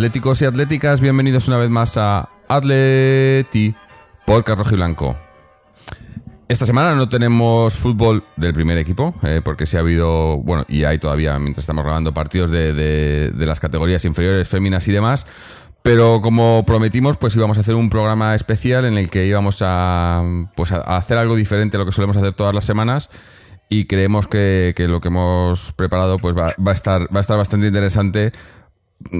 atléticos y atléticas, bienvenidos una vez más a Atleti por Rojo y Blanco. Esta semana no tenemos fútbol del primer equipo, eh, porque sí ha habido, bueno, y hay todavía, mientras estamos grabando, partidos de, de- las categorías inferiores, féminas y demás. Pero como prometimos, pues íbamos a hacer un programa especial en el que íbamos a, pues a hacer algo diferente a lo que solemos hacer todas las semanas. Y creemos que, que lo que hemos preparado pues va, va a estar, va a estar bastante interesante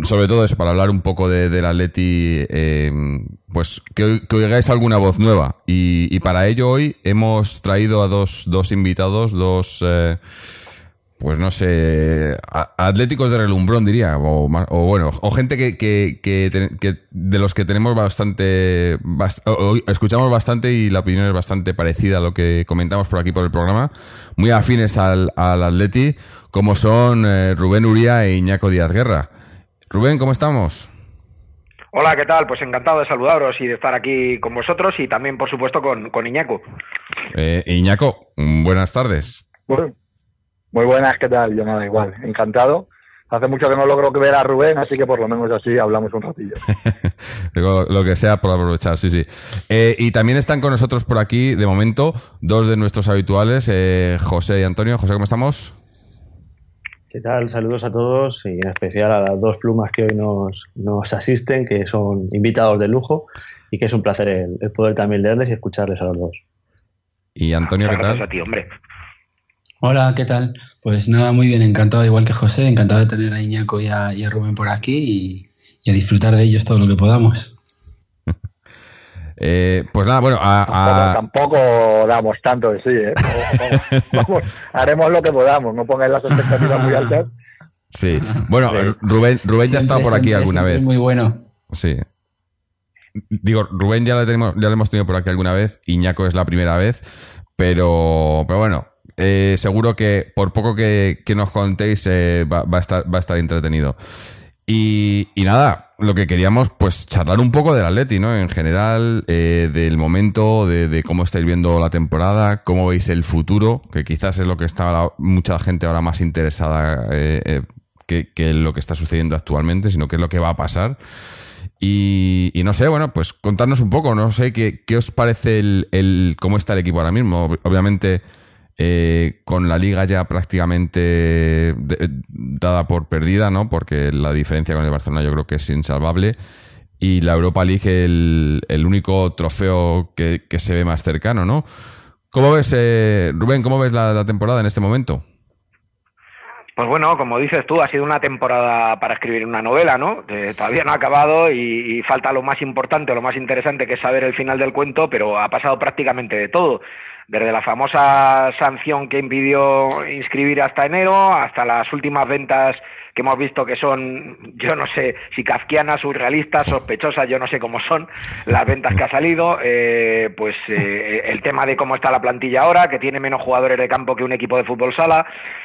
sobre todo eso, para hablar un poco de, del Atleti, eh, pues que, oi- que oigáis alguna voz nueva. Y, para ello hoy hemos traído a dos, dos invitados, dos, eh, pues no sé, atléticos de relumbrón diría, o, bueno, o gente que, que, que de los que tenemos bastante, escuchamos bastante y la opinión es bastante parecida a lo que comentamos por aquí por el programa, muy afines al, al Atleti, como son eh, Rubén Uría e Iñaco Díaz Guerra. Rubén, ¿cómo estamos? Hola, ¿qué tal? Pues encantado de saludaros y de estar aquí con vosotros y también, por supuesto, con, con Iñaco. Eh, Iñaco, buenas tardes. Bueno, muy buenas, ¿qué tal? Yo nada, igual, encantado. Hace mucho que no logro ver a Rubén, así que por lo menos así hablamos un ratillo. Digo, lo que sea por aprovechar, sí, sí. Eh, y también están con nosotros por aquí, de momento, dos de nuestros habituales, eh, José y Antonio. José, ¿cómo estamos? ¿Qué tal? Saludos a todos y en especial a las dos plumas que hoy nos, nos asisten, que son invitados de lujo y que es un placer el, el poder también leerles y escucharles a los dos. Y Antonio, ¿qué tal? a ti, hombre. Hola, ¿qué tal? Pues nada, muy bien, encantado, igual que José, encantado de tener a Iñaco y a, y a Rubén por aquí y, y a disfrutar de ellos todo lo que podamos. Eh, pues nada, bueno, a- a- Tampoco, tampoco damos tanto de sí, ¿eh? Vamos, vamos, haremos lo que podamos, no pongáis las expectativas muy altas. sí. Bueno, Rubén, Rubén ya ha estado por aquí Siempre, alguna siempre vez. Muy bueno. Sí. Digo, Rubén ya le tenemos, ya lo hemos tenido por aquí alguna vez, Iñaco es la primera vez, pero, pero bueno, eh, seguro que por poco que, que nos contéis eh, va, va a estar, va a estar entretenido. Y, y nada, lo que queríamos, pues charlar un poco del Atleti, ¿no? En general, eh, del momento, de, de cómo estáis viendo la temporada, cómo veis el futuro, que quizás es lo que está mucha gente ahora más interesada eh, eh, que, que lo que está sucediendo actualmente, sino qué es lo que va a pasar. Y, no sé, bueno, pues contarnos un poco, no sé, qué, os parece el, cómo está el equipo ahora mismo. Ob- Obviamente, eh, con la liga ya prácticamente dada por perdida, ¿no? Porque la diferencia con el Barcelona yo creo que es insalvable. Y la Europa League el, único trofeo que, que se ve más cercano, ¿no? ¿Cómo ves, eh, Rubén, cómo ves la, temporada en este momento? Pues bueno, como dices tú, ha sido una temporada para escribir una novela, ¿no? Que todavía no ha acabado y, y falta lo más importante, lo más interesante, que es saber el final del cuento, pero ha pasado prácticamente de todo. Desde la famosa sanción que impidió inscribir hasta enero, hasta las últimas ventas que hemos visto que son, yo no sé si kafkianas, surrealistas, sospechosas, yo no sé cómo son las ventas que ha salido, eh, pues eh, el tema de cómo está la plantilla ahora, que tiene menos jugadores de campo que un equipo de fútbol sala,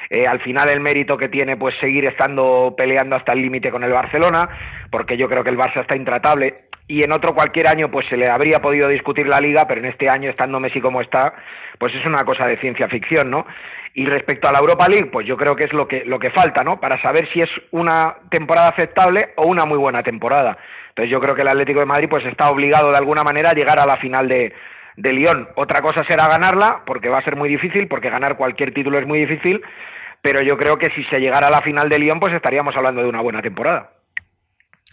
eh, al final el mérito que tiene pues seguir estando peleando hasta el límite con el Barcelona, porque yo creo que el Barça está intratable y en otro cualquier año pues se le habría podido discutir la liga, pero en este año estando Messi como está, pues es una cosa de ciencia ficción, ¿no? Y respecto a la Europa League, pues yo creo que es lo que lo que falta, ¿no? Para saber si es una temporada aceptable o una muy buena temporada. Entonces yo creo que el Atlético de Madrid pues está obligado de alguna manera a llegar a la final de de Lyon. Otra cosa será ganarla, porque va a ser muy difícil, porque ganar cualquier título es muy difícil, pero yo creo que si se llegara a la final de Lyon, pues estaríamos hablando de una buena temporada.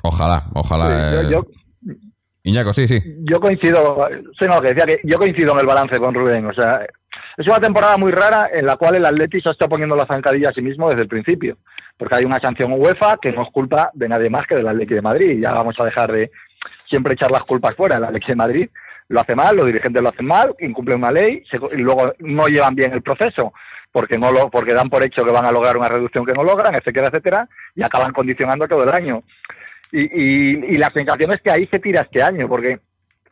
Ojalá, ojalá. Sí, eh, yo, yo, Iñaco, sí, sí. yo coincido, sí, no, que decía que yo coincido en el balance con Rubén, o sea, es una temporada muy rara en la cual el Atleti se está poniendo la zancadilla a sí mismo desde el principio, porque hay una sanción UEFA que no es culpa de nadie más que del Atleti de Madrid, ya vamos a dejar de siempre echar las culpas fuera, el Atleti de Madrid lo hace mal, los dirigentes lo hacen mal, incumplen una ley se- y luego no llevan bien el proceso, porque no lo, porque dan por hecho que van a lograr una reducción que no logran, etcétera, etcétera, y acaban condicionando todo el año. Y, y, y la sensación es que ahí se tira este año, porque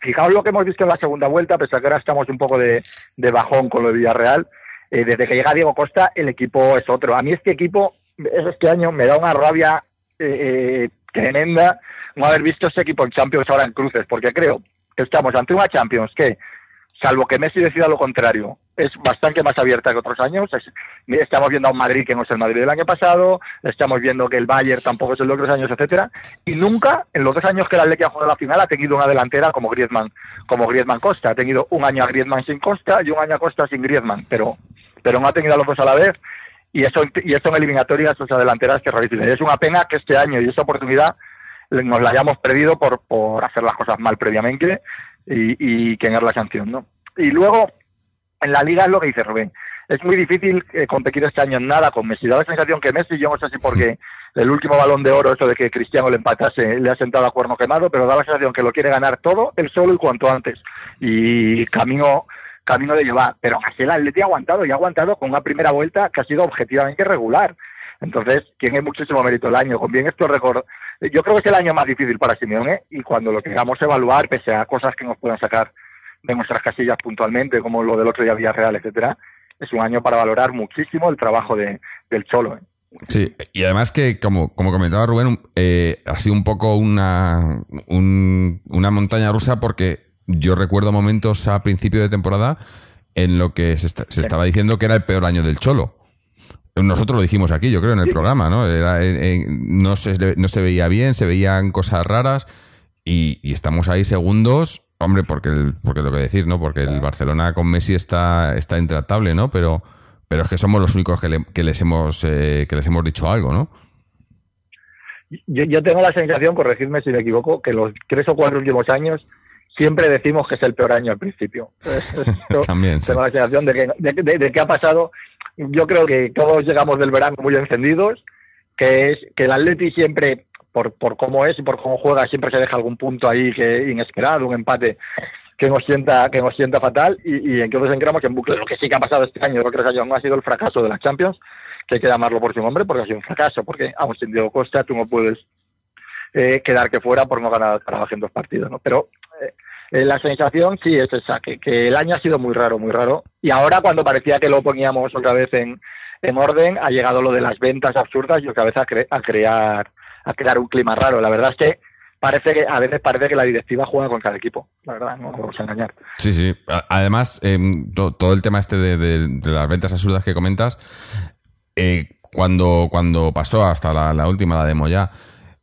fijaos lo que hemos visto en la segunda vuelta, pese a que ahora estamos un poco de, de bajón con lo de Villarreal, eh, desde que llega Diego Costa el equipo es otro. A mí este equipo, este año, me da una rabia eh, tremenda no haber visto ese equipo en Champions ahora en cruces, porque creo que estamos ante una Champions que, salvo que Messi decida lo contrario, es bastante más abierta que otros años. Es- estamos viendo a un Madrid que no es el Madrid del año pasado, estamos viendo que el Bayern tampoco es el de otros años, etcétera, y nunca en los dos años que el Atleti ha jugado la final ha tenido una delantera como Griezmann, como Griezmann Costa, ha tenido un año a Griezmann sin Costa y un año a Costa sin Griezmann, pero pero no ha tenido a los dos a la vez y eso y eso en eliminatorias esas delanteras que. Y es una pena que este año y esa oportunidad nos la hayamos perdido por, por hacer las cosas mal previamente y, y tener la sanción, ¿no? Y luego, en la liga es lo que dice Rubén. Es muy difícil eh, competir este año en nada con Messi. Da la sensación que Messi, yo no sé si porque el último balón de oro, eso de que Cristiano le empatase, le ha sentado a cuerno quemado, pero da la sensación que lo quiere ganar todo él solo y cuanto antes. Y camino camino de llevar. Pero así el Atleti ha aguantado y ha aguantado con una primera vuelta que ha sido objetivamente regular. Entonces, tiene muchísimo mérito el año. Con bien esto récord, yo creo que es el año más difícil para Simeone y cuando lo queramos evaluar, pese a cosas que nos puedan sacar de nuestras casillas puntualmente, como lo del otro día Villarreal, etcétera, es un año para valorar muchísimo el trabajo de, del Cholo. ¿eh? Sí, y además que, como, como comentaba Rubén, eh, ha sido un poco una, un- una montaña rusa porque yo recuerdo momentos a principio de temporada en lo que se, se estaba diciendo que era el peor año del Cholo. Nosotros lo dijimos aquí, yo creo, en el programa, ¿no? Era, eh, eh, no, se, no se veía bien, se veían cosas raras y, y estamos ahí segundos, hombre, porque, el- porque lo que decir, ¿no? Porque el Barcelona con Messi está, está intratable, ¿no? Pero, pero es que somos los únicos que, le- que les hemos eh, que les hemos dicho algo, ¿no? Yo, yo tengo la sensación, corregidme si me equivoco, que los tres o cuatro últimos años siempre decimos que es el peor año al principio. También, sí. tengo la sensación de que, de, de- de que ha pasado. Yo creo que todos llegamos del verano muy encendidos, que es que el Atleti siempre, por, por cómo es y por cómo juega, siempre se deja algún punto ahí que inesperado, un empate que nos sienta que nos sienta fatal y, y entonces entramos en bucle. Lo que sí que ha pasado este año, los tres años, no ha sido el fracaso de la Champions, que hay que llamarlo por su nombre, porque ha sido un fracaso, porque aún sin Diego Costa tú no puedes eh, quedarte fuera por no ganar trabajo en dos partidos, ¿no? Pero eh, eh, la sensación sí es esa, que, que el año ha sido muy raro, muy raro. Y ahora cuando parecía que lo poníamos otra vez en, en orden, ha llegado lo de las ventas absurdas y otra vez a, cre- a crear a crear un clima raro. La verdad es que parece que a veces parece que la directiva juega con cada equipo. La verdad, no vamos a engañar. Sí, sí. Además, em, to- todo el tema este de, de- de las ventas absurdas que comentas, eh, cuando, cuando pasó hasta la, la última, la de Moya,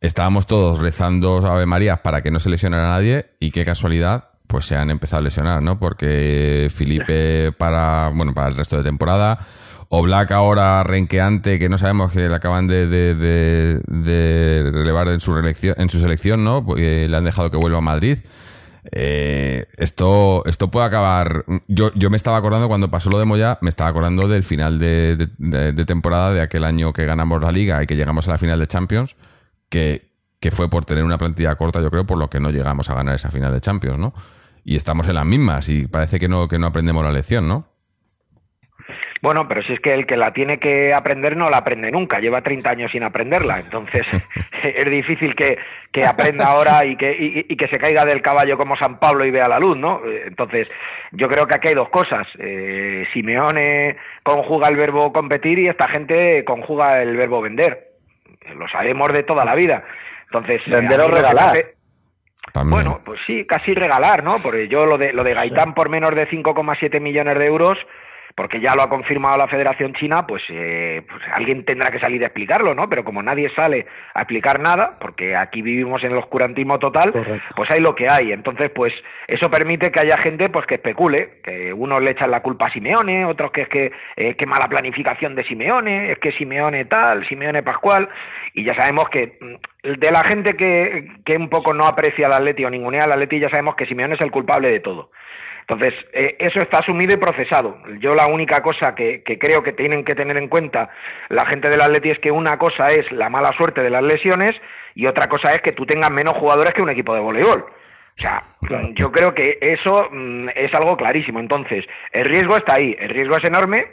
estábamos todos rezando Ave Marías para que no se lesionara nadie y qué casualidad, pues se han empezado a lesionar, ¿no? Porque Felipe para, bueno, para el resto de temporada, o Black ahora renqueante, que no sabemos que le acaban de, de, de- de relevar en su, reelección, en su selección, ¿no? Porque le han dejado que vuelva a Madrid. Eh, esto, esto puede acabar. Yo, yo me estaba acordando cuando pasó lo de Moya, me estaba acordando del final de temporada de aquel año que ganamos la liga y que llegamos a la final de Champions, que, que fue por tener una plantilla corta, yo creo, por lo que no llegamos a ganar esa final de Champions, ¿no? Y estamos en las mismas y parece que no, que no aprendemos la lección, ¿no? Bueno, pero si es que el que la tiene que aprender no la aprende nunca, lleva 30 años sin aprenderla, entonces es difícil que, que aprenda ahora y que, y, y que se caiga del caballo como San Pablo y vea la luz, ¿no? Eh, Entonces, yo creo que aquí hay dos cosas. Eh, Simeone conjuga el verbo competir y esta gente conjuga el verbo vender. Lo sabemos de toda la vida. Entonces, Vender a o regalar. hace- bueno, pues sí, casi regalar, ¿no? Porque yo lo de, lo de Gaitán por menos de 5,7 millones de euros, porque ya lo ha confirmado la Federación China, pues, eh, pues alguien tendrá que salir a explicarlo, ¿no? Pero como nadie sale a explicar nada, porque aquí vivimos en el oscurantismo total, Correcto. pues hay lo que hay. Entonces, pues eso permite que haya gente pues que especule, que unos le echan la culpa a Simeone, otros que es que eh, qué mala planificación de Simeone, es que Simeone tal, Simeone Pascual, y ya sabemos que mm, de la gente que, que un poco no aprecia al Atleti o ningunea al Atleti, ya sabemos que Simeone es el culpable de todo. Entonces, eh, eso está asumido y procesado. Yo la única cosa que, que creo que tienen que tener en cuenta la gente del Atleti es que una cosa es la mala suerte de las lesiones y otra cosa es que tú tengas menos jugadores que un equipo de voleibol. O sea, yo creo que eso mm, es algo clarísimo. Entonces, el riesgo está ahí, el riesgo es enorme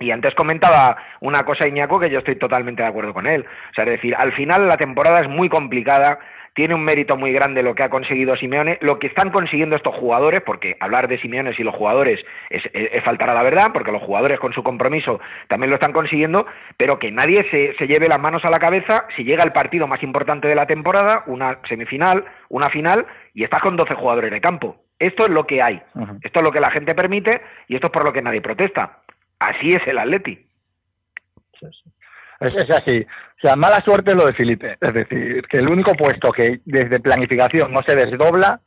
Y antes comentaba una cosa Iñaco que yo estoy totalmente de acuerdo con él. O sea, es decir, al final la temporada es muy complicada, tiene un mérito muy grande lo que ha conseguido Simeone, lo que están consiguiendo estos jugadores, porque hablar de Simeone y los jugadores es, es, faltar a la verdad, porque los jugadores con su compromiso también lo están consiguiendo, pero que nadie se, se lleve las manos a la cabeza si llega el partido más importante de la temporada, una semifinal, una final, y estás con 12 jugadores de campo. Esto es lo que hay, esto es lo que la gente permite y esto es por lo que nadie protesta. Así es el Atleti. Es, así. O sea, mala suerte lo de Felipe. Es decir, que el único puesto que desde planificación no se desdobla,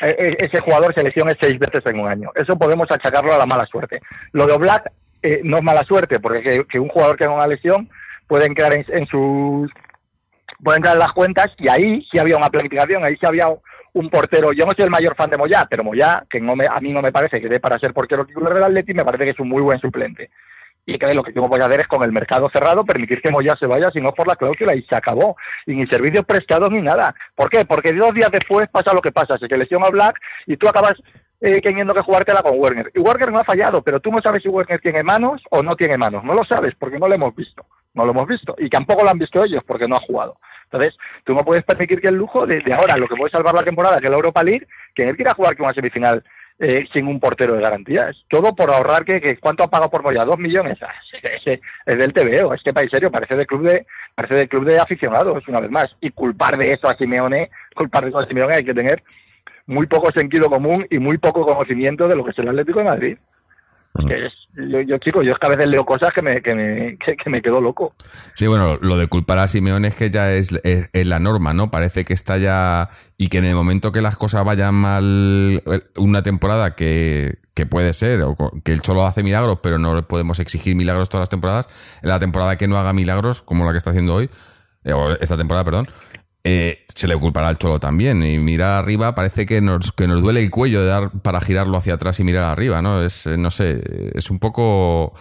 e, e, ese jugador se lesiona seis veces en un año. Eso podemos achacarlo a la mala suerte. Lo de Oblak eh, no es mala suerte, porque que, un jugador que tenga una lesión puede entrar en, sus puede entrar en las cuentas y ahí sí había una planificación, ahí sí había un portero. Yo no soy el mayor fan de Moyá, pero Moyá, que no me, a mí no me parece que dé para ser portero titular del Atleti, me parece que es un muy buen suplente. Y que lo que tengo que hacer es con el mercado cerrado permitir que Moyá se vaya, si no por la cláusula, y se acabó. Y ni servicios prestados ni nada. ¿Por qué? Porque dos días después pasa lo que pasa, se lesiona a Black y tú acabas eh, teniendo que jugártela con Werner. Y Werner no ha fallado, pero tú no sabes si Werner tiene manos o no tiene manos. No lo sabes porque no lo hemos visto. No lo hemos visto. Y tampoco lo han visto ellos porque no ha jugado. Entonces, tú no puedes permitir que el lujo de, ahora, lo que puede salvar la temporada, que es la Europa League, que él quiera jugar con una semifinal eh, sin un portero de garantías. Todo por ahorrar que, ¿cuánto ha pagado por Moya? ¿Dos millones? Ah, es del TVO, este país serio, parece del club de, parece del club de aficionados, una vez más. Y culpar de eso a Simeone, culpar de eso a Simeone hay que tener muy poco sentido común y muy poco conocimiento de lo que es el Atlético de Madrid. Mm. yo, yo, chico, yo es que a veces leo cosas que me, que me, que, me quedo loco. Sí, bueno, lo de culpar a Simeone es que ya es, es, la norma, ¿no? Parece que está ya. Y que en el momento que las cosas vayan mal, una temporada que, que puede ser, o que el Cholo hace milagros, pero no podemos exigir milagros todas las temporadas, en la temporada que no haga milagros, como la que está haciendo hoy, eh, o esta temporada, perdón, eh, se le culpará al Cholo también. Y mirar arriba parece que nos, que nos duele el cuello de dar para girarlo hacia atrás y mirar arriba, ¿no? Es, eh, no sé, es un poco...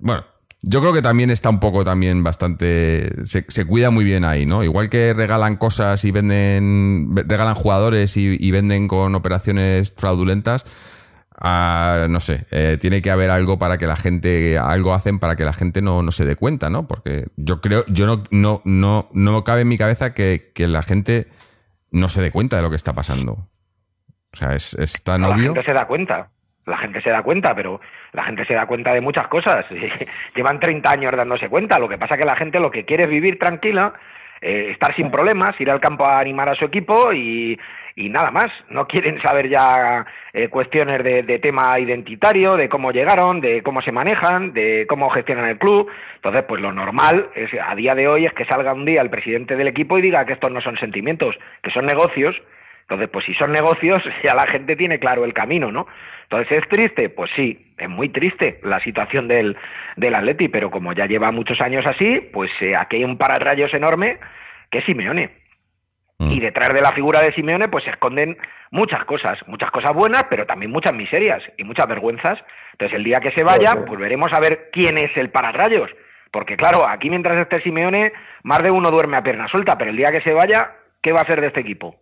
Bueno, yo creo que también está un poco también bastante... Se, se cuida muy bien ahí, ¿no? Igual que regalan cosas y venden... Regalan jugadores y venden con operaciones fraudulentas no sé, eh, tiene que haber algo para que la gente, algo hacen para que la gente no, no se dé cuenta, ¿no? Porque yo creo, yo no, no, no, no cabe en mi cabeza que, que la gente no se dé cuenta de lo que está pasando. O sea, es, es tan obvio. La gente se da cuenta. La gente se da cuenta, pero la gente se da cuenta de muchas cosas. Llevan 30 años dándose cuenta. Lo que pasa es que la gente lo que quiere es vivir tranquila, eh, estar sin problemas, ir al campo a animar a su equipo y, y nada más. No quieren saber ya eh, cuestiones de, tema identitario, de cómo llegaron, de cómo se manejan, de cómo gestionan el club. Entonces, pues lo normal es, a día de hoy es que salga un día el presidente del equipo y diga que estos no son sentimientos, que son negocios. Entonces, pues si son negocios, ya la gente tiene claro el camino, ¿no? Entonces, ¿es triste? Pues sí, es muy triste la situación del, del Atleti, pero como ya lleva muchos años así, pues eh, aquí hay un pararrayos enorme que es Simeone. Y mm. detrás de la figura de Simeone, pues se esconden muchas cosas, muchas cosas buenas, pero también muchas miserias y muchas vergüenzas. Entonces, el día que se vaya, pues veremos a ver quién es el pararrayos. Porque, claro, aquí mientras esté Simeone, más de uno duerme a pierna suelta, pero el día que se vaya, ¿qué va a hacer de este equipo?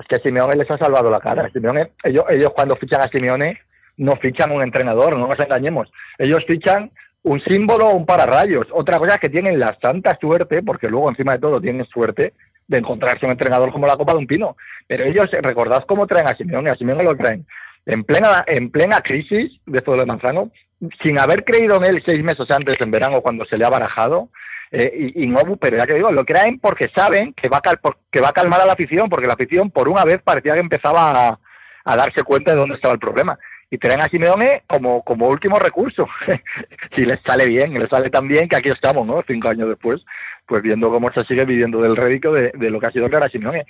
Es que Simeone les ha salvado la cara. Simeone, ellos, ellos cuando fichan a Simeone, no fichan un entrenador, no nos engañemos. Ellos fichan un símbolo o un pararrayos. Otra cosa es que tienen la santa suerte, porque luego encima de todo tienen suerte, de encontrarse un entrenador como la Copa de un Pino. Pero ellos, recordad cómo traen a Simeone, a Simeone lo traen en plena, en plena crisis de de Manzano, sin haber creído en él seis meses antes, en verano, cuando se le ha barajado, eh, y, y pero ya que digo, lo traen porque saben que va, a que va a calmar a la afición, porque la afición por una vez parecía que empezaba a darse cuenta de dónde estaba el problema. Y traen a Simeone como, como último recurso. si les sale bien, les sale tan bien que aquí estamos, ¿no? Cinco años después, pues viendo cómo se sigue viviendo del rédito de, lo que ha sido a Simeone.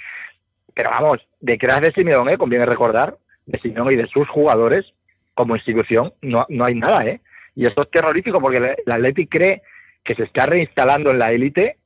Pero vamos, detrás de Simeone, conviene recordar, de Simeone y de sus jugadores, como institución, no, no hay nada, ¿eh? Y esto es terrorífico porque el Athletic cree que se está reinstalando en la élite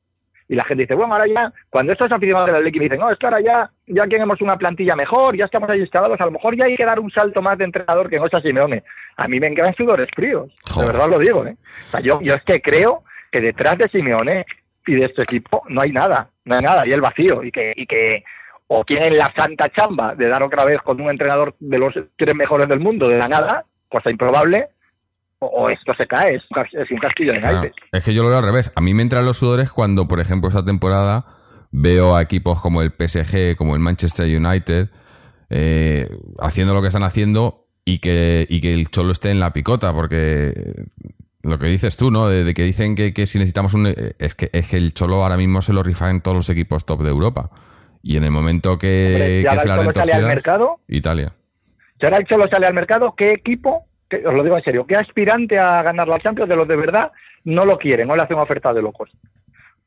y la gente dice, bueno, ahora ya, cuando estos aficionados del Athletic dicen, no, es que ahora ya, ya tenemos una plantilla mejor, ya estamos ahí instalados, a lo mejor ya hay que dar un salto más de entrenador que no sea Simeone. A mí me encantan sudores fríos, de verdad lo digo, ¿eh? O sea, yo, yo es que creo que detrás de Simeone y de este equipo no hay nada, no hay nada, y el vacío, y que, y que o tienen la santa chamba de dar otra vez con un entrenador de los tres mejores del mundo de la nada, cosa improbable, o esto se cae, es un, cas- es un castillo de Claro, naipes. es que yo lo veo al revés. A mí me entran los sudores cuando, por ejemplo, esta temporada veo a equipos como el PSG, como el Manchester United, eh, haciendo lo que están haciendo y que, y que el Cholo esté en la picota, porque lo que dices tú, ¿no? De, de que dicen que, que si necesitamos un... eh, Es que, es que el Cholo ahora mismo se lo rifa en todos los equipos top de Europa. Y en el momento que, Hombre, se el la sale al mercado, Italia. si ahora el Cholo sale al mercado, ¿qué equipo, que- os lo digo en serio, qué aspirante a ganar la Champions de los de verdad no lo quieren, no le hacen oferta de locos?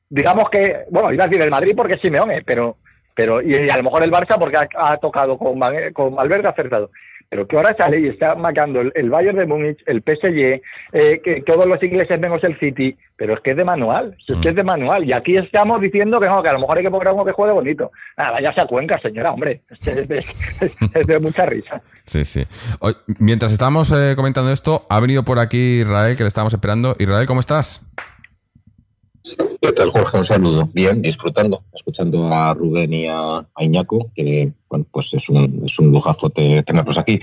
Digamos que, bueno, iba a decir el Madrid porque es Simeone, pero, pero y, a lo mejor el Barça porque ha, tocado con, con Valverde acertado. Pero que ahora sale y está marcando el, el Bayern de Múnich, el PSG, eh, que todos los ingleses menos el City, pero es que es de manual, es que es de manual. Y aquí estamos diciendo que no, que a lo mejor hay que poner uno que juegue bonito. Nada, vaya a Cuenca, señora, hombre, es, es- es- es de mucha risa. Sí, sí. Mientras estábamos eh, comentando esto, ha venido por aquí Israel, que le estábamos esperando. Israel, ¿cómo estás? ¿Qué tal, Jorge? Un saludo. Bien, disfrutando, escuchando a Rubén y a, Iñaco, que bueno, pues es un, es un lujazo te- tenerlos aquí.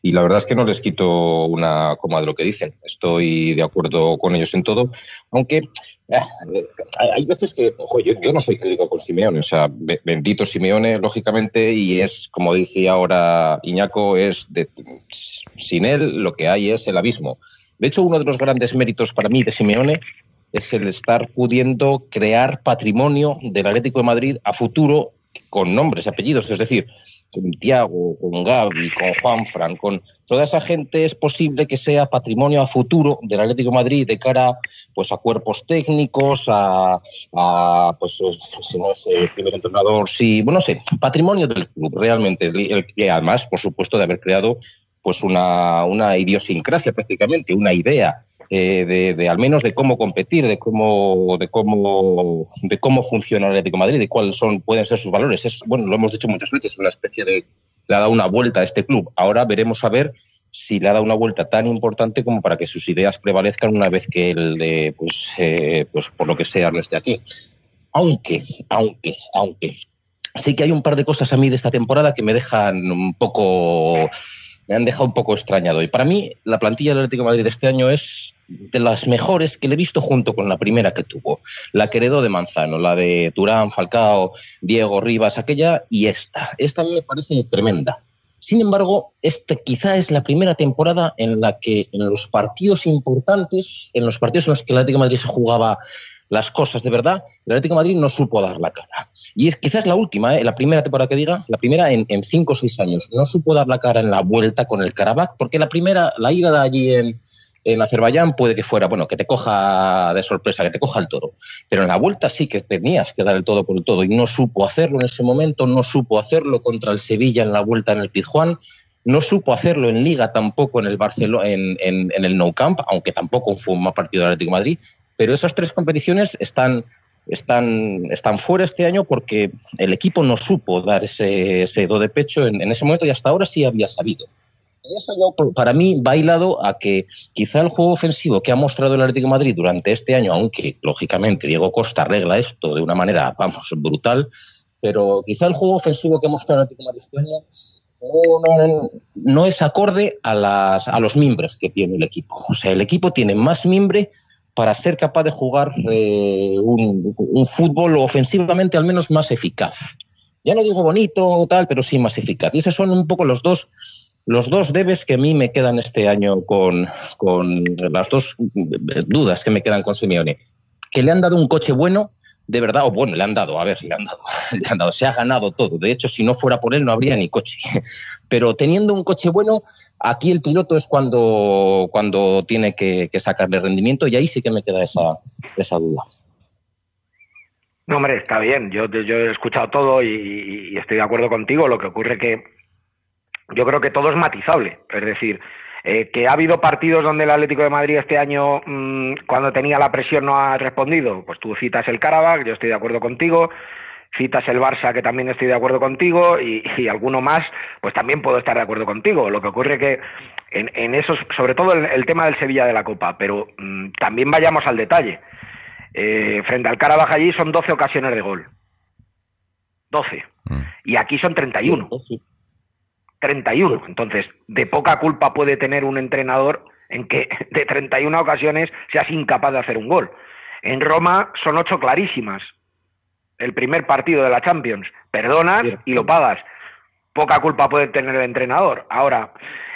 Y la verdad es que no les quito una coma de lo que dicen. Estoy de acuerdo con ellos en todo, aunque eh, hay veces que, ojo, yo, no soy crítico con Simeone, o sea, be- bendito Simeone, lógicamente, y es, como dice ahora Iñaco, es de, sin él lo que hay es el abismo. De hecho, uno de los grandes méritos para mí de Simeone es el estar pudiendo crear patrimonio del Atlético de Madrid a futuro con nombres apellidos, es decir, con Tiago, con Gaby, con Juanfran, con toda esa gente es posible que sea patrimonio a futuro del Atlético de Madrid de cara pues a cuerpos técnicos, a, pues si no es el primer entrenador, sí, bueno, no sé, patrimonio del club realmente, el- el además, por supuesto, de haber creado pues una, una idiosincrasia prácticamente, una idea eh, de, de al menos de cómo competir, de cómo, de cómo, de cómo funciona el Atlético de Madrid, de cuáles son, pueden ser sus valores. Es, bueno, lo hemos dicho muchas veces, una especie de le ha dado una vuelta a este club. Ahora veremos a ver si le ha dado una vuelta tan importante como para que sus ideas prevalezcan una vez que él, pues, eh, pues por lo que sea, no esté aquí. Aunque, aunque, aunque sí que hay un par de cosas a mí de esta temporada que me dejan un poco me han dejado un poco extrañado. Y para mí, la plantilla del Atlético de Madrid de este año es de las mejores que le he visto junto con la primera que tuvo. La que heredó de Manzano, la de Turán, Falcao, Diego Rivas, aquella y esta. Esta me parece tremenda. Sin embargo, esta quizá es la primera temporada en la que en los partidos importantes, en los partidos en los que el Atlético Madrid se jugaba las cosas de verdad, el Atlético Madrid no supo dar la cara. Y es quizás la última, ¿eh? la primera temporada que diga, la primera en, cinco o seis años. No supo dar la cara en la vuelta con el Karabakh, porque la primera, la ida de allí en, en Azerbaiyán puede que fuera, bueno, que te coja de sorpresa, que te coja el toro. Pero en la vuelta sí que tenías que dar el todo por el todo y no supo hacerlo en ese momento, no supo hacerlo contra el Sevilla en la vuelta en el Pizjuán. No supo hacerlo en Liga tampoco en el Barcelona, en, en, el Nou Camp, aunque tampoco fue un mal partido del Atlético Madrid. Pero esas tres competiciones están, están, están fuera este año porque el equipo no supo dar ese, ese do de pecho en, en ese momento y hasta ahora sí había sabido. Y eso yo, para mí va hilado a que quizá el juego ofensivo que ha mostrado el Atlético de Madrid durante este año, aunque lógicamente Diego Costa arregla esto de una manera, vamos, brutal, pero quizá el juego ofensivo que ha mostrado el Atlético de Madrid este año no, no, no es acorde a, las, a los mimbres que tiene el equipo. O sea, el equipo tiene más mimbre para ser capaz de jugar eh, un, un, fútbol ofensivamente al menos más eficaz. Ya no digo bonito o tal, pero sí más eficaz. Y esos son un poco los dos, los dos debes que a mí me quedan este año con, con las dos dudas que me quedan con Simeone. Que le han dado un coche bueno, de verdad, o bueno, le han dado, a ver, le han dado, le han dado, se ha ganado todo. De hecho, si no fuera por él, no habría ni coche. Pero teniendo un coche bueno, aquí el piloto es cuando, cuando tiene que, que sacarle rendimiento y ahí sí que me queda esa, esa duda. No, hombre, está bien. Yo, yo he escuchado todo y, estoy de acuerdo contigo. Lo que ocurre que yo creo que todo es matizable. Es decir, eh, que ha habido partidos donde el Atlético de Madrid este año, mmm, cuando tenía la presión, no ha respondido. Pues tú citas el Karabakh, yo estoy de acuerdo contigo. Citas el Barça, que también estoy de acuerdo contigo, y, y alguno más, pues también puedo estar de acuerdo contigo. Lo que ocurre que en, en eso, sobre todo el, el, tema del Sevilla de la Copa, pero mmm, también vayamos al detalle. Eh, frente al Karabaj allí son 12 ocasiones de gol. 12. Mm. Y aquí son 31. 31. Entonces, de poca culpa puede tener un entrenador en que de 31 ocasiones seas incapaz de hacer un gol. En Roma son ocho clarísimas. El primer partido de la Champions. Perdonas y lo pagas. Poca culpa puede tener el entrenador. Ahora,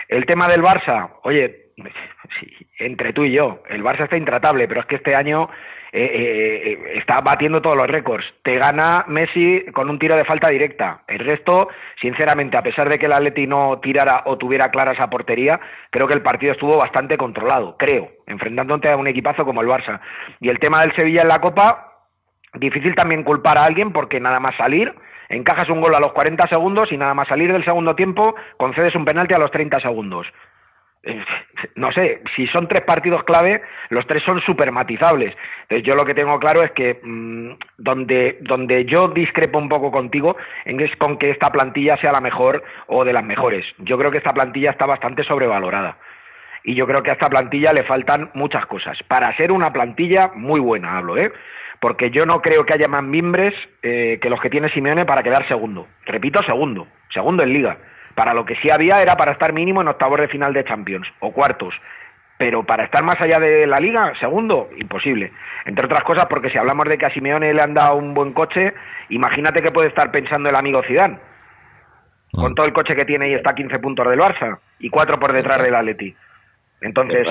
el tema del Barça, oye, entre tú y yo, el Barça está intratable, pero es que este año eh, eh, eh, está batiendo todos los récords. Te gana Messi con un tiro de falta directa. El resto, sinceramente, a pesar de que el Atleti no tirara o tuviera clara esa portería, creo que el partido estuvo bastante controlado, creo, enfrentándote a un equipazo como el Barça. Y el tema del Sevilla en la Copa, difícil también culpar a alguien porque nada más salir, encajas un gol a los 40 segundos y nada más salir del segundo tiempo, concedes un penalti a los 30 segundos. Eh, no sé, si son tres partidos clave, los tres son súper matizables. Entonces yo lo que tengo claro es que mm, donde, donde yo discrepo un poco contigo es con que esta plantilla sea la mejor o de las mejores. Yo creo que esta plantilla está bastante sobrevalorada. Y yo creo que a esta plantilla le faltan muchas cosas. Para ser una plantilla muy buena, hablo, ¿eh? Porque yo no creo que haya más mimbres eh, que los que tiene Simeone para quedar segundo. Repito, segundo. Segundo en liga para lo que sí había era para estar mínimo en octavos de final de Champions o cuartos. Pero para estar más allá de la liga, segundo, imposible. Entre otras cosas, porque si hablamos de que a Simeone le han dado un buen coche, imagínate que puede estar pensando el amigo Zidane. Con ah. todo el coche que tiene y está a 15 puntos del Barça y cuatro por detrás del Atleti. Entonces,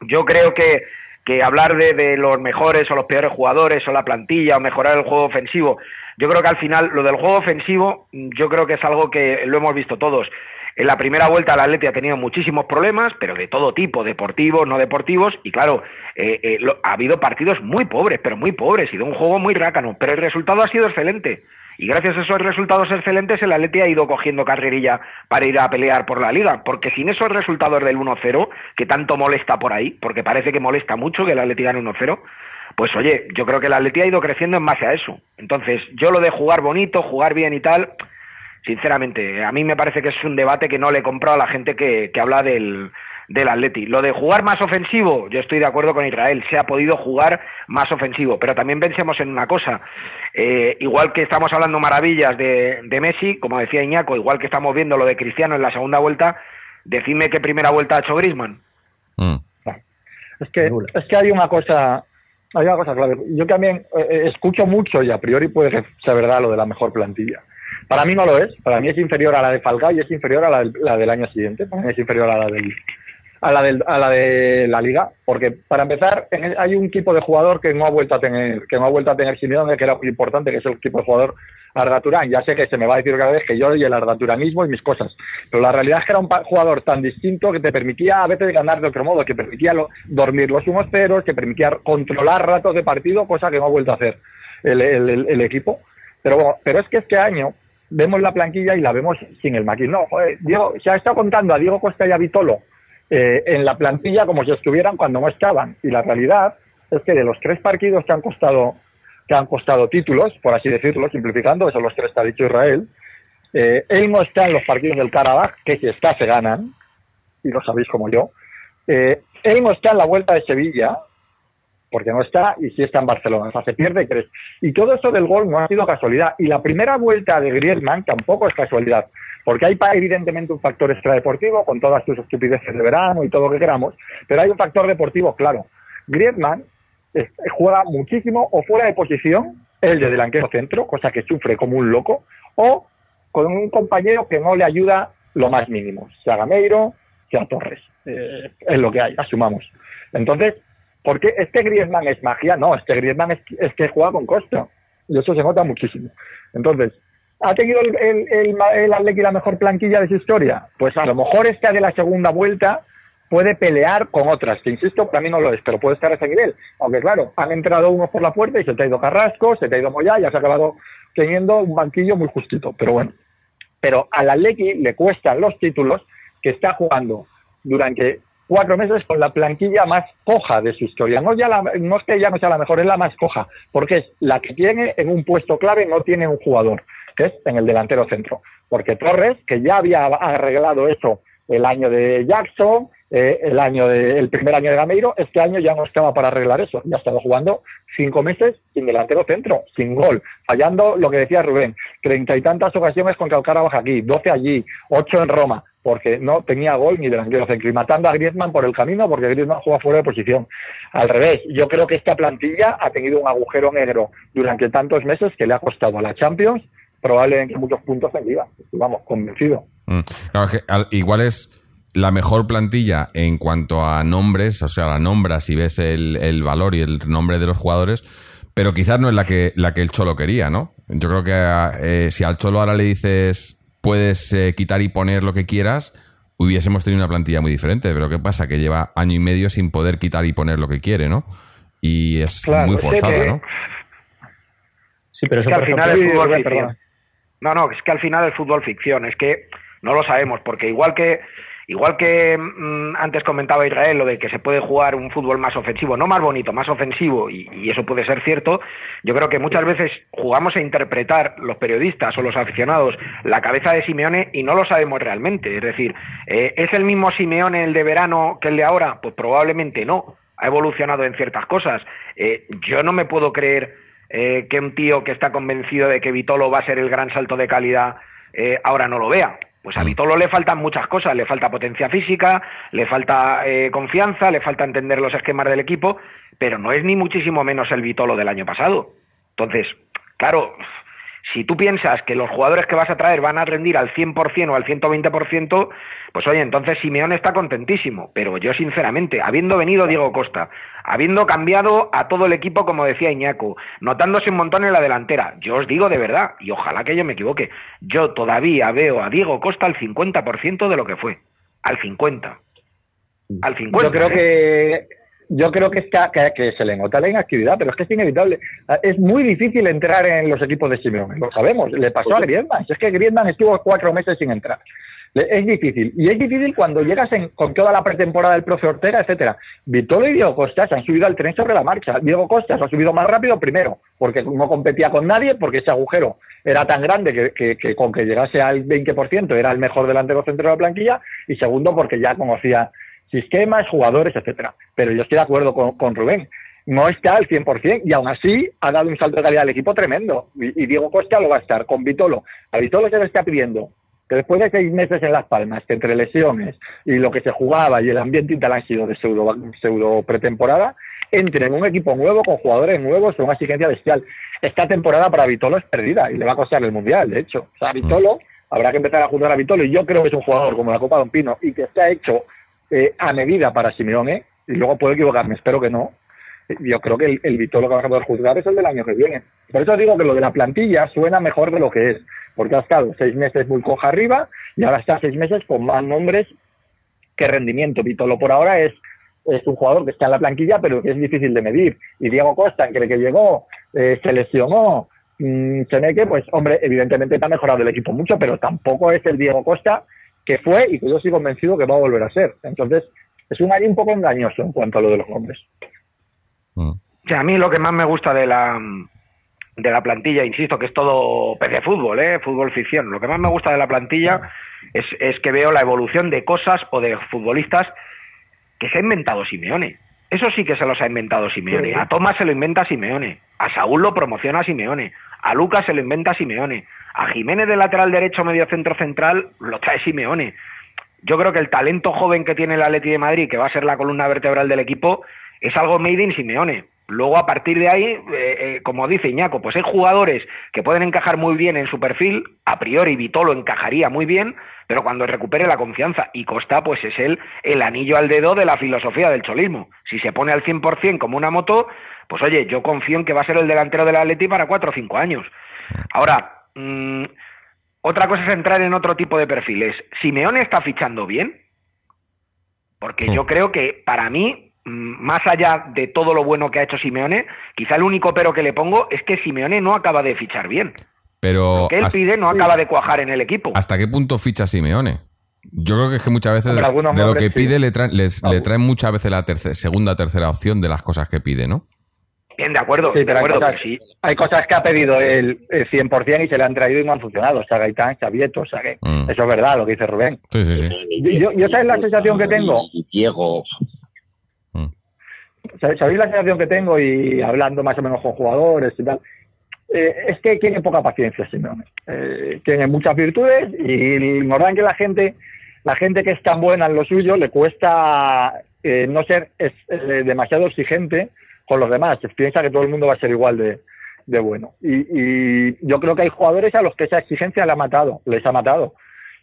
yo creo que, que hablar de, de, los mejores o los peores jugadores o la plantilla o mejorar el juego ofensivo yo creo que al final lo del juego ofensivo, yo creo que es algo que lo hemos visto todos. En la primera vuelta el Atleti ha tenido muchísimos problemas, pero de todo tipo, deportivos, no deportivos, y claro, eh, eh, ha habido partidos muy pobres, pero muy pobres, y de un juego muy rácano, pero el resultado ha sido excelente. Y gracias a esos resultados excelentes el Atleti ha ido cogiendo carrerilla para ir a pelear por la liga, porque sin esos resultados del 1-0, que tanto molesta por ahí, porque parece que molesta mucho que el Atleti gane 1-0, pues oye, yo creo que el Atleti ha ido creciendo en base a eso. Entonces, yo lo de jugar bonito, jugar bien y tal, sinceramente, a mí me parece que es un debate que no le he comprado a la gente que habla del, del Atleti. Lo de jugar más ofensivo, yo estoy de acuerdo con Israel, se ha podido jugar más ofensivo, pero también pensemos en una cosa, eh, igual que estamos hablando maravillas de, de, Messi, como decía Iñaco, igual que estamos viendo lo de Cristiano en la segunda vuelta, decidme qué primera vuelta ha hecho Griezmann. Mm. Es que, es que hay una cosa hay una cosa clave. Yo también eh, eh, escucho mucho y a priori puede ser verdad lo de la mejor plantilla. Para mí no lo es. Para mí es inferior a la de Falcao y es inferior a la del, la del año siguiente. Para mí es inferior a la del, a la, del, a la de la liga, porque para empezar hay un tipo de jugador que no ha vuelto a tener que no ha vuelto a tener Simeone, que era importante, que es el tipo de jugador Arda Turán. Ya sé que se me va a decir cada vez que yo y el Arda Turanismo y mis cosas, pero la realidad es que era un jugador tan distinto que te permitía a veces ganar de otro modo, que permitía dormir los humos ceros, que permitía controlar ratos de partido, cosa que no ha vuelto a hacer el, el, equipo. Pero, pero es que este año vemos la planquilla y la vemos sin el maquín. No, Diego, se ha estado contando a Diego Costa y a Vitolo eh, en la plantilla como si estuvieran cuando no estaban. Y la realidad es que de los tres partidos que han costado que han costado títulos, por así decirlo, simplificando, esos los tres que ha dicho Israel, eh, él no está en los partidos del Karabaj, que si está se ganan, y lo sabéis como yo. Eh, él no está en la vuelta de Sevilla, porque no está, y sí está en Barcelona. O sea, se pierde tres. Y todo eso del gol no ha sido casualidad. Y la primera vuelta de Griezmann tampoco es casualidad. Porque hay evidentemente un factor extradeportivo con todas sus estupideces de verano y todo lo que queramos, pero hay un factor deportivo claro. Griezmann juega muchísimo o fuera de posición, el de delantero centro, cosa que sufre como un loco, o con un compañero que no le ayuda lo más mínimo, sea Gameiro, sea Torres. Eh, es lo que hay, asumamos. Entonces, ¿por qué este Griezmann es magia? No, este Griezmann es, es que juega con Costa. Y eso se nota muchísimo. Entonces, ¿Ha tenido el, el, el, el la mejor planquilla de su historia? Pues a lo mejor esta de la segunda vuelta puede pelear con otras, que insisto, para mí no lo es, pero puede estar a ese nivel. Aunque claro, han entrado unos por la puerta y se te ha ido Carrasco, se te ha ido Moya y has acabado teniendo un banquillo muy justito. Pero bueno, pero al Atleti le cuestan los títulos que está jugando durante cuatro meses con la planquilla más coja de su historia. No, ya no es que ya no sea la mejor, es la más coja, porque es la que tiene en un puesto clave, no tiene un jugador que es en el delantero centro. Porque Torres, que ya había arreglado eso el año de Jackson, eh, el año de, el primer año de Gameiro, este año ya no estaba para arreglar eso, ya estaba jugando cinco meses sin delantero centro, sin gol, fallando lo que decía Rubén, treinta y tantas ocasiones con baja aquí, doce allí, ocho en Roma, porque no tenía gol ni delantero centro, y matando a Griezmann por el camino porque Griezmann juega fuera de posición. Al revés, yo creo que esta plantilla ha tenido un agujero negro durante tantos meses que le ha costado a la Champions probablemente muchos puntos en Liga, vamos, convencido. Mm. Claro, que igual es la mejor plantilla en cuanto a nombres, o sea, la nombras y ves el, valor y el nombre de los jugadores, pero quizás no es la que, la que el Cholo quería, ¿no? Yo creo que eh, si al Cholo ahora le dices puedes eh, quitar y poner lo que quieras, hubiésemos tenido una plantilla muy diferente, pero ¿qué pasa? Que lleva año y medio sin poder quitar y poner lo que quiere, ¿no? Y es muy forzada, ¿no? Sí, pero eso al final es fútbol No, no, es que al final es fútbol ficción, es que no lo sabemos, porque igual que Igual que mm, antes comentaba Israel lo de que se puede jugar un fútbol más ofensivo, no más bonito, más ofensivo, y, eso puede ser cierto, yo creo que muchas veces jugamos a interpretar los periodistas o los aficionados la cabeza de Simeone y no lo sabemos realmente. Es decir, eh, ¿es el mismo Simeone el de verano que el de ahora? Pues probablemente no. Ha evolucionado en ciertas cosas. Eh, yo no me puedo creer eh, que un tío que está convencido de que Vitolo va a ser el gran salto de calidad ahora no lo vea. Pues a mm. Vitolo le faltan muchas cosas, le falta potencia física, le falta eh, confianza, le falta entender los esquemas del equipo, pero no es ni muchísimo menos el Vitolo del año pasado. Entonces, claro, si tú piensas que los jugadores que vas a traer van a rendir al 100% o al 120%, pues oye, entonces Simeone está contentísimo. Pero yo, sinceramente, habiendo venido Diego Costa, habiendo cambiado a todo el equipo, como decía Iñaco, notándose un montón en la delantera, yo os digo de verdad, y ojalá que yo me equivoque, yo todavía veo a Diego Costa al 50% de lo que fue. Al 50%. Al 50%. Yo creo ¿eh? que yo creo que, está, que, se le nota la inactividad, pero es que es inevitable. Ah, es muy difícil entrar en los equipos de Simeone, lo sabemos. Le pasó a Griezmann. Es que Griezmann estuvo cuatro meses sin entrar. Es difícil. Y es difícil cuando llegas con toda la pretemporada del profe Ortega, etcétera. Vitolo y Diego Costa se han subido al tren sobre la marcha. Diego Costa se ha subido más rápido, primero, porque no competía con nadie, porque ese agujero era tan grande que, que con que llegase al 20% era el mejor delantero centro de la planquilla. Y segundo, porque ya conocía sistemas, jugadores, etcétera. Pero yo estoy de acuerdo con, Rubén. No está al 100% y aún así ha dado un salto de calidad al equipo tremendo. Y, Diego Costa lo va a estar con Vitolo. A Vitolo se le está pidiendo que después de seis meses en Las Palmas, que entre lesiones y lo que se jugaba y el ambiente sido de pseudo, pseudo pretemporada, entre en un equipo nuevo con jugadores nuevos con una exigencia bestial. Esta temporada para Vitolo es perdida y le va a costar el Mundial, de hecho. O sea, Vitolo, habrá que empezar a jugar a Vitolo y yo creo que es un jugador como la Copa Don Pino y que está hecho eh, a medida para Simeone, y luego puedo equivocarme, espero que no. Yo creo que el, el Vitolo que vamos a poder juzgar es el del año que viene. Por eso digo que lo de la plantilla suena mejor de lo que es, porque ha estado seis meses muy coja arriba y ahora está seis meses con más nombres que rendimiento. Vitolo por ahora es, es un jugador que está en la planquilla, pero que es difícil de medir. Y Diego Costa, que, que llegó, eh, se lesionó, mmm, que, pues hombre, evidentemente ha mejorado el equipo mucho, pero tampoco es el Diego Costa que fue y que yo estoy convencido que va a volver a ser. Entonces, es un año un poco engañoso en cuanto a lo de los nombres. Mm. a mí lo que más me gusta de la de la plantilla, insisto, que es todo de fútbol, ¿eh? fútbol ficción. Lo que más me gusta de la plantilla es, es que veo la evolución de cosas o de futbolistas que se ha inventado Simeone. Eso sí que se los ha inventado Simeone. A Tomás se lo inventa Simeone. A Saúl lo promociona Simeone. A Lucas se lo inventa Simeone. A Jiménez de lateral derecho, medio centro central, lo trae Simeone. Yo creo que el talento joven que tiene el Atleti de Madrid, que va a ser la columna vertebral del equipo, es algo made in Simeone. Luego, a partir de ahí, eh, eh, como dice Iñaco, pues hay jugadores que pueden encajar muy bien en su perfil. A priori, Vitolo encajaría muy bien, pero cuando recupere la confianza y Costa, pues es él el anillo al dedo de la filosofía del cholismo. Si se pone al 100% como una moto, pues oye, yo confío en que va a ser el delantero del Atleti para cuatro o cinco años. Ahora, Mm, otra cosa es entrar en otro tipo de perfiles. ¿Simeone está fichando bien? Porque yo creo que para mí, mm, más allá de todo lo bueno que ha hecho Simeone, quizá el único pero que le pongo es que Simeone no acaba de fichar bien. Pero lo que él pide no acaba de cuajar en el equipo. ¿Hasta qué punto ficha Simeone? Yo creo que es que muchas veces de, lo que pide le traen, les, le traen muchas veces la segunda tercera opción de las cosas que pide, ¿no? Bien, de acuerdo, Sí, de pero hay acuerdo, cosas, pero sí. hay cosas que ha pedido el, el 100% y se le han traído y no han funcionado. O sea, Gaitán, Xavieto, o sea, que Mm. eso es verdad lo que dice Rubén. Sí, sí, sí. Yo- yo- ¿sabes la sensación que tengo? Y Diego. Mm. ¿Sabéis la sensación que tengo y hablando más o menos con jugadores y tal? Eh, es que tiene poca paciencia, Simeone. Eh, tiene muchas virtudes y notan que la gente, la gente que es tan buena en lo suyo le cuesta eh, no ser es- eh, demasiado exigente con los demás. Piensa que todo el mundo va a ser igual de, bueno. Y, y yo creo que hay jugadores a los que esa exigencia le ha matado, les ha matado.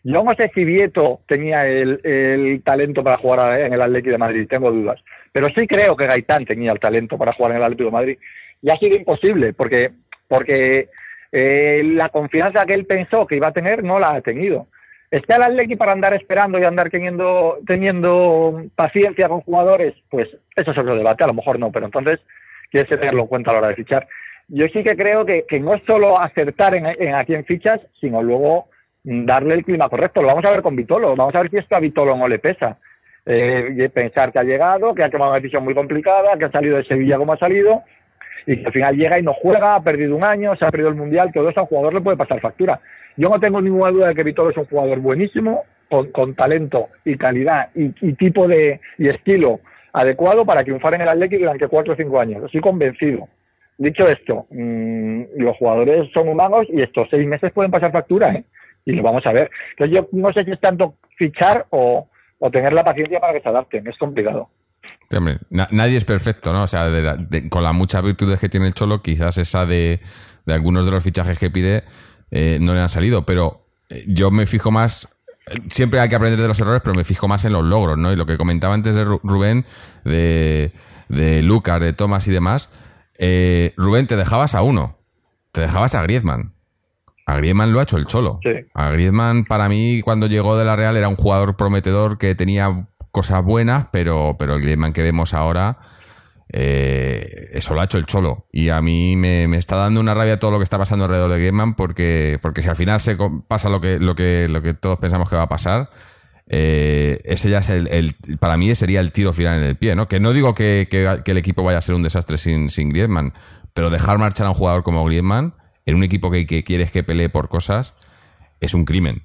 Yo no sé si Vieto tenía el, el talento para jugar en el Atlético de Madrid, tengo dudas. Pero sí creo que Gaitán tenía el talento para jugar en el Atlético de Madrid. Y ha sido imposible, porque, porque eh, la confianza que él pensó que iba a tener no la ha tenido. ¿Está el Atlético para andar esperando y andar teniendo, teniendo paciencia con jugadores? Pues eso es otro debate, a lo mejor no, pero entonces tienes que tenerlo en cuenta a la hora de fichar. Yo sí que creo que, no es solo acertar en, en a quién fichas, sino luego darle el clima correcto. Lo vamos a ver con Vitolo, vamos a ver si esto a Vitolo no le pesa. Eh, pensar que ha llegado, que ha tomado una decisión muy complicada, que ha salido de Sevilla como ha salido, y que al final llega y no juega, ha perdido un año, se ha perdido el Mundial, todo eso a un jugador le puede pasar factura. Yo no tengo ninguna duda de que Vitolo es un jugador buenísimo, con, con talento y calidad y, tipo de y estilo adecuado para triunfar en el Atlético durante cuatro o cinco años. Estoy convencido. Dicho esto, mmm, los jugadores son humanos y estos seis meses pueden pasar factura, ¿eh? Y lo vamos a ver. Entonces yo no sé si es tanto fichar o, o tener la paciencia para que se adapten. Es complicado. Sí, hombre, na- nadie es perfecto, ¿no? O sea, de la- de- con las muchas virtudes que tiene el Cholo, quizás esa de, de algunos de los fichajes que pide eh, no le han salido, pero eh, yo me fijo más, eh, siempre hay que aprender de los errores, pero me fijo más en los logros, ¿no? Y lo que comentaba antes de Ru- Rubén, de, de Lucas, de Tomás y demás, eh, Rubén, te dejabas a uno, te dejabas a Griezmann. A Griezmann lo ha hecho el Cholo. Sí. A Griezmann, para mí, cuando llegó de la Real, era un jugador prometedor que tenía cosas buenas, pero, pero el Griezmann que vemos ahora, eh, eso lo ha hecho el Cholo. Y a mí me, me está dando una rabia todo lo que está pasando alrededor de Griezmann, porque, porque si al final se pasa lo que, lo que, lo que todos pensamos que va a pasar, eh, ese ya es el, el- para mí sería el tiro final en el pie, ¿no? Que no digo que, que- que el equipo vaya a ser un desastre sin, sin Griezmann, pero dejar marchar a un jugador como Griezmann en un equipo que, que quieres que pelee por cosas es un crimen.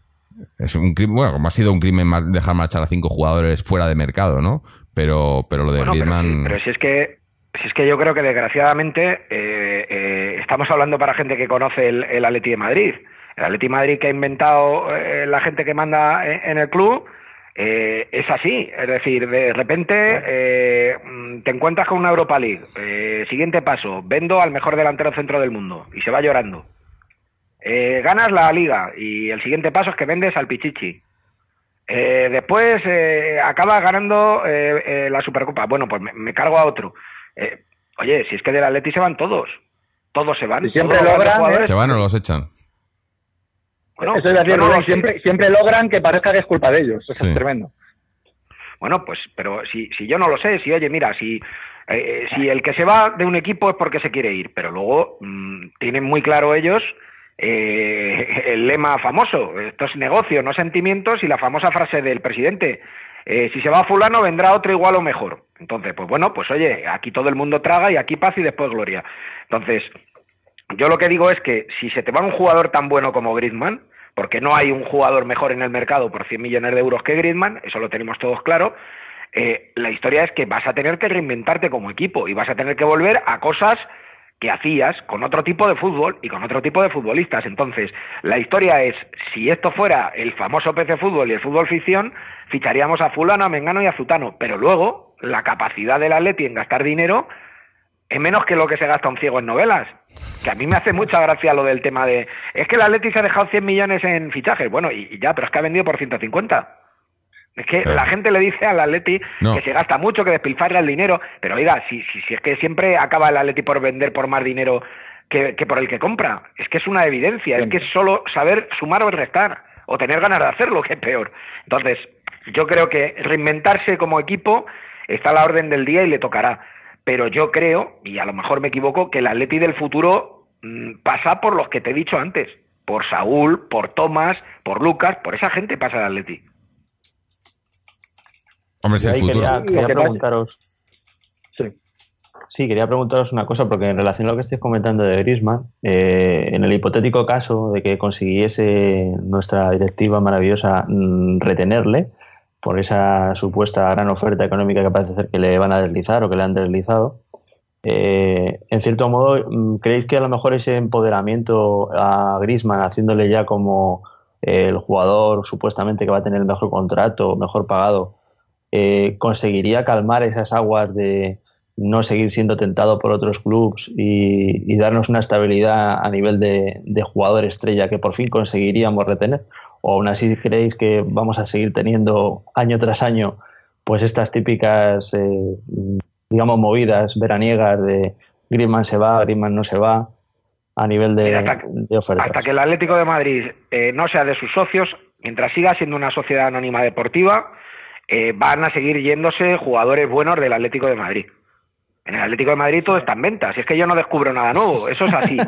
Es un crimen, bueno, como ha sido un crimen dejar marchar a cinco jugadores fuera de mercado, ¿no? Pero, pero lo de Bueno, pero, si, pero si es que si es que yo creo que desgraciadamente eh, eh, estamos hablando para gente que conoce el, el Atleti de Madrid. El Atleti de Madrid que ha inventado eh, la gente que manda en, en el club eh, es así. Es decir, de repente eh, te encuentras con una Europa League. Eh, siguiente paso, vendo al mejor delantero centro del mundo y se va llorando. Eh, ganas la liga y el siguiente paso es que vendes al Pichichi. Eh, después eh, acaba ganando eh, eh, la Supercopa. Bueno, pues me, me cargo a otro. Eh, oye, si es que del Atleti se van todos. Todos se van. Y siempre logran, ¿Se van o los echan? Bueno, Eso es decir, no siempre, siempre logran que parezca que es culpa de ellos. Eso Sí. es tremendo. Bueno, pues, pero si, si yo no lo sé, si oye, mira, si, eh, si el que se va de un equipo es porque se quiere ir, pero luego mm, tienen muy claro ellos eh, el lema famoso, esto es negocio, no sentimientos, y la famosa frase del presidente, eh, si se va fulano vendrá otro igual o mejor. Entonces, pues bueno, pues oye, aquí todo el mundo traga y aquí paz y después gloria. Entonces, yo lo que digo es que si se te va un jugador tan bueno como Griezmann, porque no hay un jugador mejor en el mercado por 100 millones de euros que Griezmann, eso lo tenemos todos claro, eh, la historia es que vas a tener que reinventarte como equipo y vas a tener que volver a cosas que hacías con otro tipo de fútbol y con otro tipo de futbolistas. Entonces, la historia es, si esto fuera el famoso PC fútbol y el fútbol ficción, ficharíamos a fulano, a mengano y a zutano, pero luego la capacidad del Atleti en gastar dinero es menos que lo que se gasta un ciego en novelas. Que a mí me hace mucha gracia lo del tema de. Es que el Atleti se ha dejado 100 millones en fichajes. Bueno, y, y ya, pero es que ha vendido por 150. Es que Claro. la gente le dice al Atleti No. que se gasta mucho, que despilfarra el dinero. Pero oiga, si, si, si es que siempre acaba el Atleti por vender por más dinero que, que por el que compra. Es que es una evidencia. Es que es solo saber sumar o restar. O tener ganas de hacerlo, que es peor. Entonces, yo creo que reinventarse como equipo está a la orden del día y le tocará. Pero yo creo, y a lo mejor me equivoco, que el Atleti del futuro mm, pasa por los que te he dicho antes. Por Saúl, por Tomás, por Lucas, por esa gente pasa el Atleti. Hombre, es Yo el ahí futuro. quería, preguntaros, Sí. Sí, quería preguntaros una cosa, porque en relación a lo que estáis comentando de Grisman, eh, en el hipotético caso de que consiguiese nuestra directiva maravillosa mm, retenerle por esa supuesta gran oferta económica que parece ser que le van a deslizar o que le han deslizado, eh, en cierto modo, mm, ¿creéis que a lo mejor ese empoderamiento a Grisman, haciéndole ya como el jugador supuestamente que va a tener el mejor contrato, mejor pagado, eh, conseguiría calmar esas aguas de no seguir siendo tentado por otros clubes y, darnos una estabilidad a nivel de, jugador estrella que por fin conseguiríamos retener? ¿O aún así creéis que vamos a seguir teniendo año tras año pues estas típicas, eh, digamos, movidas veraniegas de Griezmann se va, Griezmann no se va? a nivel de, ofertas. Hasta que el Atlético de Madrid eh, no sea de sus socios, mientras siga siendo una sociedad anónima deportiva, eh, van a seguir yéndose jugadores buenos del Atlético de Madrid. En el Atlético de Madrid todo está en venta. Si es que yo no descubro nada nuevo, eso es así.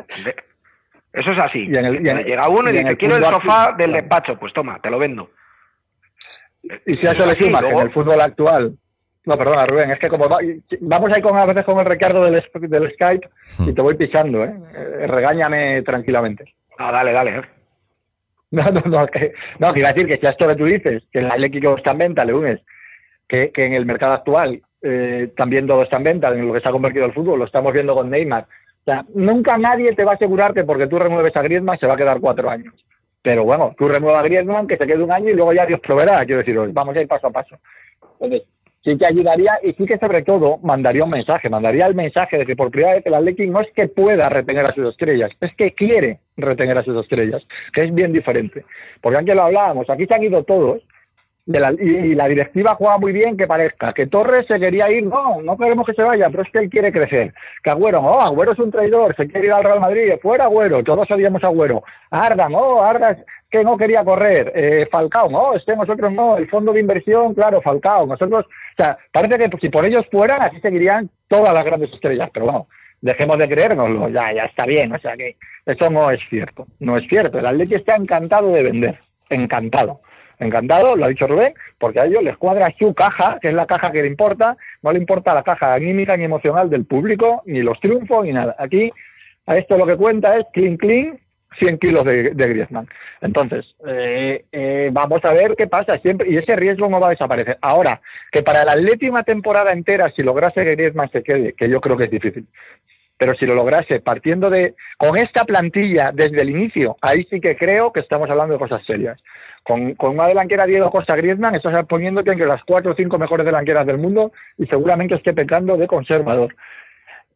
Eso es así. Llega uno y, dice, quiero el sofá del despacho. Pues toma, te lo vendo. Y si a eso le sumas en el fútbol actual no, perdona, Rubén, es que como vamos ahí con a veces con el Ricardo del, del Skype y te voy pisando, ¿eh? ¿eh? Regáñame tranquilamente. No, dale, dale. No, no, no, que, no, que iba a decir que si a esto que tú dices, que el eléctrico está en venta, le unes, que, que en el mercado actual eh, también todo está en venta, en lo que se ha convertido el fútbol, lo estamos viendo con Neymar. O sea, nunca nadie te va a asegurar que porque tú remueves a Griezmann se va a quedar cuatro años. Pero bueno, tú remuevas a Griezmann, que se quede un año y luego ya Dios proveerá. Quiero decir, vamos a ir paso a paso. Entonces, sí que ayudaría y sí que sobre todo mandaría un mensaje, mandaría el mensaje de que por primera vez el Athletic no es que pueda retener a sus estrellas, es que quiere retener a sus estrellas, que es bien diferente. Porque antes lo hablábamos, aquí se han ido todos y, la directiva juega muy bien que parezca que Torres se quería ir, no, no queremos que se vaya, pero es que él quiere crecer. Que Agüero, oh, Agüero es un traidor, se quiere ir al Real Madrid, fuera Agüero, todos sabíamos Agüero. Arda, no, Arda que no quería correr. Eh, Falcao, no, este nosotros no, el fondo de inversión, claro, Falcao, nosotros, o sea, parece que si por ellos fueran, así seguirían todas las grandes estrellas, pero bueno, dejemos de creérnoslo, ya, ya está bien, o sea que eso no es cierto, no es cierto, el Atleti está encantado de vender, encantado encantado, lo ha dicho Rubén, porque a ellos les cuadra su caja, que es la caja que le importa, no le importa la caja anímica ni emocional del público, ni los triunfos, ni nada. Aquí, a esto lo que cuenta es clean, clean, 100 kilos de, Griezmann. Entonces, eh, eh, vamos a ver qué pasa siempre, y ese riesgo no va a desaparecer. Ahora, que para la última temporada entera, si lograse que Griezmann se quede, que yo creo que es difícil, pero si lo lograse partiendo de, con esta plantilla desde el inicio, ahí sí que creo que estamos hablando de cosas serias. Con, con una delanquera Diego Costa Griezmann, estás poniéndote entre las cuatro o cinco mejores delanqueras del mundo y seguramente esté pecando de conservador.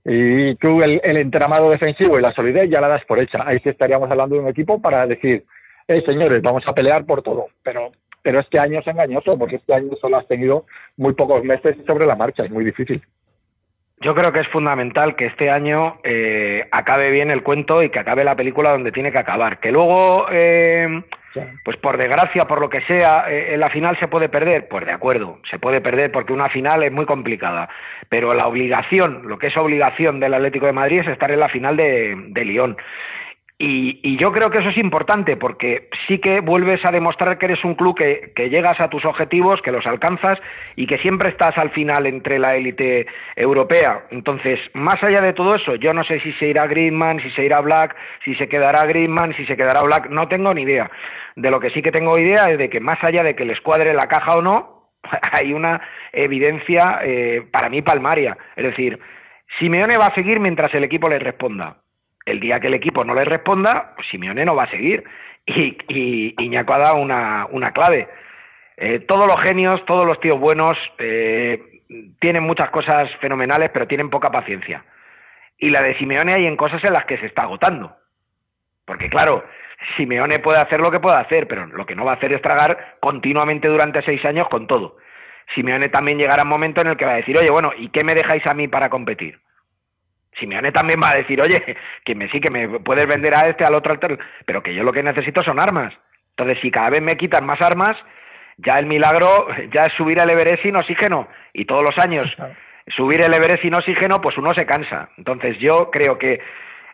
Y tú el, entramado defensivo y la solidez ya la das por hecha. Ahí sí estaríamos hablando de un equipo para decir, eh, señores, vamos a pelear por todo. Pero, pero este año es engañoso porque este año solo has tenido muy pocos meses sobre la marcha. Es muy difícil. Yo creo que es fundamental que este año eh, acabe bien el cuento y que acabe la película donde tiene que acabar. Que luego eh, pues por desgracia, por lo que sea, eh, en la final se puede perder, pues de acuerdo, se puede perder porque una final es muy complicada, pero la obligación, lo que es obligación del Atlético de Madrid es estar en la final de, de Lyon. Y, yo creo que eso es importante porque sí que vuelves a demostrar que eres un club que, que, llegas a tus objetivos, que los alcanzas y que siempre estás al final entre la élite europea. Entonces, más allá de todo eso, yo no sé si se irá Griezmann, si se irá Black, si se quedará Griezmann, si se quedará Black, no tengo ni idea. De lo que sí que tengo idea es de que más allá de que les cuadre la caja o no, hay una evidencia eh, para mí palmaria. Es decir, Simeone va a seguir mientras el equipo le responda el día que el equipo no le responda, pues Simeone no va a seguir. Y, Iñaco ha dado una, una clave. Eh, todos los genios, todos los tíos buenos eh, tienen muchas cosas fenomenales, pero tienen poca paciencia. Y la de Simeone hay en cosas en las que se está agotando. Porque claro, Simeone puede hacer lo que puede hacer, pero lo que no va a hacer es tragar continuamente durante seis años con todo. Simeone también llegará un momento en el que va a decir, oye, bueno, ¿y qué me dejáis a mí para competir? Simeone también va a decir, oye, que me sí, que me puedes vender a este, al otro, al otro, pero que yo lo que necesito son armas. Entonces, si cada vez me quitan más armas, ya el milagro ya es subir el Everest sin oxígeno. Y todos los años subir el Everest sin oxígeno, pues uno se cansa. Entonces, yo creo que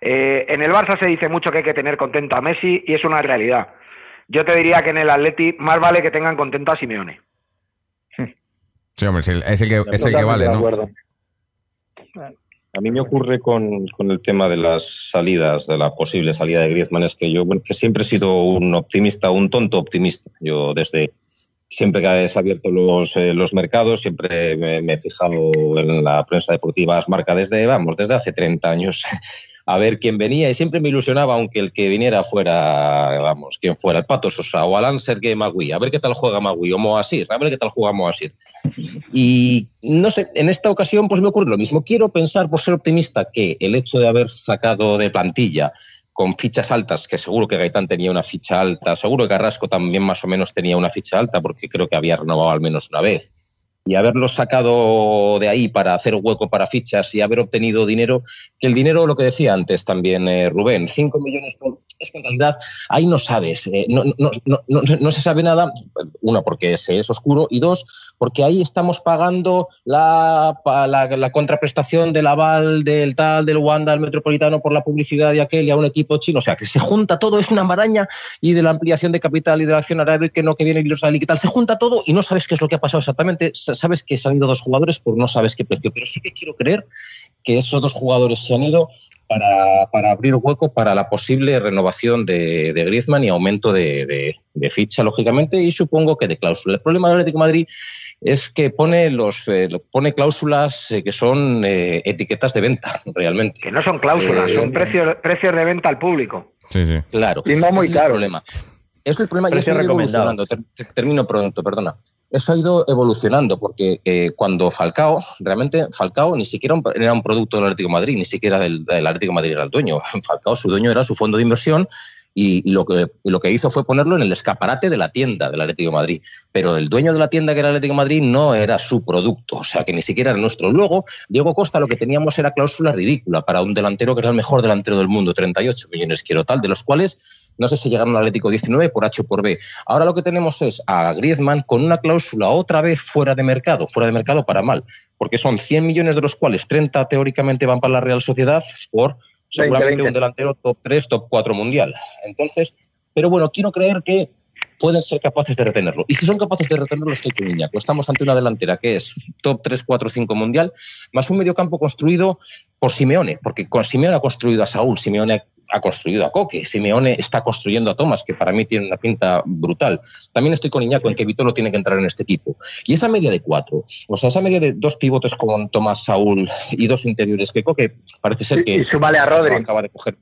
eh, en el Barça se dice mucho que hay que tener contento a Messi y es una realidad. Yo te diría que en el Atleti más vale que tengan contento a Simeone. Sí, hombre, es el, que, es el que vale, ¿no? A mí me ocurre con, con, el tema de las salidas, de la posible salida de Griezmann, es que yo bueno, que siempre he sido un optimista, un tonto optimista. Yo desde siempre que has abierto los, eh, los mercados, siempre me, me, he fijado en la prensa deportiva marca desde, vamos, desde hace 30 años a ver quién venía y siempre me ilusionaba, aunque el que viniera fuera, vamos, quien fuera, el Pato Sosa o Alan Sergei Magui, a ver qué tal juega Magui o Moasir, a ver qué tal juega Moasir. Y no sé, en esta ocasión pues me ocurre lo mismo. Quiero pensar, por ser optimista, que el hecho de haber sacado de plantilla con fichas altas, que seguro que Gaitán tenía una ficha alta, seguro que Carrasco también más o menos tenía una ficha alta, porque creo que había renovado al menos una vez y haberlo sacado de ahí para hacer hueco para fichas y haber obtenido dinero, que el dinero, lo que decía antes también eh, Rubén, 5 millones por... Es que realidad ahí no sabes, eh, no, no, no, no, se sabe nada, uno, porque es, es, oscuro, y dos, porque ahí estamos pagando la, la, la, contraprestación del aval del tal, del Wanda, al Metropolitano por la publicidad de aquel y a un equipo chino, o sea, que se junta todo, es una maraña, y de la ampliación de capital y de la acción árabe, que no, que viene y tal, se junta todo y no sabes qué es lo que ha pasado exactamente, sabes que se han ido dos jugadores, pero no sabes qué precio. Pero sí que quiero creer que esos dos jugadores se han ido para, para abrir hueco para la posible renovación de, de Griezmann y aumento de, de, de, ficha, lógicamente, y supongo que de cláusula. El problema del Atlético de Madrid es que pone, los, eh, pone cláusulas eh, que son eh, etiquetas de venta, realmente. Que no son cláusulas, son precios, precios de venta al público. Sí, sí. Claro. Y no muy es caro. El problema. Es el problema. Precio recomendado. Termino pronto, perdona eso ha ido evolucionando, porque eh, cuando Falcao, realmente Falcao ni siquiera era un producto del Atlético de Madrid, ni siquiera del, del, Atlético de Madrid era el dueño. Falcao, su dueño era su fondo de inversión y, y, lo que, y, lo que, hizo fue ponerlo en el escaparate de la tienda del Atlético de Madrid. Pero el dueño de la tienda que era el Atlético de Madrid no era su producto, o sea que ni siquiera era nuestro. Luego, Diego Costa lo que teníamos era cláusula ridícula para un delantero que era el mejor delantero del mundo, 38 millones quiero tal, de los cuales no sé si llegaron al Atlético 19 por H o por B. Ahora lo que tenemos es a Griezmann con una cláusula otra vez fuera de mercado, fuera de mercado para mal, porque son 100 millones de los cuales 30 teóricamente van para la Real Sociedad por seguramente 20, 20. un delantero top 3, top 4 mundial. Entonces, pero bueno, quiero creer que pueden ser capaces de retenerlo. Y si son capaces de retenerlo, estoy con Iñaco. Estamos ante una delantera que es top 3, 4, 5 mundial, más un mediocampo construido por Simeone, porque con Simeone ha construido a Saúl, Simeone ha construido a Coque, Simeone está construyendo a Tomás, que para mí tiene una pinta brutal. También estoy con Iñaco en que Vitolo tiene que entrar en este equipo. Y esa media de cuatro, o sea, esa media de dos pivotes con Tomás, Saúl y dos interiores que Coque parece ser que... Y, y súmale a Rodri. Acaba de coger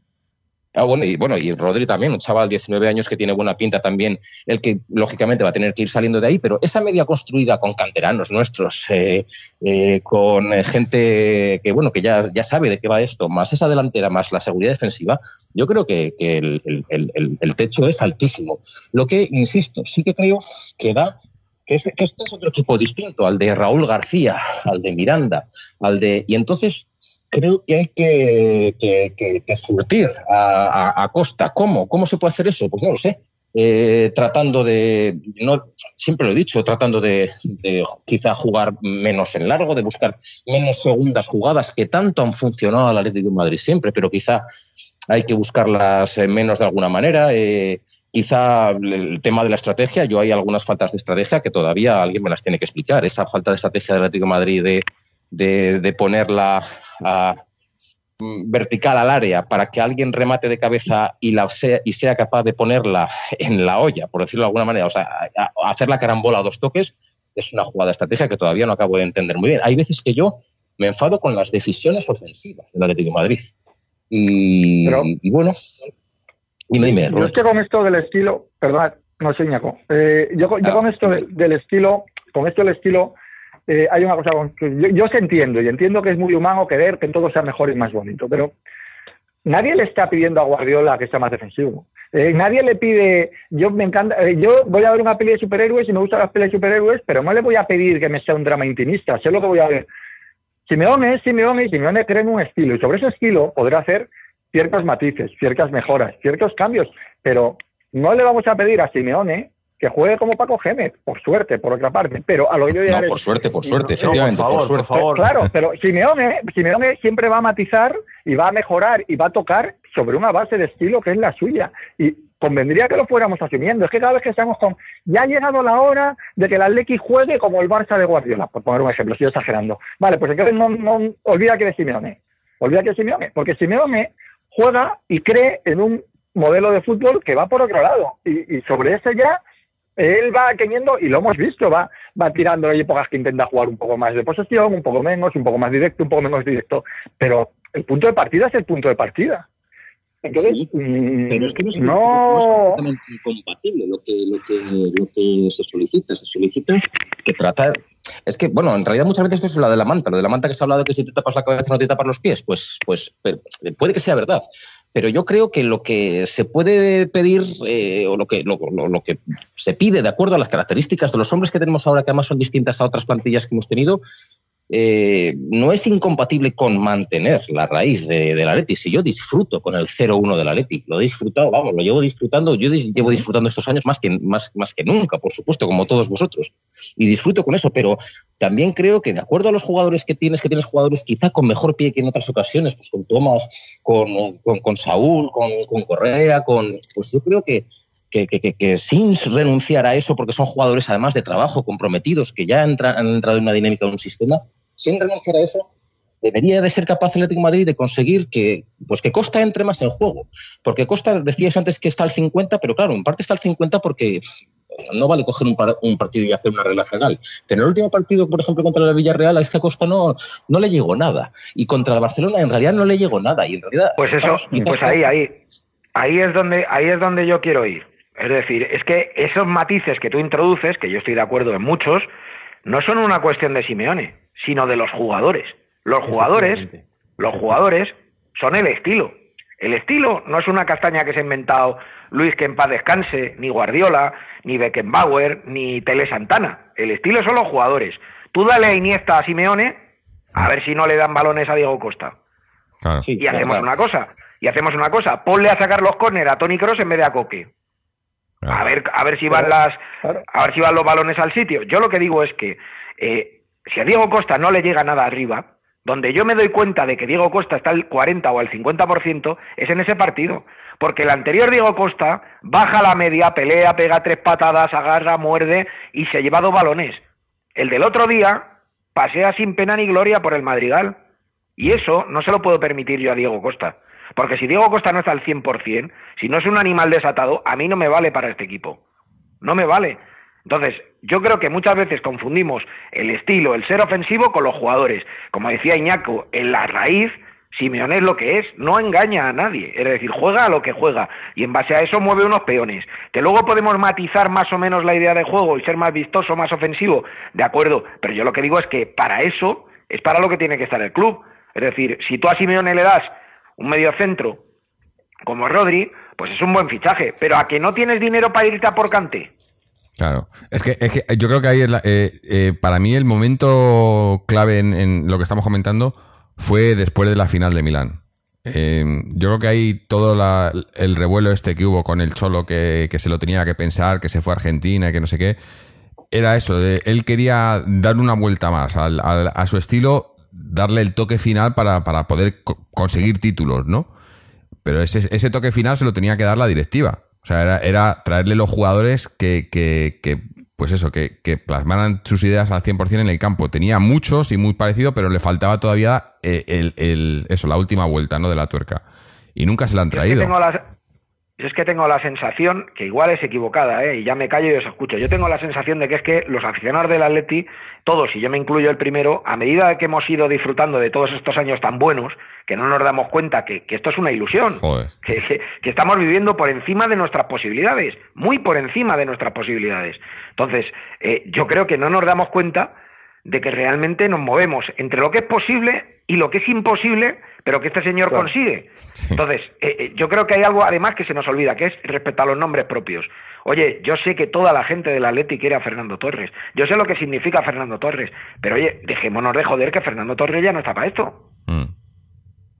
Ah, bueno, y bueno, y Rodri también, un chaval de 19 años que tiene buena pinta también, el que lógicamente va a tener que ir saliendo de ahí, pero esa media construida con canteranos nuestros, eh, eh, con gente que bueno, que ya, ya sabe de qué va esto, más esa delantera, más la seguridad defensiva, yo creo que, el, techo es altísimo. Lo que, insisto, sí que creo que da que, es, que este es otro equipo distinto al de Raúl García, al de Miranda, al de. Y entonces creo que hay que, que, que, que surtir a, a, Costa. ¿Cómo? ¿Cómo se puede hacer eso? Pues no lo sé. Eh, tratando de, no, siempre lo he dicho, tratando de, quizá jugar menos en largo, de buscar menos segundas jugadas que tanto han funcionado al Atlético de Madrid siempre, pero quizá hay que buscarlas menos de alguna manera. Eh, quizá el tema de la estrategia, yo hay algunas faltas de estrategia que todavía alguien me las tiene que explicar. Esa falta de estrategia del Atlético de Madrid de, de, de ponerla a, vertical al área para que alguien remate de cabeza y, la sea, y sea capaz de ponerla en la olla, por decirlo de alguna manera, o sea, hacer la carambola a dos toques, es una jugada de estrategia que todavía no acabo de entender muy bien. Hay veces que yo me enfado con las decisiones ofensivas del Atlético de Madrid. Y, Pero, y bueno, dime, dime. Yo es que con esto del estilo, perdón, no soy ñaco, eh, yo, yo ah, con esto de, del estilo, con esto del estilo, eh, hay una cosa que yo, yo se entiendo y entiendo que es muy humano querer que todo sea mejor y más bonito, pero nadie le está pidiendo a Guardiola que sea más defensivo. Eh, nadie le pide, yo me encanta, eh, yo voy a ver una peli de superhéroes y me gustan las pelis de superhéroes, pero no le voy a pedir que me sea un drama intimista, sé lo que voy a ver. Simeone es Simeone y Simeone cree en un estilo y sobre ese estilo podrá hacer ciertos matices, ciertas mejoras, ciertos cambios, pero no le vamos a pedir a Simeone que juegue como Paco Gémez, por suerte, por otra parte, pero a lo que yo No, por suerte, por suerte, no, efectivamente, por, favor, por, suerte. Por favor. Claro, pero Simeone, Simeone siempre va a matizar y va a mejorar y va a tocar sobre una base de estilo que es la suya. Y convendría que lo fuéramos asumiendo. Es que cada vez que estamos con, ya ha llegado la hora de que el Atleti juegue como el Barça de Guardiola, por poner un ejemplo, estoy exagerando. Vale, pues entonces no, no olvida que de Simeone. Olvídate de Simeone, porque Simeone juega y cree en un modelo de fútbol que va por otro lado. Y, y sobre ese ya él va teniendo, y lo hemos visto, va, va tirando. Hay épocas que intenta jugar un poco más de posesión, un poco menos, un poco más directo, un poco menos directo. Pero el punto de partida es el punto de partida. Entonces, Sí, mm, Pero es que no es, no, completamente incompatible lo que, lo, que, lo que se solicita. Se solicita que trata. Es que, bueno, en realidad muchas veces esto es lo de la manta, lo de la manta que se ha hablado que si te tapas la cabeza no te tapas los pies, pues, pues pero- puede que sea verdad. Pero yo creo que lo que se puede pedir eh, o lo que, lo- lo que se pide de acuerdo a las características de los hombres que tenemos ahora, que además son distintas a otras plantillas que hemos tenido, eh, no es incompatible con mantener la raíz de, de la Leti. Si yo disfruto con el 0-1 de la Leti, lo he disfrutado, vamos, lo llevo disfrutando, yo llevo disfrutando estos años más que, más, más que nunca, por supuesto, como todos vosotros. Y disfruto con eso, pero también creo que de acuerdo a los jugadores que tienes, que tienes jugadores quizá con mejor pie que en otras ocasiones, pues con Tomás, con, con, con Saúl, con, con Correa, con. Pues yo creo que, que, que- que- sin renunciar a eso, porque son jugadores además de trabajo, comprometidos, que ya han entrado en una dinámica de un sistema, sin renunciar a eso, debería de ser capaz el Atlético de Madrid de conseguir que, pues que Costa entre más en juego. Porque Costa, decías antes que está al 50, pero claro, en parte está al 50 porque no vale coger un, par- un partido y hacer una regla general. Pero en el último partido, por ejemplo, contra el Villarreal, a este Costa no, no le llegó nada. Y contra el Barcelona, en realidad, no le llegó nada. Y en realidad, Pues eso, pues ahí, ahí, ahí es donde, ahí es donde yo quiero ir. Es decir, es que esos matices que tú introduces, que yo estoy de acuerdo en muchos, no son una cuestión de Simeone, sino de los jugadores. Los jugadores, los jugadores son el estilo. El estilo no es una castaña que se ha inventado Luis que en paz descanse, ni Guardiola, ni Beckenbauer, ni Tele Santana. El estilo son los jugadores. Tú dale a Iniesta a Simeone, a ver si no le dan balones a Diego Costa. Claro. Sí, Y hacemos claro. una cosa, y hacemos una cosa, ponle a sacar los córner a Tony Cross en vez de a Coque. claro. A ver, a ver si van las, a ver si van los balones al sitio. Yo lo que digo es que eh, si a Diego Costa no le llega nada arriba, donde yo me doy cuenta de que Diego Costa está al 40 o al 50% es en ese partido. Porque el anterior Diego Costa baja la media, pelea, pega tres patadas, agarra, muerde y se lleva dos balones. El del otro día pasea sin pena ni gloria por el Madrigal. Y eso no se lo puedo permitir yo a Diego Costa. Porque si Diego Costa no está al 100%, si no es un animal desatado, a mí no me vale para este equipo. No me vale. Entonces, yo creo que muchas veces confundimos el estilo, el ser ofensivo con los jugadores. Como decía Iñaco, en la raíz, Simeone es lo que es, no engaña a nadie. Es decir, juega a lo que juega y en base a eso mueve unos peones. Que luego podemos matizar más o menos la idea de juego y ser más vistoso, más ofensivo, de acuerdo. Pero yo lo que digo es que para eso es para lo que tiene que estar el club. Es decir, si tú a Simeone le das un medio centro como Rodri, pues es un buen fichaje. Pero a que no tienes dinero para irte a por Kanté. Claro. Es que, es que yo creo que ahí eh, eh, para mí el momento clave en, lo que estamos comentando fue después de la final de Milán. Eh, yo creo que ahí todo el revuelo este que hubo con el Cholo que, que se lo tenía que pensar, que se fue a Argentina que no sé qué, era eso, de- él quería dar una vuelta más al- al- a su estilo, darle el toque final para, para poder co- conseguir títulos, ¿no? Pero ese, ese toque final se lo tenía que dar la directiva. O sea, era, era traerle los jugadores que, que, que, pues eso, que, que plasmaran sus ideas al 100% en el campo. Tenía muchos y muy parecido, pero le faltaba todavía eh, el, el- eso, la última vuelta, ¿no? De la tuerca. Y nunca se la han Yo es que traído. tengo la, yo es que tengo la sensación, que igual es equivocada, ¿eh? y ya me callo y os escucho, yo tengo la sensación de que es que los aficionados del Atleti, todos, y yo me incluyo el primero, a medida que hemos ido disfrutando de todos estos años tan buenos, que no nos damos cuenta que, que esto es una ilusión, que, que- que estamos viviendo por encima de nuestras posibilidades, muy por encima de nuestras posibilidades. Entonces, eh, yo creo que no nos damos cuenta de que realmente nos movemos entre lo que es posible y lo que es imposible, pero que este señor Claro. consigue. Sí. Entonces, eh, eh, yo creo que hay algo además que se nos olvida, que es respecto a los nombres propios. Oye, yo sé que toda la gente del Atleti quiere a Fernando Torres. Yo sé lo que significa Fernando Torres. Pero oye, dejémonos de joder que Fernando Torres ya no está para esto. Mm.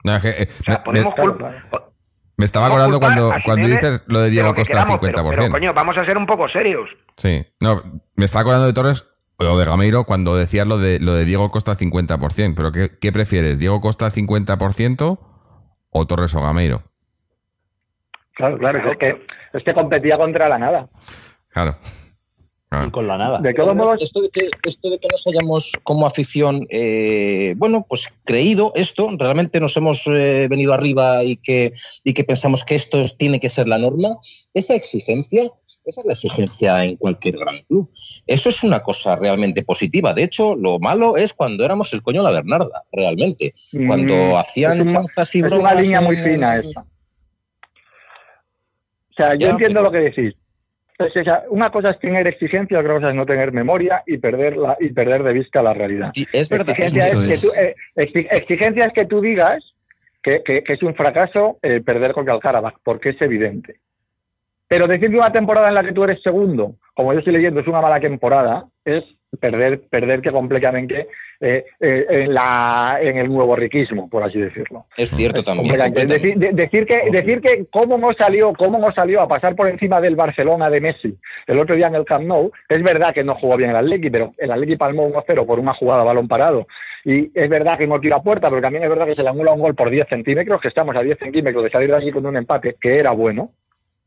No, es que, eh, O sea, me- podemos me, cul- claro. me estaba acordando cuando, cuando dices lo de Diego Costa al queramos, 50%. Pero, pero, coño, vamos a ser un poco serios. Sí, no, me estaba acordando de Torres o de Gameiro cuando decías lo de, lo de Diego Costa 50%. Pero ¿qué, qué prefieres? ¿Diego Costa 50% o Torres o Gameiro? Claro, claro, es que, es que competía contra la nada. Claro. Ah. Y con la nada. De todos modos, esto de que, esto de que nos hayamos como afición, eh, bueno, pues creído esto, realmente nos hemos eh, venido arriba y que, y que pensamos que esto es- tiene que ser la norma, esa exigencia, esa es la exigencia en cualquier gran club. Eso es una cosa realmente positiva. De hecho, lo malo es cuando éramos el coño la Bernarda, realmente. Cuando mm, hacían es un- chanzas y es bromas. una línea muy fina esa. O sea, yo Ya, entiendo pero- lo que decís. Una cosa es tener exigencia, otra cosa es no tener memoria y perder, la, y perder de vista la realidad. Sí, Es verdad. Exigencia es, que es. tú, eh, exi- exigencia es que tú digas que, que- que es un fracaso eh, perder con Calcarabach, porque es evidente. Pero decir que una temporada en la que tú eres segundo, como yo estoy leyendo, es una mala temporada, es perder, perderte completamente eh, eh, en, la, en el nuevo riquismo, por así decirlo. Es cierto también. Decir, de- decir que, decir que cómo no salió, cómo no salió a pasar por encima del Barcelona de Messi el otro día en el Camp Nou, es verdad que no jugó bien el Atleti, pero el Atleti palmó 1-0 por una jugada a balón parado. Y es verdad que no tira a puerta, pero también es verdad que se le anula un gol por 10 centímetros, que estamos a 10 centímetros de salir de aquí con un empate que era bueno,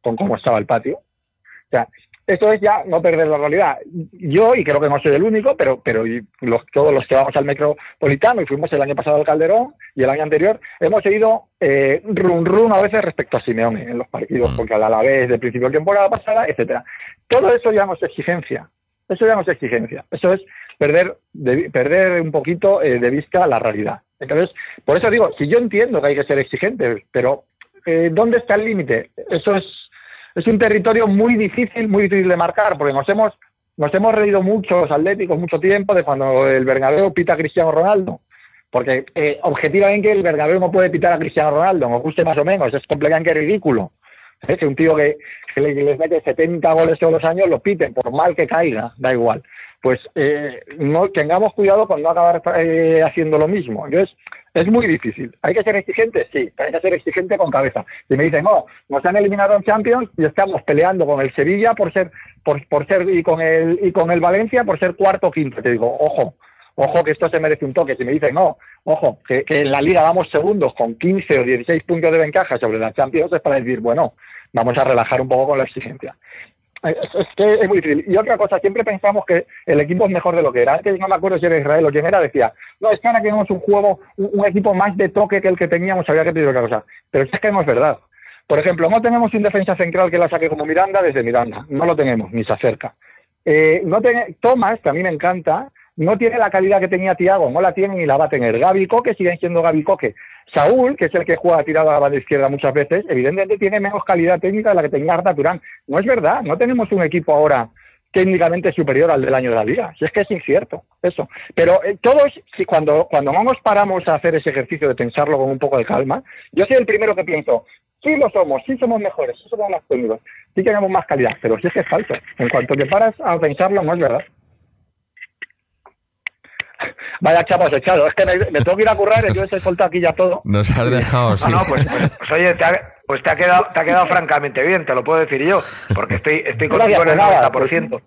con cómo estaba el patio. O sea, esto es ya no perder la realidad. Yo, y creo que no soy el único, pero, pero los, todos los que vamos al Metropolitano y fuimos el año pasado al Calderón y el año anterior, hemos seguido eh, run run a veces respecto a Simeone en los partidos, Mm. porque a la vez de principio de temporada pasada, etcétera. Todo eso ya no es exigencia. Eso ya no es exigencia. Eso es perder, de- perder un poquito eh, de vista la realidad. Entonces, por eso digo, si yo entiendo que hay que ser exigente, pero eh, ¿dónde está el límite? Eso es es un territorio muy difícil, muy difícil de marcar, porque nos hemos, nos hemos reído mucho los atléticos mucho tiempo de cuando el Bernabéu pita a Cristiano Ronaldo. Porque eh, objetivamente el Bernabéu no puede pitar a Cristiano Ronaldo, nos guste más o menos, es completamente ridículo. ¿eh? Que un tío que, le- mete 70 goles todos los años lo piten, por mal que caiga, da igual. Pues eh, no tengamos cuidado con no acabar eh, haciendo lo mismo. Entonces, es muy difícil. ¿Hay que ser exigente? Sí, pero hay que ser exigente con cabeza. Si me dicen, no, nos han eliminado en Champions y estamos peleando con el Sevilla por ser, por, por ser y con el y con el Valencia por ser cuarto o quinto. Te digo, ojo, ojo que esto se merece un toque. Si me dicen, no, ojo, que, que en la liga vamos segundos con 15 o 16 puntos de ventaja sobre la Champions, es para decir, bueno, vamos a relajar un poco con la exigencia. Es, es que es muy difícil. Y otra cosa, siempre pensamos que el equipo es mejor de lo que era. Antes no me acuerdo si era Israel o quién era, decía, no, es que ahora tenemos un juego, un equipo más de toque que el que teníamos, había que pedir otra cosa. Pero es que no es verdad. Por ejemplo, no tenemos un defensa central que la saque como Miranda desde Miranda. No lo tenemos, ni se acerca. Eh, no tiene, Thomas, que a mí me encanta, no tiene la calidad que tenía Tiago, no la tiene ni la va a tener. Gaby Coque siguen siendo Gaby Coque. Saúl, que es el que juega tirado a la banda izquierda muchas veces, evidentemente tiene menos calidad técnica de la que tenía Arda Turán. No es verdad, no tenemos un equipo ahora técnicamente superior al del año de la liga. Si es que es incierto, eso. Pero eh, todos, si cuando, cuando no nos paramos a hacer ese ejercicio de pensarlo con un poco de calma, yo soy el primero que pienso, sí lo somos, sí somos mejores, sí somos más técnicos, sí tenemos más calidad, pero sí es que es falso. En cuanto te paras a pensarlo, no es verdad. Vaya chapas echado, es que me, me tengo que ir a currar y yo he soltado aquí ya todo. Nos has dejado, sí. No, no, pues, pues, pues, oye, te ha, pues te ha quedado, te ha quedado francamente bien, te lo puedo decir yo, porque estoy, estoy contigo en el Gracias, 90%.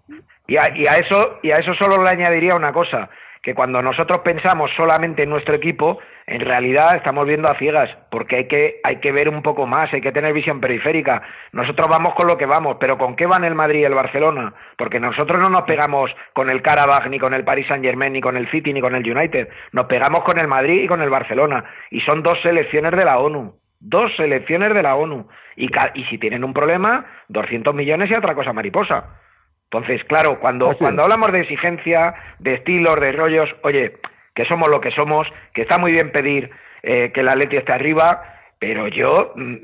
Y a, y a eso, y a eso solo le añadiría una cosa, que cuando nosotros pensamos solamente en nuestro equipo, en realidad estamos viendo a ciegas, porque hay que, hay que ver un poco más, hay que tener visión periférica. Nosotros vamos con lo que vamos, pero ¿con qué van el Madrid y el Barcelona? Porque nosotros no nos pegamos con el Karabakh, ni con el Paris Saint Germain, ni con el City, ni con el United. Nos pegamos con el Madrid y con el Barcelona. Y son dos selecciones de la ONU. Dos selecciones de la ONU. Y, y si tienen un problema, 200 millones y otra cosa mariposa. Entonces, claro, cuando, Así cuando hablamos de exigencia, de estilos, de rollos, oye, que somos lo que somos, que está muy bien pedir eh, que el Atleti esté arriba, pero yo, mm,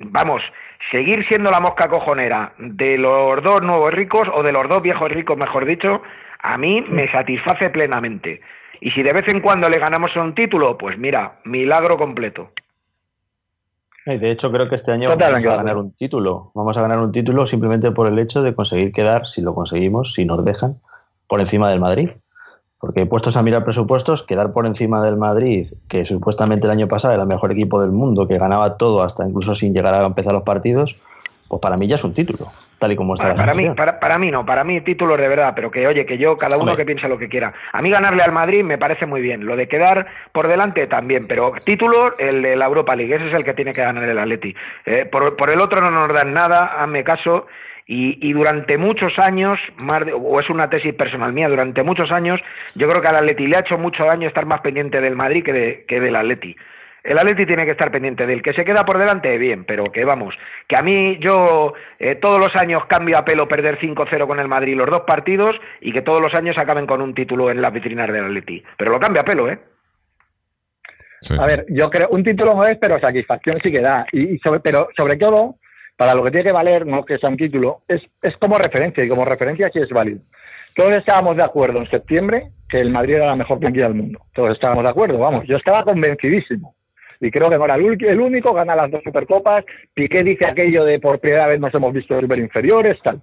vamos, seguir siendo la mosca cojonera de los dos nuevos ricos, o de los dos viejos ricos, mejor dicho, a mí me satisface plenamente. Y si de vez en cuando le ganamos un título, pues mira, milagro completo. Y de hecho, creo que este año vamos a ganar un título. Vamos a ganar un título simplemente por el hecho de conseguir quedar, si lo conseguimos, si nos dejan, por encima del Madrid. Porque puestos a mirar presupuestos, quedar por encima del Madrid, que supuestamente el año pasado era el mejor equipo del mundo, que ganaba todo hasta incluso sin llegar a empezar los partidos, pues para mí ya es un título, tal y como está Para, la para mí, para, para mí no, para mí títulos de verdad, pero que oye, que yo, cada uno Hombre. que piense lo que quiera. A mí ganarle al Madrid me parece muy bien, lo de quedar por delante también, pero título, el de la Europa League, ese es el que tiene que ganar el Atleti. Eh, por, por el otro no nos dan nada, hazme caso, Y, y durante muchos años, más de- o es una tesis personal mía, durante muchos años, yo creo que al Atleti le ha hecho mucho daño estar más pendiente del Madrid que, de, que del Atleti. El Atleti tiene que estar pendiente del que se queda por delante, bien, pero que vamos, que a mí yo eh, todos los años cambio a pelo perder 5-0 con el Madrid los dos partidos y que todos los años acaben con un título en las vitrinas del Atleti. Pero lo cambia a pelo, ¿eh? Sí, A ver, yo creo, un título no es, pero satisfacción sí que da. Y, y sobre, pero sobre todo, para lo que tiene que valer, no que sea un título, es, es como referencia, y como referencia sí es válido. Todos estábamos de acuerdo en septiembre que el Madrid era la mejor plantilla del mundo. Todos estábamos de acuerdo, vamos. Yo estaba convencidísimo. Y creo que no era el, único, gana las dos Supercopas. Piqué dice aquello de por primera vez nos hemos visto super inferiores, tal.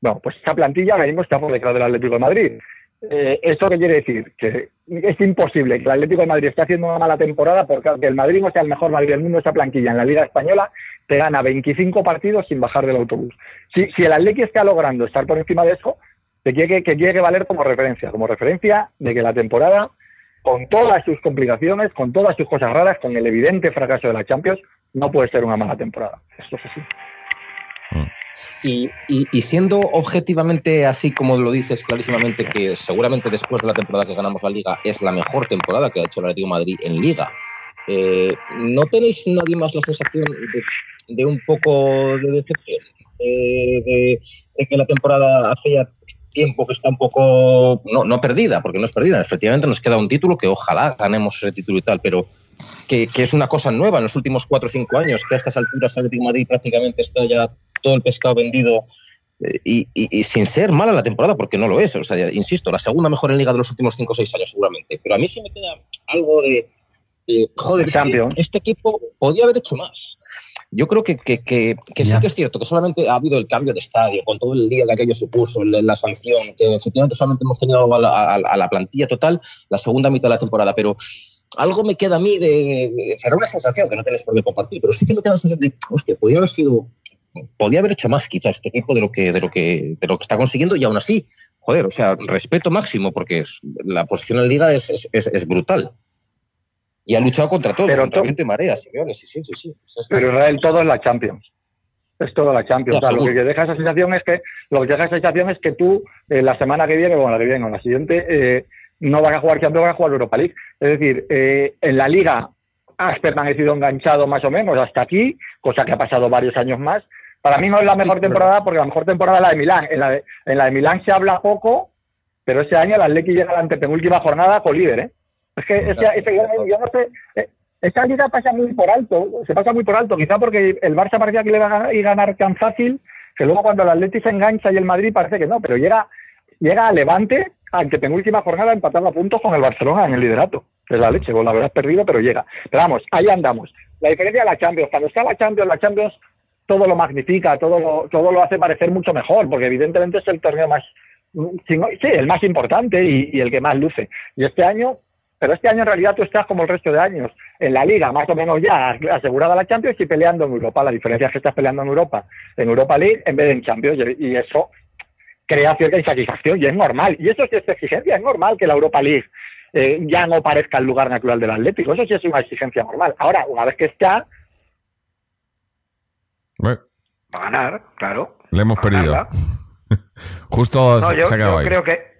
Bueno, pues esa plantilla ahora mismo está por detrás del Atlético de Madrid. Eh, ¿Esto qué quiere decir? Que es imposible que el Atlético de Madrid esté haciendo una mala temporada porque el Madrid no sea el mejor Madrid del mundo, esa plantilla en la Liga Española te gana 25 partidos sin bajar del autobús. Si, si el Atlético está logrando estar por encima de eso, te tiene que, tiene que valer como referencia, como referencia de que la temporada, con todas sus complicaciones, con todas sus cosas raras, con el evidente fracaso de la Champions, no puede ser una mala temporada. Esto es así. Y, y- siendo objetivamente así como lo dices clarísimamente, que seguramente después de la temporada que ganamos la Liga es la mejor temporada que ha hecho el Atlético Madrid en Liga, eh, ¿no tenéis nadie más la sensación de, un poco de decepción? De, que la temporada hace ya tiempo que está un poco, no, no perdida, porque no es perdida, efectivamente nos queda un título que ojalá ganemos ese título y tal, pero que, es una cosa nueva en los últimos cuatro o cinco años, que a estas alturas Atlético Madrid prácticamente está ya todo el pescado vendido eh, y, sin ser mala la temporada, porque no lo es. O sea, insisto, la segunda mejor en liga de los últimos cinco o seis años seguramente. Pero a mí sí me queda algo de, de, joder, este equipo podía haber hecho más. Yo creo que, que, que- que sí que es cierto que solamente ha habido el cambio de estadio, con todo el lío que aquello supuso, la sanción, que efectivamente solamente hemos tenido a la, a- a la plantilla total la segunda mitad de la temporada, pero algo me queda a mí de, será una sensación que no tenéis por qué compartir, pero sí que me queda la sensación de, hostia, podría haber sido, podía haber hecho más quizás este equipo de lo que, de lo que, de lo que está consiguiendo y aún así, joder, o sea, respeto máximo porque es- la posición en liga es, es, es- es brutal. Y ha luchado contra todo, Pero contra to- viento y marea, Simeone, sí, sí, sí, sí. Es- Pero Israel todo es la Champions. Es todo la Champions. Ya, O sea, lo que deja esa sensación es que lo que deja esa sensación es que tú eh, la semana que viene, bueno, la que viene o la siguiente, eh, no vas a jugar Champions, vas a jugar Europa League. Es decir, eh, en la Liga has permanecido enganchado más o menos hasta aquí, cosa que ha pasado varios años más. Para mí no es la mejor temporada porque la mejor temporada es la de Milán. En la de, en la de Milán se habla poco, pero ese año el Atleti llega a la antepenúltima jornada con líder, ¿eh? Es que ese- ese- yo, yo no sé, eh, esa liga pasa muy por alto, se pasa muy por alto, quizá porque el Barça parecía que le iba a ganar, tan fácil, que luego cuando el Atleti se engancha y el Madrid parece que no, pero llega, llega a Levante, ante penúltima jornada, empatando a puntos con el Barcelona en el liderato. Es la leche, con la verdad perdido, pero llega. Pero vamos, ahí andamos. La diferencia de la Champions, cuando está la Champions, la Champions todo lo magnifica, todo lo, todo lo hace parecer mucho mejor, porque evidentemente es el torneo más, no- sí, el más importante y, y el que más luce. Y este año, pero este año en realidad tú estás como el resto de años, en la liga, más o menos ya asegurada la Champions y peleando en Europa. La diferencia es que estás peleando en Europa, en Europa League, en vez de en Champions, y eso crea cierta insatisfacción y es normal. Y eso sí es exigencia, es normal que la Europa League eh, ya no parezca el lugar natural del Atlético. Eso sí es una exigencia normal. Ahora, una vez que está, Bueno, Va a ganar, claro. le hemos perdido. Justo No, se, yo, se yo ahí. creo que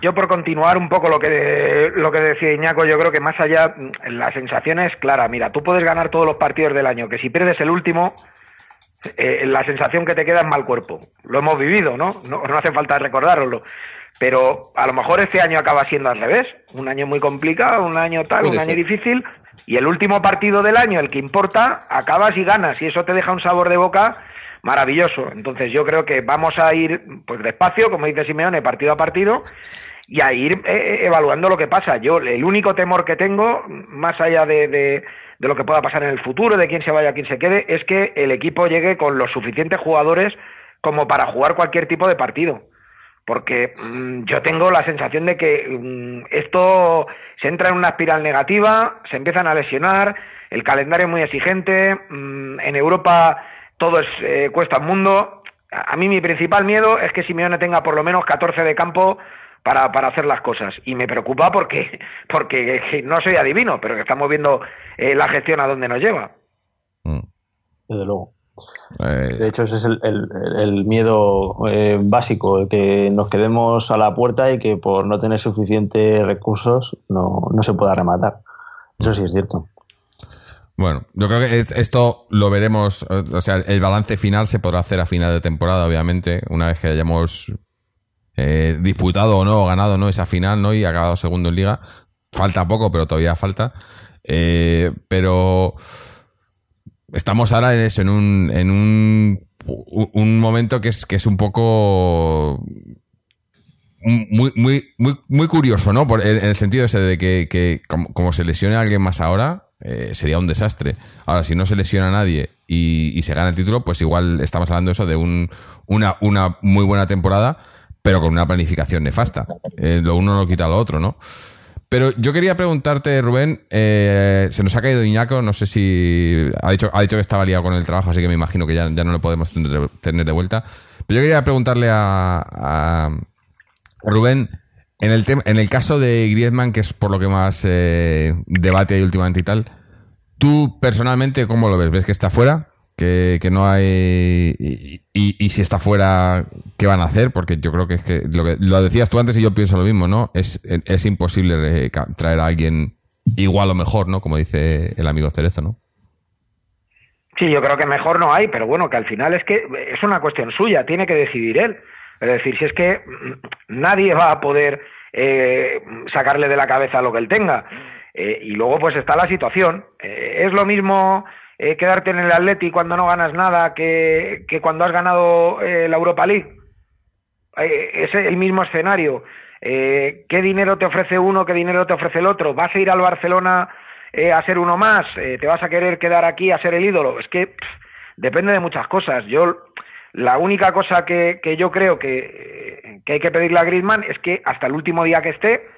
yo por continuar un poco lo que lo que decía Iñaco, yo creo que más allá la sensación es clara. Mira, tú puedes ganar todos los partidos del año, que si pierdes el último, eh, la sensación que te queda es mal cuerpo. Lo hemos vivido, ¿no? ¿no? No hace falta recordároslo. Pero a lo mejor este año acaba siendo al revés. Un año muy complicado, un año tal, Puede un año difícil. Y el último partido del año, el que importa, acabas y ganas. Y eso te deja un sabor de boca maravilloso. Entonces yo creo que vamos a ir pues despacio, como dice Simeone, partido a partido, y a ir eh, evaluando lo que pasa. Yo el único temor que tengo, más allá de, de, de lo que pueda pasar en el futuro, de quién se vaya, quién se quede, es que el equipo llegue con los suficientes jugadores como para jugar cualquier tipo de partido. Porque mm, yo tengo la sensación de que mm, esto se entra en una espiral negativa, se empiezan a lesionar, el calendario es muy exigente, mm, en Europa todo es eh, cuesta un mundo. A mí mi principal miedo es que Simeone tenga por lo menos 14 de campo para, para hacer las cosas. Y me preocupa porque, porque no soy adivino, pero que estamos viendo eh, la gestión a dónde nos lleva. Mm. Desde luego. Eh, De hecho, ese es el, el- el miedo eh, básico, el que nos quedemos a la puerta y que por no tener suficientes recursos no, no se pueda rematar. Eso sí es cierto. Bueno, yo creo que es- esto lo veremos, o sea, el balance final se podrá hacer a final de temporada, obviamente, una vez que hayamos eh, disputado o no, o ganado no esa final, ¿no? Y acabado segundo en liga. Falta poco, pero todavía falta. Eh, pero estamos ahora en eso, en un, en un, un momento que es, que es un poco muy, muy, muy, muy curioso, ¿no? Por, en el sentido ese de que, que como, como se lesione a alguien más ahora, eh, sería un desastre. Ahora, si no se lesiona a nadie y, se gana el título, pues igual estamos hablando eso de un, una, una muy buena temporada, pero con una planificación nefasta. Eh, lo uno no quita lo otro, ¿no? Pero yo quería preguntarte, Rubén, eh, se nos ha caído Iñaco, no sé si ha dicho, ha dicho que estaba liado con el trabajo, así que me imagino que ya, ya no lo podemos tener de, vuelta. Pero yo quería preguntarle a Rubén, en el, en el caso de Griezmann, que es por lo que más eh, debate hay últimamente y tal, ¿tú personalmente cómo lo ves? ¿Ves que está fuera? ¿Que, que no hay... Y, y- si está fuera, ¿qué van a hacer? Porque yo creo que es que lo, lo decías tú antes y yo pienso lo mismo, ¿no? Es, es imposible eh, traer a alguien igual o mejor, ¿no? Como dice el amigo Cerezo, ¿no? Sí, yo creo que mejor no hay, pero bueno, que al final es que es una cuestión suya, tiene que decidir él. Es decir, si es que nadie va a poder eh, sacarle de la cabeza lo que él tenga. Eh, y luego pues está la situación. Eh, es lo mismo eh, quedarte en el Atleti cuando no ganas nada que, cuando has ganado la Europa League. Es el mismo escenario. ¿Qué dinero te ofrece uno? ¿Qué dinero te ofrece el otro? ¿Vas a ir al Barcelona a ser uno más? ¿Te vas a querer quedar aquí a ser el ídolo? Es que depende de muchas cosas. Yo la única cosa que, yo creo que, hay que pedirle a Griezmann es que hasta el último día que esté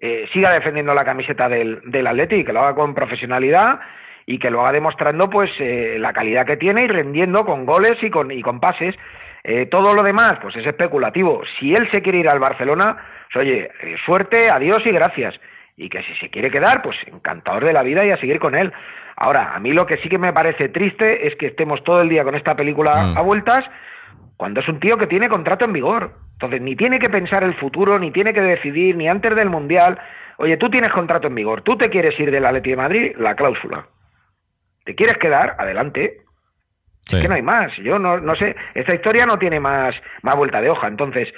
eh, siga defendiendo la camiseta del, del Atleti, que lo haga con profesionalidad y que lo haga demostrando pues eh, la calidad que tiene y rendiendo con goles y con, y con pases. Eh, todo lo demás, pues es especulativo. Si él se quiere ir al Barcelona, pues, oye, eh, suerte, adiós y gracias. Y que si se quiere quedar, pues encantador de la vida y a seguir con él. Ahora, a mí lo que sí que me parece triste es que estemos todo el día con esta película Mm. a vueltas cuando es un tío que tiene contrato en vigor. Entonces, ni tiene que pensar el futuro, ni tiene que decidir, ni antes del Mundial. Oye, tú tienes contrato en vigor, tú te quieres ir del Atleti de Madrid, la cláusula. ¿Te quieres quedar? Adelante. Sí. Es que no hay más. Yo no, no sé, esta historia no tiene más, más vuelta de hoja. Entonces,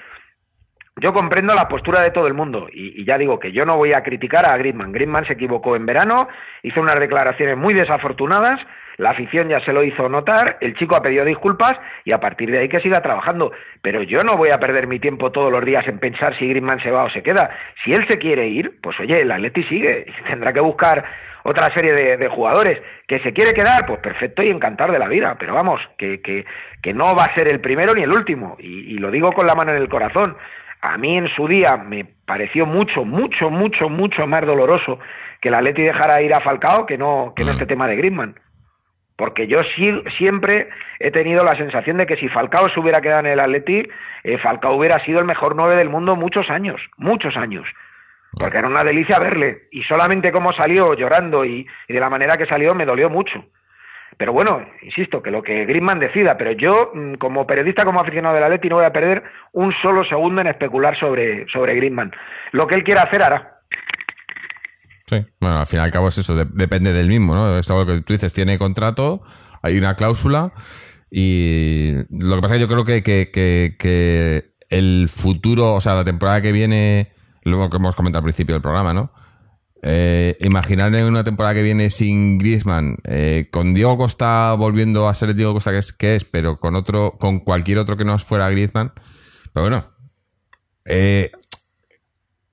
yo comprendo la postura de todo el mundo y, ya digo que yo no voy a criticar a Griezmann. Griezmann se equivocó en verano, hizo unas declaraciones muy desafortunadas, la afición ya se lo hizo notar, el chico ha pedido disculpas y a partir de ahí que siga trabajando. Pero yo no voy a perder mi tiempo todos los días en pensar si Griezmann se va o se queda. Si él se quiere ir, pues oye, el Atleti sigue tendrá que buscar otra serie de, jugadores. Que se quiere quedar, pues perfecto y encantar de la vida. Pero vamos, que, que, que no va a ser el primero ni el último. Y lo digo con la mano en el corazón. A mí en su día me pareció mucho, mucho, mucho, mucho más doloroso que el Atleti dejara ir a Falcao que no, que no Mm. este tema de Griezmann. Porque yo sí, siempre he tenido la sensación de que si Falcao se hubiera quedado en el Atleti, eh, Falcao hubiera sido el mejor nueve del mundo muchos años, muchos años. Porque era una delicia verle. Y solamente cómo salió llorando y, y de la manera que salió me dolió mucho. Pero bueno, insisto, que lo que Griezmann decida, pero yo, mm, como periodista, como aficionado del Atleti, no voy a perder un solo segundo en especular sobre, sobre Griezmann. Lo que él quiera hacer, hará. Sí, bueno, al fin y al cabo es eso, de- depende del mismo, ¿no? Es algo que tú dices, tiene contrato, hay una cláusula y lo que pasa es que yo creo que, que, que, que el futuro, o sea, la temporada que viene, lo que hemos comentado al principio del programa, ¿no? Eh, imaginar en una temporada que viene sin Griezmann, eh, con Diego Costa volviendo a ser el Diego Costa que es, pero con otro, con cualquier otro que no fuera Griezmann, pero bueno, eh,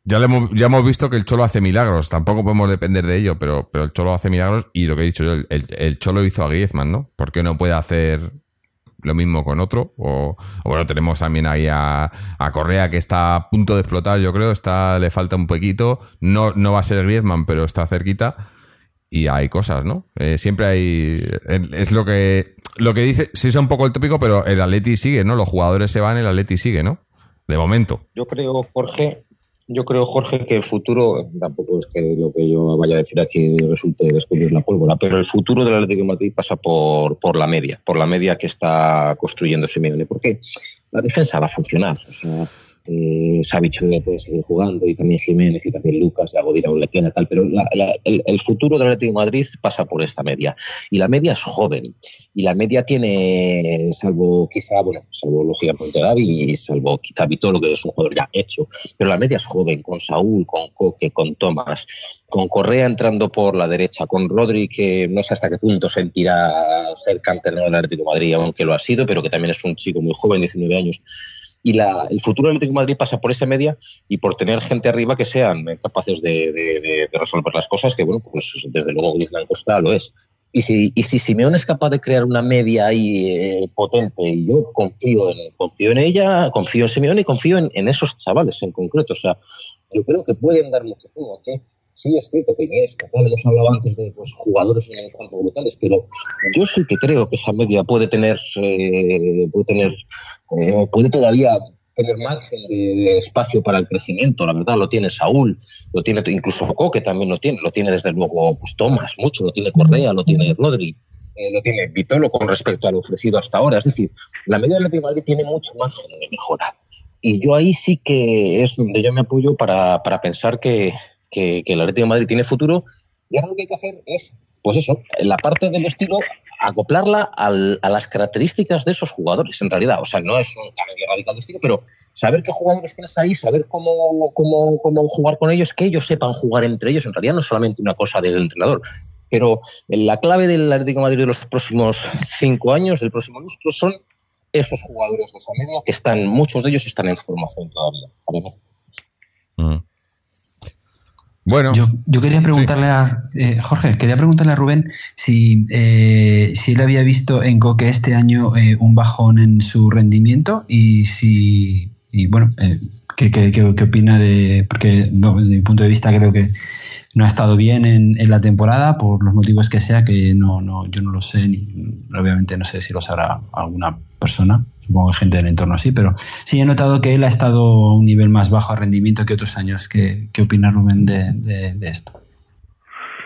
ya, hemos, ya hemos visto que el Cholo hace milagros. Tampoco podemos depender de ello, pero, pero el Cholo hace milagros. Y lo que he dicho yo, el, el- el Cholo hizo a Griezmann, ¿no? ¿Por qué no puede hacer lo mismo con otro? O, o bueno, tenemos también ahí a, a Correa que está a punto de explotar, yo creo. Está, le falta un poquito. No, no va a ser Griezmann, pero está cerquita. Y hay cosas, ¿no? Eh, siempre hay. Es lo que. Lo que dice, sí es un poco el tópico, pero el Atleti sigue, ¿no? Los jugadores se van, el Atleti sigue, ¿no? De momento. Yo creo, Jorge, yo creo, Jorge, que el futuro, tampoco es que lo que yo vaya a decir aquí resulte descubrir la pólvora, pero el futuro del Atlético de Madrid pasa por, por la media, por la media que está construyendo Simeone. Porque la defensa va a funcionar. O sea, eh, puede seguir jugando y también Jiménez y también Lucas, Agodira, queda tal, pero el, futuro del Atlético de Madrid pasa por esta media. Y la media es joven. Y la media tiene, salvo quizá, bueno, salvo lógicamente David y salvo quizá Vitolo, que es un jugador ya hecho, pero la media es joven, con Saúl, con Coque, con Tomás, con Correa entrando por la derecha, con Rodri, que no sé hasta qué punto sentirá ser canterano del Atlético de Madrid, aunque lo ha sido, pero que también es un chico muy joven, 19 años y la, el futuro del Atlético de Madrid pasa por esa media y por tener gente arriba que sean capaces de, resolver las cosas, que bueno, pues desde luego Griezmann Costa lo es. Y si, y si Simeone es capaz de crear una media ahí eh, potente, y yo confío en, confío en ella, confío en Simeone y confío en, esos chavales en concreto. O sea, yo creo que pueden dar mucho juego. ¿okay? Sí es cierto que es tal, hemos hablado antes de pues, jugadores en el campo brutales, pero yo sí que creo que esa media puede tener, eh, puede tener, eh, puede todavía tener más de espacio para el crecimiento, la verdad, lo tiene Saúl, lo tiene incluso Coque también lo tiene, lo tiene desde luego pues Tomás, mucho, lo tiene Correa, lo tiene Rodri, eh, lo tiene Vitolo con respecto a lo ofrecido hasta ahora, es decir, la media de la Madrid tiene mucho más de mejorar. Y yo ahí sí que es donde yo me apoyo para, para pensar que, que, el Atlético de Madrid tiene futuro y ahora lo que hay que hacer es, pues eso, la parte del estilo acoplarla al, a las características de esos jugadores, en realidad. O sea, no es un cambio radical de estilo, pero saber qué jugadores tienes ahí, saber cómo, cómo, cómo jugar con ellos, que ellos sepan jugar entre ellos, en realidad no es solamente una cosa del entrenador. Pero la clave del Atlético de Madrid de los próximos cinco años, del próximo lustro, son esos jugadores de esa media que están, muchos de ellos están en formación todavía. Mm. Bueno. Yo, quería preguntarle a eh, Jorge, quería preguntarle a Rubén si, eh, si él había visto en Coque este año eh, un bajón en su rendimiento y si, y bueno, ¿qué, qué, qué, opina de, porque no, desde mi punto de vista creo que no ha estado bien en, la temporada por los motivos que sea, que no, no, yo no lo sé, ni, obviamente no sé si lo sabrá alguna persona, supongo que gente del entorno sí, pero sí he notado que él ha estado a un nivel más bajo de rendimiento que otros años. ¿Qué, qué opina Rubén de, esto?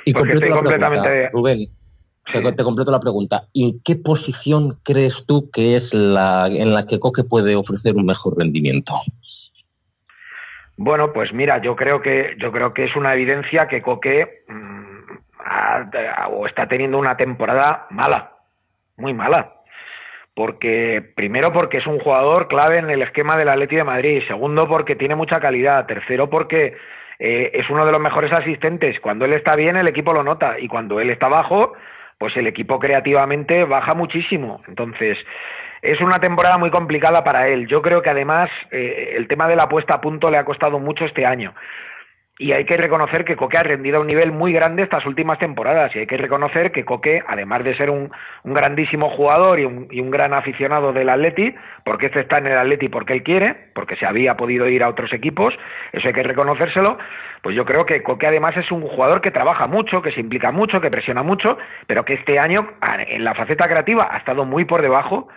Y completo la completamente... Rubén, te, completo la pregunta. ¿Y qué posición crees tú que es la en la que Coque puede ofrecer un mejor rendimiento? Bueno, pues mira, yo creo que yo creo que es una evidencia que Coque mm, está teniendo una temporada mala, muy mala. Porque primero porque es un jugador clave en el esquema del Atleti de Madrid, segundo porque tiene mucha calidad, tercero porque eh, es uno de los mejores asistentes. Cuando él está bien, el equipo lo nota y cuando él está bajo, pues el equipo creativamente baja muchísimo. Entonces, es una temporada muy complicada para él. Yo creo que además eh, el tema de la puesta a punto le ha costado mucho este año. Y hay que reconocer que Coque ha rendido a un nivel muy grande estas últimas temporadas. Y hay que reconocer que Coque, además de ser un, grandísimo jugador y un, y un, gran aficionado del Atleti, porque este está en el Atleti porque él quiere, porque se había podido ir a otros equipos, eso hay que reconocérselo, pues yo creo que Coque además es un jugador que trabaja mucho, que se implica mucho, que presiona mucho, pero que este año en la faceta creativa ha estado muy por debajo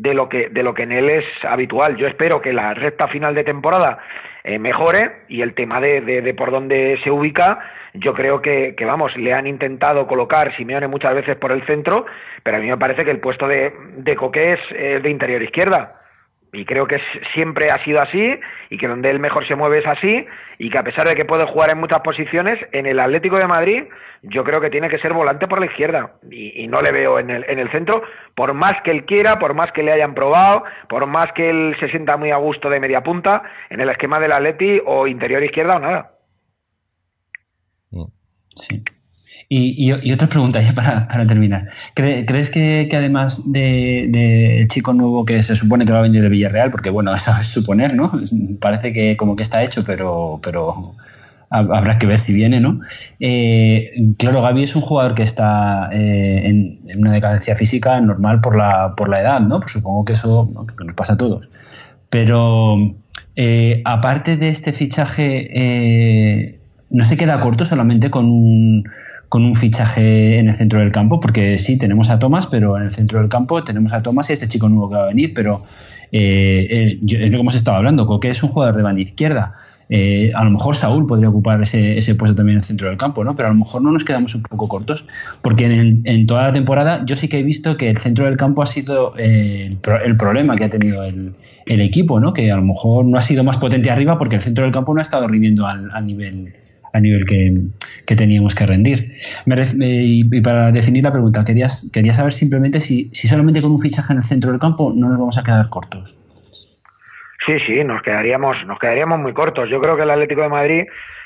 de lo que de lo que en él es habitual. Yo espero que la recta final de temporada eh, mejore y el tema de, de, por dónde se ubica, yo creo que, que, vamos, le han intentado colocar Simeone muchas veces por el centro, pero a mí me parece que el puesto de, de Coque es de interior izquierda y creo que siempre ha sido así y que donde él mejor se mueve es así y que a pesar de que puede jugar en muchas posiciones en el Atlético de Madrid yo creo que tiene que ser volante por la izquierda. Y, no le veo en el, en el centro por más que él quiera por más que le hayan probado por más que él se sienta muy a gusto de media punta en el esquema del Atleti o interior izquierda o nada. Sí y, otra pregunta ya para, terminar. ¿Crees que, además del de, chico nuevo que se supone que va a venir de Villarreal, porque bueno, eso es suponer, ¿no? Parece que como que está hecho, pero, pero habrá que ver si viene, ¿no? Eh, claro, Gaby es un jugador que está eh, en, una decadencia física normal por la, por la edad, ¿no? Pues supongo que eso nos pasa a todos. Pero eh, aparte de este fichaje, ¿no se queda corto solamente con un con un fichaje en el centro del campo, porque sí, tenemos a Tomás, pero en el centro del campo tenemos a Tomás y a este chico nuevo que va a venir, pero eh, eh, es lo que hemos estado hablando, Coque es un jugador de banda izquierda. eh, a lo mejor Saúl podría ocupar ese, ese, puesto también en el centro del campo, ¿no? Pero a lo mejor no nos quedamos un poco cortos, porque en, en toda la temporada yo sí que he visto que el centro del campo ha sido eh, el, el, problema que ha tenido el, el, equipo, ¿no? Que a lo mejor no ha sido más potente arriba porque el centro del campo no ha estado rindiendo al nivel a nivel que, que, teníamos que rendir. Y, para definir la pregunta, quería, quería saber simplemente si, si solamente con un fichaje en el centro del campo no nos vamos a quedar cortos. Sí, sí, nos quedaríamos, nos quedaríamos muy cortos. Yo creo que el Atlético de Madrid,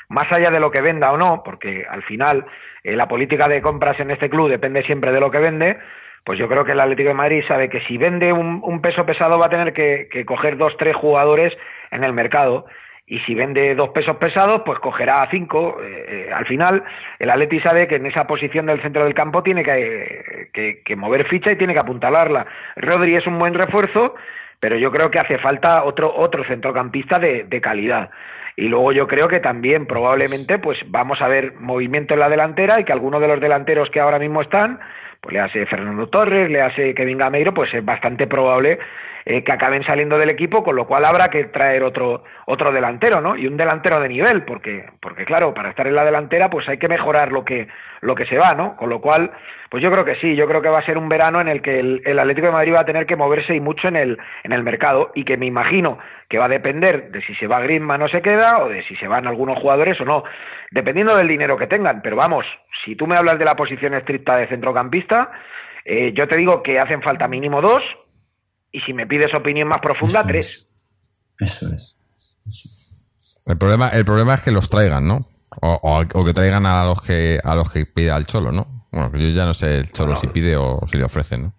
más allá de lo que venda o no, porque al final eh, la política de compras en este club depende siempre de lo que vende, pues yo creo que el Atlético de Madrid sabe que si vende un, un peso pesado va a tener que, que, coger dos, tres jugadores en el mercado. Y si vende dos pesos pesados, pues cogerá a cinco. Eh, eh, al final, el Atleti sabe que en esa posición del centro del campo tiene que, que, mover ficha y tiene que apuntalarla. Rodri es un buen refuerzo, pero yo creo que hace falta otro otro centrocampista de, de, calidad y luego yo creo que también probablemente pues vamos a ver movimiento en la delantera y que algunos de los delanteros que ahora mismo están pues le hace Fernando Torres le hace Kevin Gameiro pues es bastante probable eh, que acaben saliendo del equipo, con lo cual habrá que traer otro, otro delantero, ¿no? Y un delantero de nivel, porque, porque claro, para estar en la delantera, pues hay que mejorar lo que, lo que se va, ¿no? Con lo cual, pues yo creo que sí, yo creo que va a ser un verano en el que el, Atlético de Madrid va a tener que moverse y mucho en el, en el mercado, y que me imagino que va a depender de si se va Griezmann o se queda, o de si se van algunos jugadores o no, dependiendo del dinero que tengan. Pero vamos, si tú me hablas de la posición estricta de centrocampista, eh, yo te digo que hacen falta mínimo dos, y si me pides opinión más profunda, Eso tres. Es. Eso es. El problema, el problema es que los traigan, ¿no? O, o, o, que traigan a los que a los que pida el cholo, ¿no? Bueno, yo ya no sé el cholo si pide o si le ofrecen, ¿no?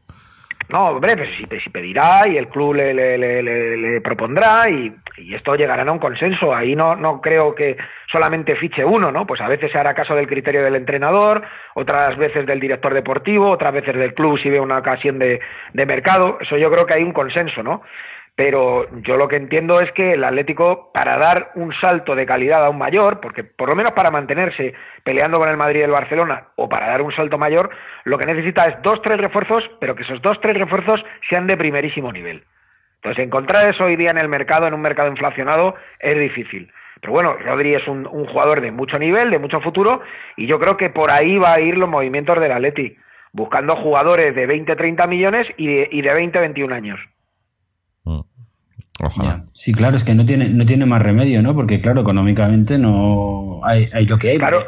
No, hombre, pues si, pedirá y el club le, le, le, le propondrá y, y, esto llegará a un consenso. Ahí no, no creo que solamente fiche uno, ¿no? Pues a veces se hará caso del criterio del entrenador, otras veces del director deportivo, otras veces del club si ve una ocasión de, de mercado. Eso yo creo que hay un consenso, ¿no? Pero yo lo que entiendo es que el Atlético, para dar un salto de calidad aún mayor, porque por lo menos para mantenerse peleando con el Madrid y el Barcelona, o para dar un salto mayor, lo que necesita es dos, tres refuerzos, pero que esos dos, tres refuerzos sean de primerísimo nivel. Entonces, encontrar eso hoy día en el mercado, en un mercado inflacionado, es difícil. Pero bueno, Rodri es un, un jugador de mucho nivel, de mucho futuro, y yo creo que por ahí va a ir los movimientos del Atleti, buscando jugadores de 20, 30 millones y de, y de 20, 21 años. Ojalá. Sí, claro, es que no tiene, no tiene más remedio, ¿no? Porque, claro, económicamente no hay, hay lo que hay. Claro.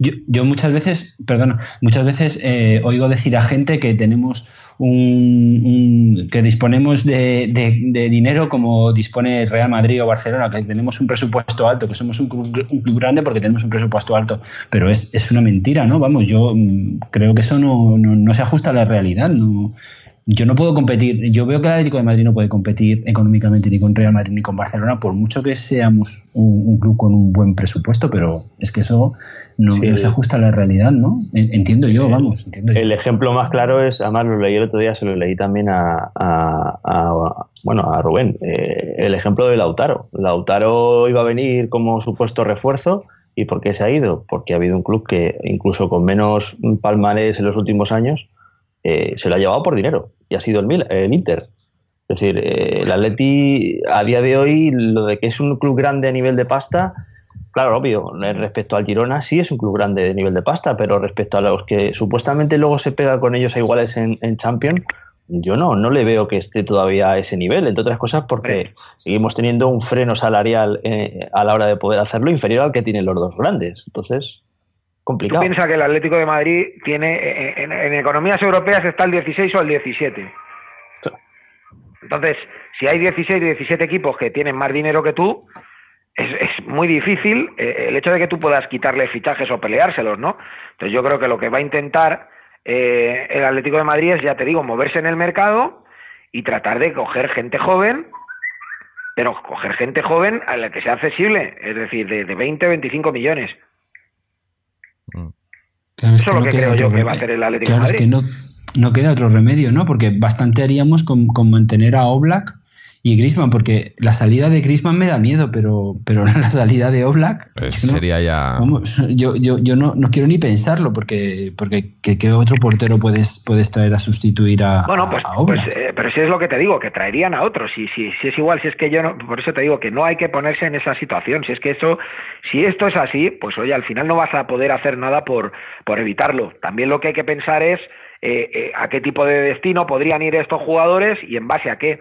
Yo, yo muchas veces, perdón, muchas veces eh, oigo decir a gente que tenemos un, un que disponemos de, de, de, dinero como dispone Real Madrid o Barcelona, que tenemos un presupuesto alto, que somos un club, un club grande porque tenemos un presupuesto alto. Pero es, es una mentira, ¿no? Vamos, yo mm, creo que eso no, no, no se ajusta a la realidad, no yo no puedo competir, yo veo que el Atlético de Madrid no puede competir económicamente ni con Real Madrid ni con Barcelona, por mucho que seamos un, un club con un buen presupuesto, pero es que eso no, sí, no se ajusta a la realidad, ¿no? Entiendo yo, vamos. Entiendo el yo. ejemplo más claro es, además lo leí el otro día, se lo leí también a, a, a bueno, a Rubén, eh, el ejemplo de Lautaro. Lautaro iba a venir como supuesto refuerzo. ¿Y por qué se ha ido? Porque ha habido un club que, incluso con menos palmares en los últimos años, eh, se lo ha llevado por dinero y ha sido el, Mil el Inter. Es decir, eh, el Atleti a día de hoy, lo de que es un club grande a nivel de pasta, claro, obvio, respecto al Girona sí es un club grande de nivel de pasta, pero respecto a los que supuestamente luego se pega con ellos a iguales en, en Champions, yo no, no le veo que esté todavía a ese nivel, entre otras cosas porque seguimos teniendo un freno salarial eh, a la hora de poder hacerlo inferior al que tienen los dos grandes. Entonces, complicado. Tú piensas que el Atlético de Madrid tiene, en, en, economías europeas está el 16 o el 17. Sí. Entonces, si hay 16 17 equipos que tienen más dinero que tú, es, es muy difícil eh, el hecho de que tú puedas quitarle fichajes o peleárselos, ¿no? Entonces yo creo que lo que va a intentar eh, el Atlético de Madrid es, ya te digo, moverse en el mercado y tratar de coger gente joven, pero coger gente joven a la que sea accesible, es decir, de, de 20 25 millones. Claro, Eso es lo que creo yo que va a hacer el Atlético claro, de Madrid. Es que no, no, queda otro remedio, ¿no? Porque bastante haríamos con, con mantener a Oblak y Grisman, porque la salida de Grisman me da miedo, pero, pero la salida de Oblak. Pues no- sería ya. Vamos, yo, yo, yo no, no quiero ni pensarlo, porque, porque ¿qué, qué otro portero puedes, puedes traer a sustituir a, Bueno, pues, a Oblak? pues eh, pero si es lo que te digo, que traerían a otros. Si, si, si es igual, si es que yo no, por eso te digo que no hay que ponerse en esa situación. Si es que eso, si esto es así, pues oye, al final no vas a poder hacer nada por, por evitarlo. También lo que hay que pensar es eh, eh, a qué tipo de destino podrían ir estos jugadores y en base a qué.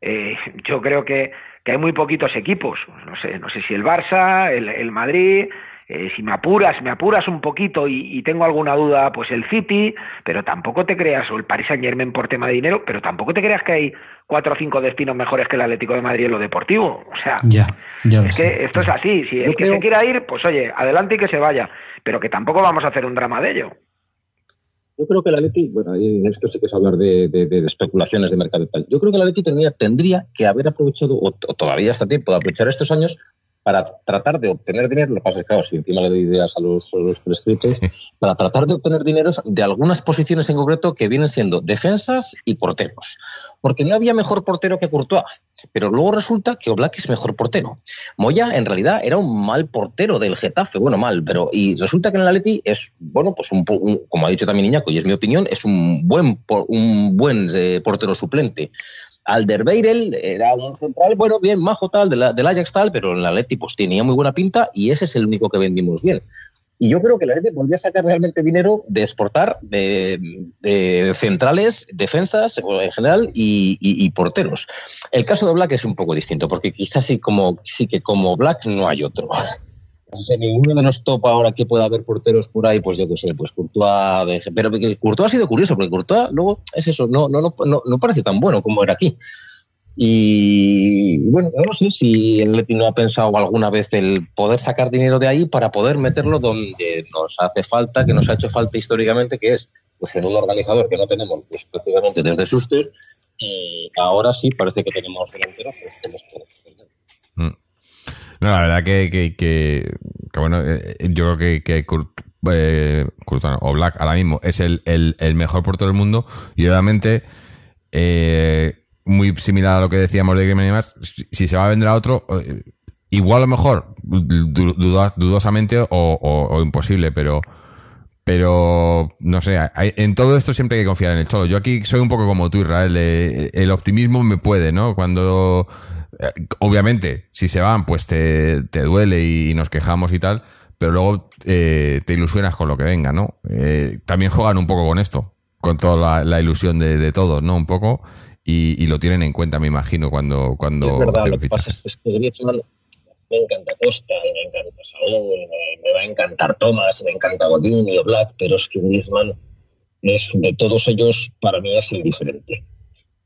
Eh, yo creo que, que hay muy poquitos equipos. No sé, no sé si el Barça, el, el Madrid, eh, si me apuras, me apuras un poquito y, y tengo alguna duda, pues el City, pero tampoco te creas, o el Paris Saint Germain por tema de dinero, pero tampoco te creas que hay cuatro o cinco destinos mejores que el Atlético de Madrid en lo deportivo. O sea, Ya, es sé. que esto es así. Si el que creo- se quiera ir, pues oye, adelante y que se vaya. Pero que tampoco vamos a hacer un drama de ello. Yo creo que el Atleti, bueno, y esto sí que es hablar de, especulaciones de mercado y tal. Yo creo que el Atleti tendría, tendría que haber aprovechado, o, o todavía está tiempo de aprovechar estos años para tratar de obtener dinero. Lo que pasa es que, claro, si encima le doy ideas a los, a los prescritos, para tratar de obtener dinero de algunas posiciones en concreto que vienen siendo defensas y porteros. Porque no había mejor portero que Courtois, pero luego resulta que Oblak es mejor portero. Moya en realidad era un mal portero del Getafe, bueno, mal, pero y resulta que en el Atleti es, bueno, pues un, un- como ha dicho también Iñaco, y es mi opinión, es un buen, un buen eh, portero suplente. Alderweireld era un central, bueno, bien, majo tal, de la- del Ajax tal, pero en el Atleti pues tenía muy buena pinta y ese es el único que vendimos bien. Y yo creo que el Atleti podría sacar realmente dinero de exportar de, centrales, defensas en general y, y- y porteros. El caso de Black es un poco distinto, porque quizás sí, como, sí que como Black no hay otro. De ninguno de los top ahora que pueda haber porteros por ahí, pues yo qué sé, pues Courtois, pero Courtois ha sido curioso, porque Courtois luego es eso, no, no, no, no, parece tan bueno como era aquí. Y bueno, no sé si el Leti no ha pensado alguna vez el poder sacar dinero de ahí para poder meterlo donde nos hace falta, que nos ha hecho falta históricamente, que es pues en un organizador que no tenemos pues, prácticamente desde Suster. Y ahora sí parece que tenemos delanteros. pues, que nos puede- Mm. No, la verdad que, que, que- bueno, eh, yo creo que, que Kurt, eh, o Black ahora mismo es el, el, mejor portero del mundo y obviamente eh, muy similar a lo que decíamos de Griezmann y demás, si, se va a vender a otro, eh, igual lo mejor, dudosamente o, o- o imposible, pero pero no sé, en todo esto siempre hay que confiar en el Cholo. Yo aquí soy un poco como tú, Israel, eh, el optimismo me puede, ¿no? Cuando, eh, obviamente, si se van, pues te, te duele y nos quejamos y tal, pero luego eh, te ilusionas con lo que venga, ¿no? Eh, también juegan un poco con esto, con toda la, la ilusión de, de todos, ¿no? Un poco, y, y lo tienen en cuenta, me imagino, cuando, cuando Es verdad, hacen lo que fichajes. pasa es que Griezmann me encanta Costa, me encanta Saúl, me, me va a encantar Thomas, me encanta Godín y Black, pero es que Griezmann es de todos ellos para mí es el diferente.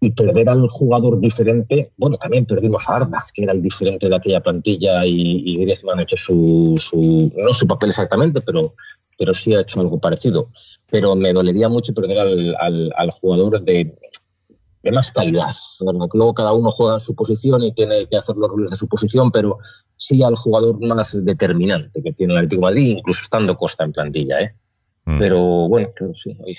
Y perder al jugador diferente, bueno, también perdimos a Arda, que era el diferente de aquella plantilla y, y Griezmann ha hecho su, su, no su papel exactamente, pero, pero sí ha hecho algo parecido. Pero me dolería mucho perder al, al, al jugador de, de más calidad. ¿verdad? Que Luego cada uno juega en su posición y tiene que hacer los roles de su posición, pero sí al jugador más determinante que tiene el Atlético de Madrid, incluso estando Costa en plantilla. ¿eh? Mm, Pero bueno, pero sí, oye,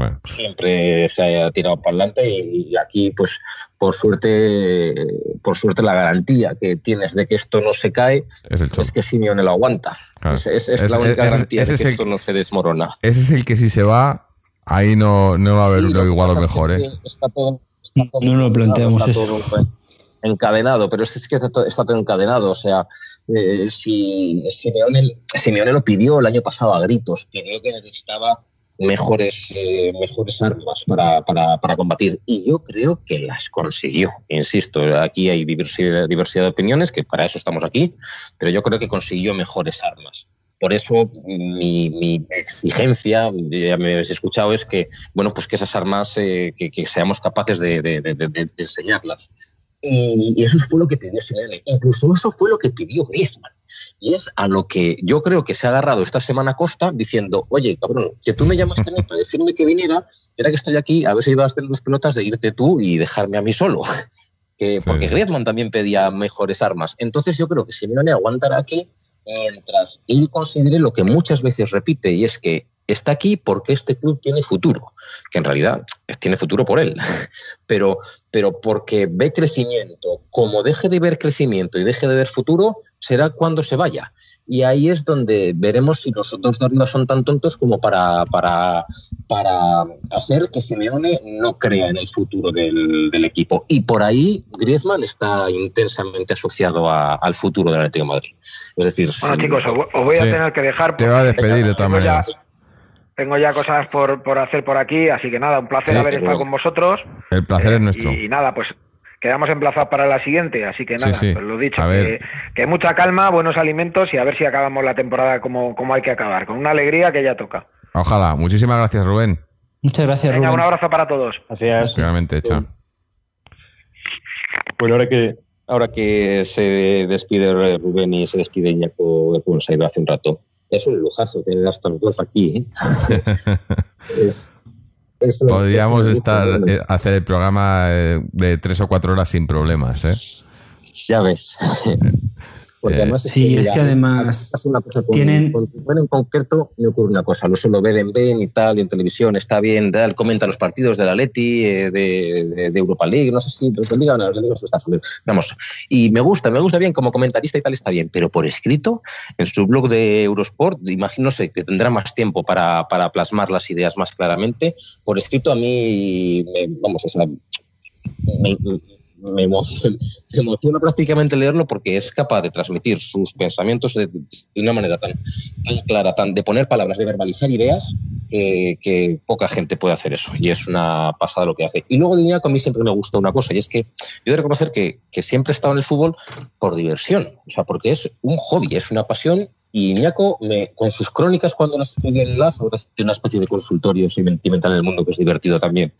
bueno, siempre se haya tirado para adelante y, y aquí, pues, por suerte, por suerte la garantía que tienes de que esto no se cae es es que Simeone lo aguanta. Claro. Es, es- es Es- la única es- garantía de es que el- esto no se desmorona. Ese es el que si se va, ahí no, no va a haber Sí, lo igual o pasa es que mejor, ¿eh? Está todo, está todo No lo planteamos está eso. todo encadenado, pero es que está todo, está todo encadenado. O sea, eh, si Simeone, Simeone lo pidió el año pasado a gritos, pidió que necesitaba mejores, eh, mejores armas para, para, para combatir. Y yo creo que las consiguió. Insisto, aquí hay diversidad, diversidad de opiniones, que para eso estamos aquí, pero yo creo que consiguió mejores armas. Por eso mi, mi exigencia, ya me habéis escuchado, es que bueno, pues que esas armas eh, que, seamos capaces de, de- enseñarlas. Y, y eso fue lo que pidió Simeone. Incluso eso fue lo que pidió Griezmann. Y es a lo que yo creo que se ha agarrado esta semana Costa diciendo, oye, cabrón, que tú me llamaste para decirme que viniera, era que estoy aquí, a ver si ibas a tener las pelotas de irte tú y dejarme a mí solo. Que, Sí. Porque Griezmann también pedía mejores armas. Entonces yo creo que Simeone aguantará aquí mientras él considere lo que muchas veces repite, y es que está aquí porque este club tiene futuro, que en realidad tiene futuro por él, pero, pero porque ve crecimiento. Como deje de ver crecimiento y deje de ver futuro, será cuando se vaya. Y ahí es donde veremos si los otros de arriba son tan tontos como para, para, para hacer que Simeone no crea en el futuro del, del equipo. Y por ahí Griezmann está intensamente asociado a- al futuro del Atlético de Madrid. Es decir, Bueno, si- chicos, os voy- a Sí. tener que dejar. Te va a porque despedir de todas maneras. Tengo ya cosas por, por hacer por aquí, así que nada, un placer Sí, haber estado con vosotros. El placer Eh, es nuestro. Y, nada, pues quedamos emplazados para la siguiente, así que nada, sí. pues lo dicho, que, mucha calma, buenos alimentos y a ver si acabamos la temporada como, como hay que acabar, con una alegría que ya toca. Ojalá. Muchísimas gracias, Rubén. Muchas gracias, Venga, Rubén. un abrazo para todos. Gracias. Realmente hecha. Bueno, ahora que, ahora que se despide Rubén y se despide Iñaco, bueno, se ha ido hace un rato, es un lujazo tener a estos dos aquí. ¿eh? es, es un- Podríamos es estar enorme. eh, hacer el programa eh, de tres o cuatro horas sin problemas, ¿eh? Ya ves. Porque Eh, además sí, es que mira, además es una cosa con, tienen- con Rubén en concreto me ocurre una cosa, lo suelo ver en Ben y tal, y en televisión, está bien, tal, comenta los partidos de la Leti, eh, de, de- de Europa League, no sé si los de Liga, no, Liga está, vamos, y me gusta, me gusta bien, como comentarista y tal está bien, pero por escrito, en su blog de Eurosport, imagino sé que tendrá más tiempo para, para plasmar las ideas más claramente, por escrito a mí, me- vamos, o sea, me, me me emociona prácticamente leerlo porque es capaz de transmitir sus pensamientos de, una manera tan, clara, tan de poner palabras, de verbalizar ideas, que, que poca gente puede hacer eso. Y es una pasada lo que hace. Y luego de Iñaco a mí siempre me gustó una cosa, y es que yo he de reconocer que, siempre he estado en el fútbol por diversión, o sea, porque es un hobby, es una pasión. Y Iñaco, me, con sus crónicas, cuando las escribía en las, ahora tiene una especie de consultorio sentimental en el mundo que es divertido también,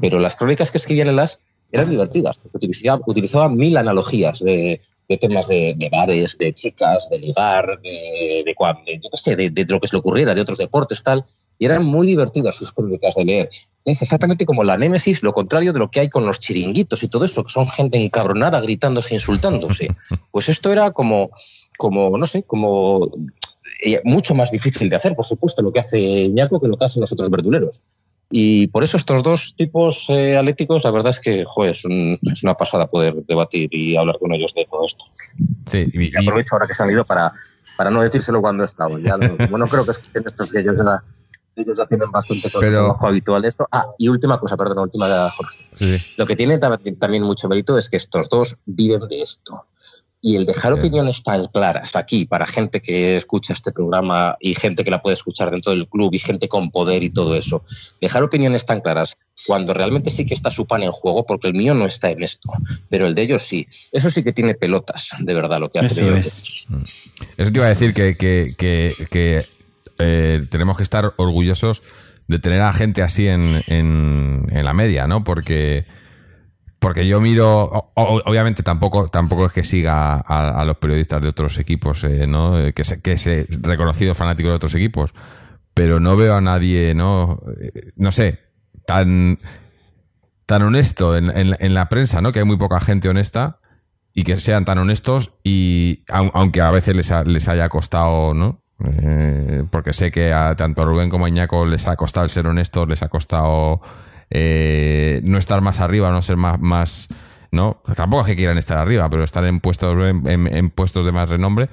pero las crónicas que escribían en las eran divertidas, porque utilizaba, utilizaba mil analogías de, de temas de, de bares, de chicas, de ligar, de, de, de- yo qué sé, de, de lo que se le ocurriera, de otros deportes, tal, y eran muy divertidas sus crónicas de leer. Es exactamente como la némesis, lo contrario de lo que hay con los chiringuitos y todo eso, que son gente encabronada, gritándose, insultándose. Pues esto era como, como no sé, como eh, mucho más difícil de hacer, por supuesto, lo que hace Iñaco que lo que hacen los otros verduleros. Y por eso estos dos tipos eh, atléticos, la verdad es que joder, es, un- es una pasada poder debatir y hablar con ellos de todo esto. Sí, y- aprovecho ahora que se han ido para, para no decírselo cuando he estado. Ya no, como no creo que escuchen estos que ellos ya, ellos ya tienen bastante Pero- trabajo habitual de esto. Ah, y última cosa, perdón, última, Jorge. sí, sí. Lo que tiene tam- también mucho mérito es que estos dos viven de esto. Y el dejar Sí. opiniones tan claras aquí para gente que escucha este programa y gente que la puede escuchar dentro del club y gente con poder y todo eso. Dejar opiniones tan claras cuando realmente sí que está su pan en juego, porque el mío no está en esto, pero el de ellos sí. Eso sí que tiene pelotas, de verdad, lo que hace. Eso es. Eso te iba a decir que, que, que, que, eh, tenemos que estar orgullosos de tener a gente así en, en, en la media, ¿no? Porque, porque yo miro, obviamente tampoco, tampoco es que siga a, los periodistas de otros equipos, eh, ¿no? Eh, Que se, que se reconocido fanático de otros equipos, pero no veo a nadie, ¿no? Eh, No sé, tan, tan honesto en, en- en la prensa, ¿no? Que hay muy poca gente honesta y que sean tan honestos y aun- aunque a veces les, ha- les haya costado, ¿no? Eh, porque sé que a tanto a Rubén como a Iñaco les ha costado ser honestos, les ha costado eh, no estar más arriba, no ser más, más no, tampoco es que quieran estar arriba, pero estar en puestos en, en- en puestos de más renombre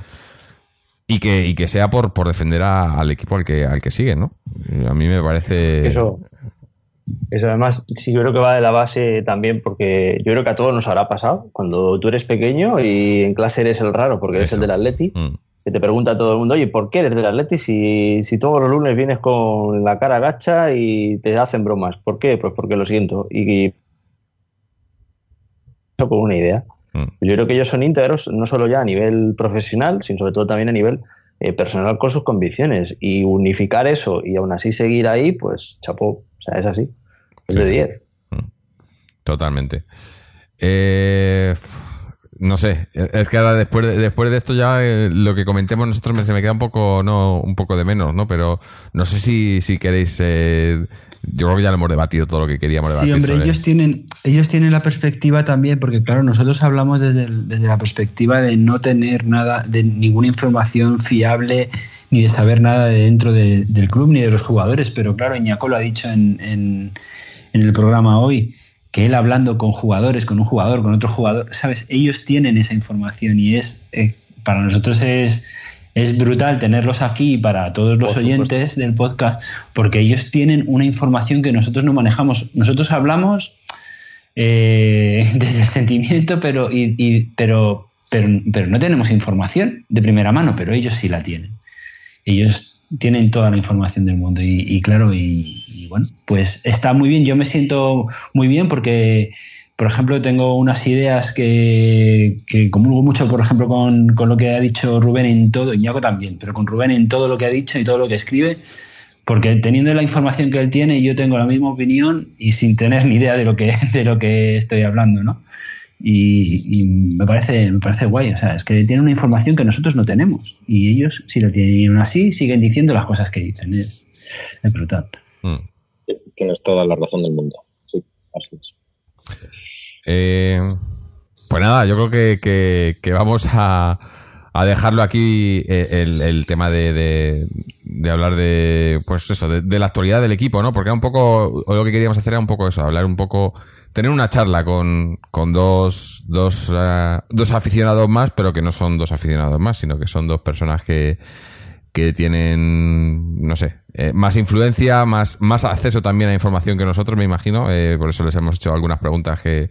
y que, y que sea por, por defender a- al equipo al que, al que siguen, ¿no? Eh, A mí me parece Eso, eso además sí yo creo que va de la base también porque yo creo que a todos nos habrá pasado cuando tú eres pequeño y en clase eres el raro porque eres Eso. el del Atleti Mm. Que te pregunta a todo el mundo, oye, ¿por qué eres del Atleti si, si todos los lunes vienes con la cara gacha y te hacen bromas? ¿Por qué? Pues porque lo siento. Y, y- eso con una idea. Mm. Yo creo que ellos son íntegros, no solo ya a nivel profesional, sino sobre todo también a nivel eh, personal con sus convicciones. Y unificar eso y aún así seguir ahí, pues chapó. O sea, es así. Es de 10. Totalmente. Eh, no sé, es que ahora después de, después de esto ya eh, lo que comentemos nosotros me, se me queda un poco no un poco de menos, ¿no? Pero no sé si, si queréis eh, yo creo que ya lo hemos debatido todo lo que queríamos debatir. Sí, hombre, sobre- ellos tienen, ellos tienen la perspectiva también, porque claro, nosotros hablamos desde, el- desde la perspectiva de no tener nada, de ninguna información fiable ni de saber nada de dentro de- del club ni de los jugadores, pero claro, Iñaco lo ha dicho en, en- en el programa hoy, que él hablando con jugadores, con un jugador, con otro jugador, ¿sabes? Ellos tienen esa información y es, eh, para nosotros es, es brutal tenerlos aquí para todos los Por oyentes del podcast, porque ellos tienen una información que nosotros no manejamos. Nosotros hablamos eh, desde el sentimiento, pero, y, y- pero, pero, pero no tenemos información de primera mano, pero ellos sí la tienen. Ellos tienen toda la información del mundo y, y claro, y, y bueno, pues está muy bien. Yo me siento muy bien porque, por ejemplo, tengo unas ideas que, que comulgo mucho, por ejemplo, con, con lo que ha dicho Rubén en todo, Iñaco también, pero con Rubén en todo lo que ha dicho y todo lo que escribe, porque teniendo la información que él tiene, yo tengo la misma opinión y sin tener ni idea de lo que, de lo que estoy hablando, ¿no? Y, y me parece me parece guay, o sea, es que tiene una información que nosotros no tenemos y ellos sí la tienen así siguen diciendo las cosas que dicen, es, es brutal. Mm. Tienes toda la razón del mundo. Sí, así es. Eh, pues nada, yo creo que, que- que vamos a, a dejarlo aquí eh, el, el tema de, de- de hablar de, pues eso, de, de la actualidad del equipo, ¿no? Porque era un poco, lo que queríamos hacer era un poco eso, hablar un poco, tener una charla con, con dos, dos, eh, dos aficionados más, pero que no son dos aficionados más, sino que son dos personas que, que tienen, no sé, eh, más influencia, más, más acceso también a información que nosotros, me imagino. eh, por eso les hemos hecho algunas preguntas que,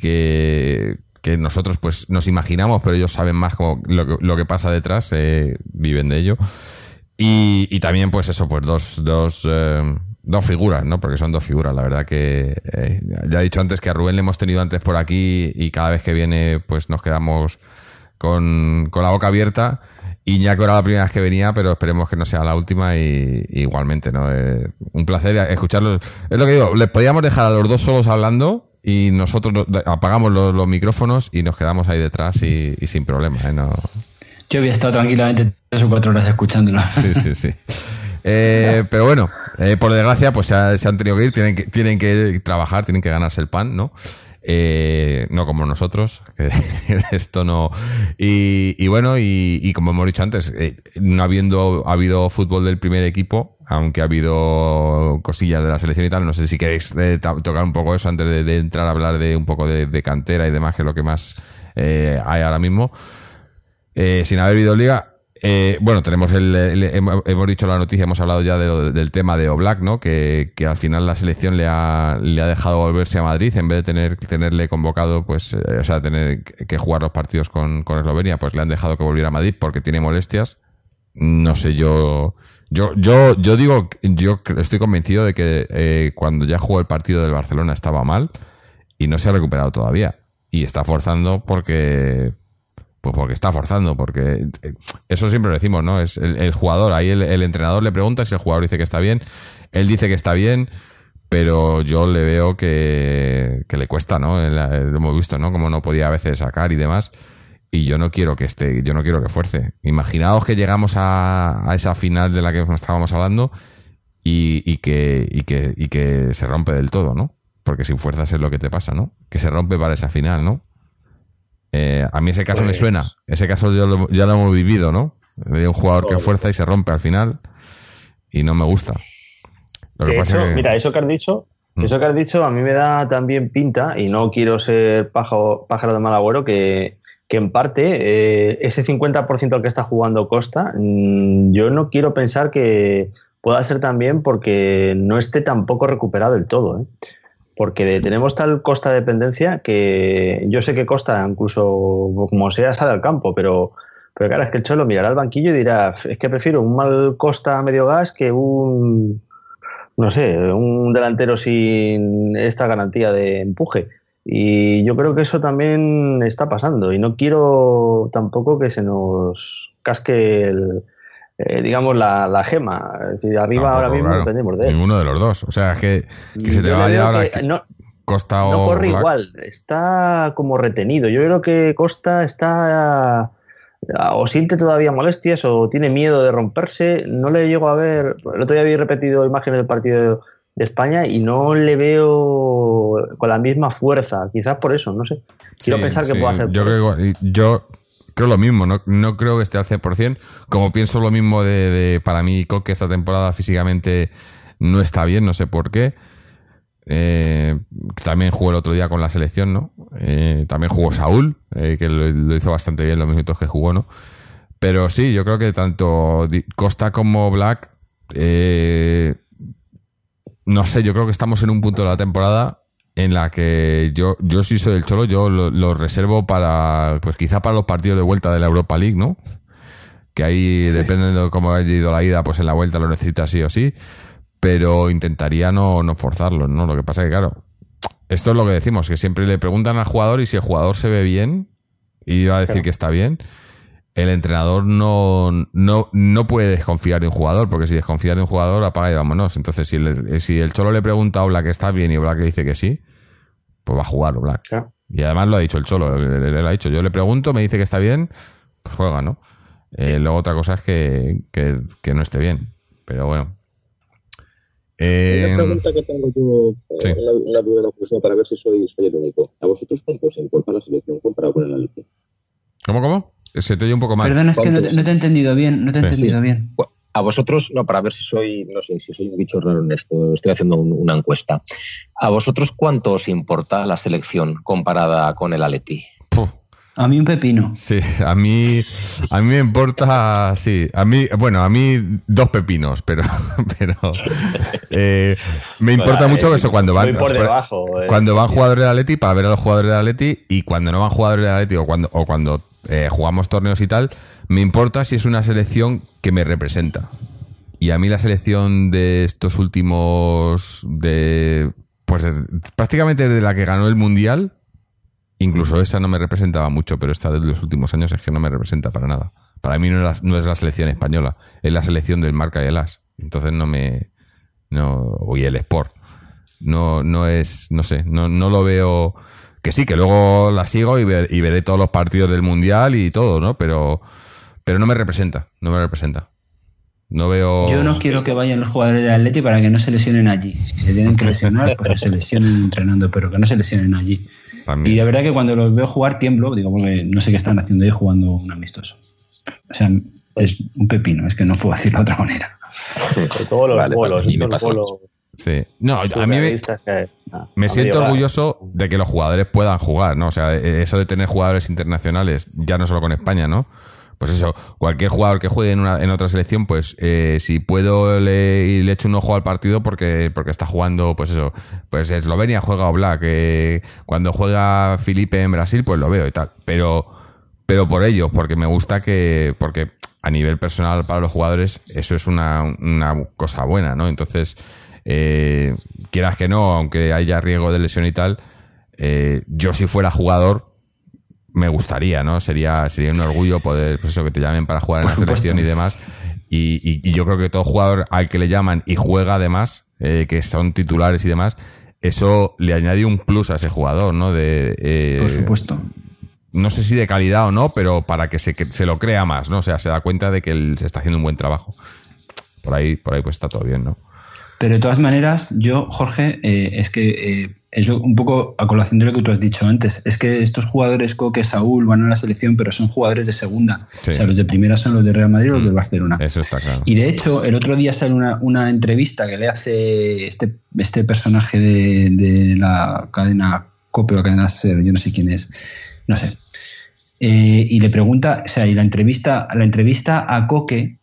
que, que nosotros pues nos imaginamos, pero ellos saben más como lo, que, lo que pasa detrás, eh, viven de ello. Y, y también, pues eso, pues dos, dos, dos figuras, ¿no? Porque son dos figuras, la verdad que eh, ya he dicho antes que a Rubén le hemos tenido antes por aquí y cada vez que viene, pues nos quedamos con, con la boca abierta. Iñaco era la primera vez que venía, pero esperemos que no sea la última y, igualmente, ¿no? Eh, un placer escucharlos. Es lo que digo, les podíamos dejar a los dos solos hablando y nosotros apagamos los, micrófonos y nos quedamos ahí detrás y, y sin problema, ¿eh? No, Yo había estado tranquilamente tres o cuatro horas escuchándolo. Sí, sí, sí. Eh, pero bueno, eh, por desgracia, pues se, ha- se han tenido que ir, tienen que, tienen que trabajar, tienen que ganarse el pan, ¿no? Eh, no como nosotros, que esto no. Y, y bueno, y, y como hemos dicho antes, eh, no habiendo ha habido fútbol del primer equipo, aunque ha habido cosillas de la selección y tal, no sé si queréis eh, tocar un poco eso antes de, de entrar a hablar de un poco de, de cantera y demás, que es lo que más hay ahora mismo. Eh, sin haber habido liga. Eh, bueno, tenemos el, hemos dicho la noticia, hemos hablado ya del tema de Oblak, ¿no? Que, que al final la selección le ha, le ha dejado volverse a Madrid en vez de tener tenerle convocado, pues, eh, o sea, tener que jugar los partidos con, con Eslovenia, pues le han dejado que volviera a Madrid porque tiene molestias. No sé, yo, yo, yo, yo digo, yo estoy convencido de que eh, cuando ya jugó el partido del Barcelona estaba mal y no se ha recuperado todavía y está forzando porque pues porque está forzando, porque eh, eso siempre lo decimos, ¿no? Es el, jugador, ahí el, el entrenador le pregunta si el jugador dice que está bien, él dice que está bien, pero yo le veo que, le cuesta, ¿no? Lo hemos visto, ¿no? Como no podía a veces sacar y demás. Y yo no quiero que esté, yo no quiero que fuerce. Imaginaos que llegamos a, a esa final de la que estábamos hablando y, y que, y, que, y que se rompe del todo, ¿no? Porque sin fuerzas es lo que te pasa, ¿no? Que se rompe para esa final, ¿no? Eh, a mí ese caso me Pues- suena. Ese caso yo lo- ya lo hemos vivido, ¿no? De un jugador que fuerza y se rompe al final y no me gusta. Lo que De pasa hecho, que... mira, eso que has dicho, Mm. eso que has dicho a mí me da también pinta, y no quiero ser pájaro, pájaro de mal agüero, que, que en parte eh, ese 50% al que está jugando Costa, mm, yo no quiero pensar que pueda ser también porque no esté tampoco recuperado del todo. ¿eh? Porque de- tenemos tal Costa dependencia que yo sé que Costa, incluso como sea, sale al campo, pero, pero claro, es que el Cholo mirará al banquillo y dirá, es que prefiero un mal Costa medio gas que un no sé, un delantero sin esta garantía de empuje. Y yo creo que eso también está pasando. Y no quiero tampoco que se nos casque el, eh, digamos, la, la gema. Es decir, arriba Tampoco, ahora mismo claro. dependemos de él. Ninguno de los dos. O sea, es que, que se te vaya ahora que no, Costa o no corre Black. igual, está como retenido. Yo creo que Costa está o siente todavía molestias o tiene miedo de romperse. No le llego a ver. El otro día había repetido imágenes del partido de España y no le veo con la misma fuerza. Quizás por eso, no sé. Quiero Sí, pensar que sí. pueda ser. Yo creo, yo creo lo mismo, no, no creo que esté al 100%. Como pienso lo mismo de, para mí, Coque esta temporada físicamente no está bien, no sé por qué. Eh, también jugó el otro día con la selección, ¿no? Eh, también jugó Saúl, eh, que lo, lo hizo bastante bien los minutos que jugó, ¿no? Pero sí, yo creo que tanto Costa como Black, no sé, yo creo que estamos en un punto de la temporada en la que yo, yo sí soy el cholo, yo lo, lo reservo para, pues quizá para los partidos de vuelta de la Europa League, ¿no? Que ahí, dependiendo de cómo haya ido la ida, pues en la vuelta lo necesita sí o sí. Pero intentaría no, no forzarlo, ¿no? Lo que pasa es que, claro, esto es lo que decimos, que siempre le preguntan al jugador y si el jugador se ve bien y va a decir que está bien, el entrenador no, no, no puede desconfiar de un jugador, porque si desconfía de un jugador, apaga y vámonos. Entonces, si el, si el Cholo le pregunta a Black que está bien y Black le dice que sí, pues va a jugar Black. Claro. Y además lo ha dicho el Cholo, él, él- él ha dicho, yo le pregunto, me dice que está bien, pues juega, ¿no? Eh, luego otra cosa es que, que, que no esté bien, pero bueno. Eh, Una pregunta que tengo yo, eh, sí. una duda curiosidad para ver si soy, soy el único. ¿A vosotros cuánto os importa la selección comparado con el Atleti? ¿Cómo, cómo? Se te oye un poco mal. Perdona, es que no te, ¿Cuántos? no te he entendido bien, no te he Sí. entendido bien. A vosotros, no, para ver si soy, no sé, si soy un bicho raro en esto, estoy haciendo un- una encuesta. ¿A vosotros cuánto os importa la selección comparada con el Atleti? A mí un pepino. Sí, a mí, a mí me importa, sí, a mí, bueno, a mí dos pepinos, pero, pero eh, me importa Bueno, mucho eso cuando van, muy por debajo, eh. cuando van jugadores del Atleti para ver a los jugadores del Atleti y cuando no van jugadores del Atleti o cuando, o cuando eh, jugamos torneos y tal, me importa si es una selección que me representa. Y a mí la selección de estos últimos, de, pues de- prácticamente desde la que ganó el Mundial, Incluso esa no me representaba mucho, pero esta de los últimos años es que no me representa para nada. Para mí no es la, selección española, es la selección del marca y el as. Entonces no me. No, y el sport. No, no es. No sé, no, no lo veo. Que sí, que luego la sigo y, ver- y veré todos los partidos del mundial y todo, ¿no? Pero, pero no me representa, no me representa. No veo. Yo no quiero que vayan los jugadores del Atleti para que no se lesionen allí. Si se tienen que lesionar, pues que se lesionen entrenando, pero que no se lesionen allí. También. Y de verdad que cuando los veo jugar tiemblo, digo, porque no sé qué están haciendo ahí jugando un amistoso. O sea, es un pepino, es que no puedo decirlo de otra manera. Sobre todo los Vale, bolos, vale, y me estos pasa lo bolos Sí. No, a mí me, ah, Me siento orgulloso de que los jugadores puedan jugar, ¿no? O sea, eh, eso de tener jugadores internacionales, ya no solo con España, ¿no? Pues eso, cualquier jugador que juegue en, una, en otra selección, pues eh, si puedo le, y le echo un ojo al partido porque, porque está jugando, pues eso, pues Eslovenia juega Oblak, eh, cuando juega Felipe en Brasil, pues lo veo y tal. Pero, pero por ello, porque me gusta que, porque a nivel personal para los jugadores eso es una, una cosa buena, ¿no? Entonces, eh, quieras que no, aunque haya riesgo de lesión y tal, eh, yo si fuera jugador me gustaría, ¿no? Sería, sería un orgullo poder, pues eso, que te llamen para jugar en la supuesto. selección y demás. Y, y- y yo creo que todo jugador al que le llaman y juega además, eh, que son titulares y demás, eso le añade un plus a ese jugador, ¿no? De, eh, Por supuesto. no sé si de calidad o no, pero para que se, que se lo crea más, ¿no? O sea, se da cuenta de que él se está haciendo un buen trabajo. Por ahí, por ahí pues está todo bien, ¿no? Pero de todas maneras, yo, Jorge, eh, es que eh, es un poco a colación de lo que tú has dicho antes. Es que estos jugadores, Coque, Saúl, van a la selección, pero son jugadores de segunda. Sí. O sea, los de primera son los de Real Madrid y los Mm. del Barcelona. Eso está claro. Y de hecho, el otro día sale una, una entrevista que le hace este, este personaje de, de la cadena Cope o cadena Ser, yo no sé quién es, no sé. Eh, y le pregunta, o sea, y la entrevista, la entrevista a Coque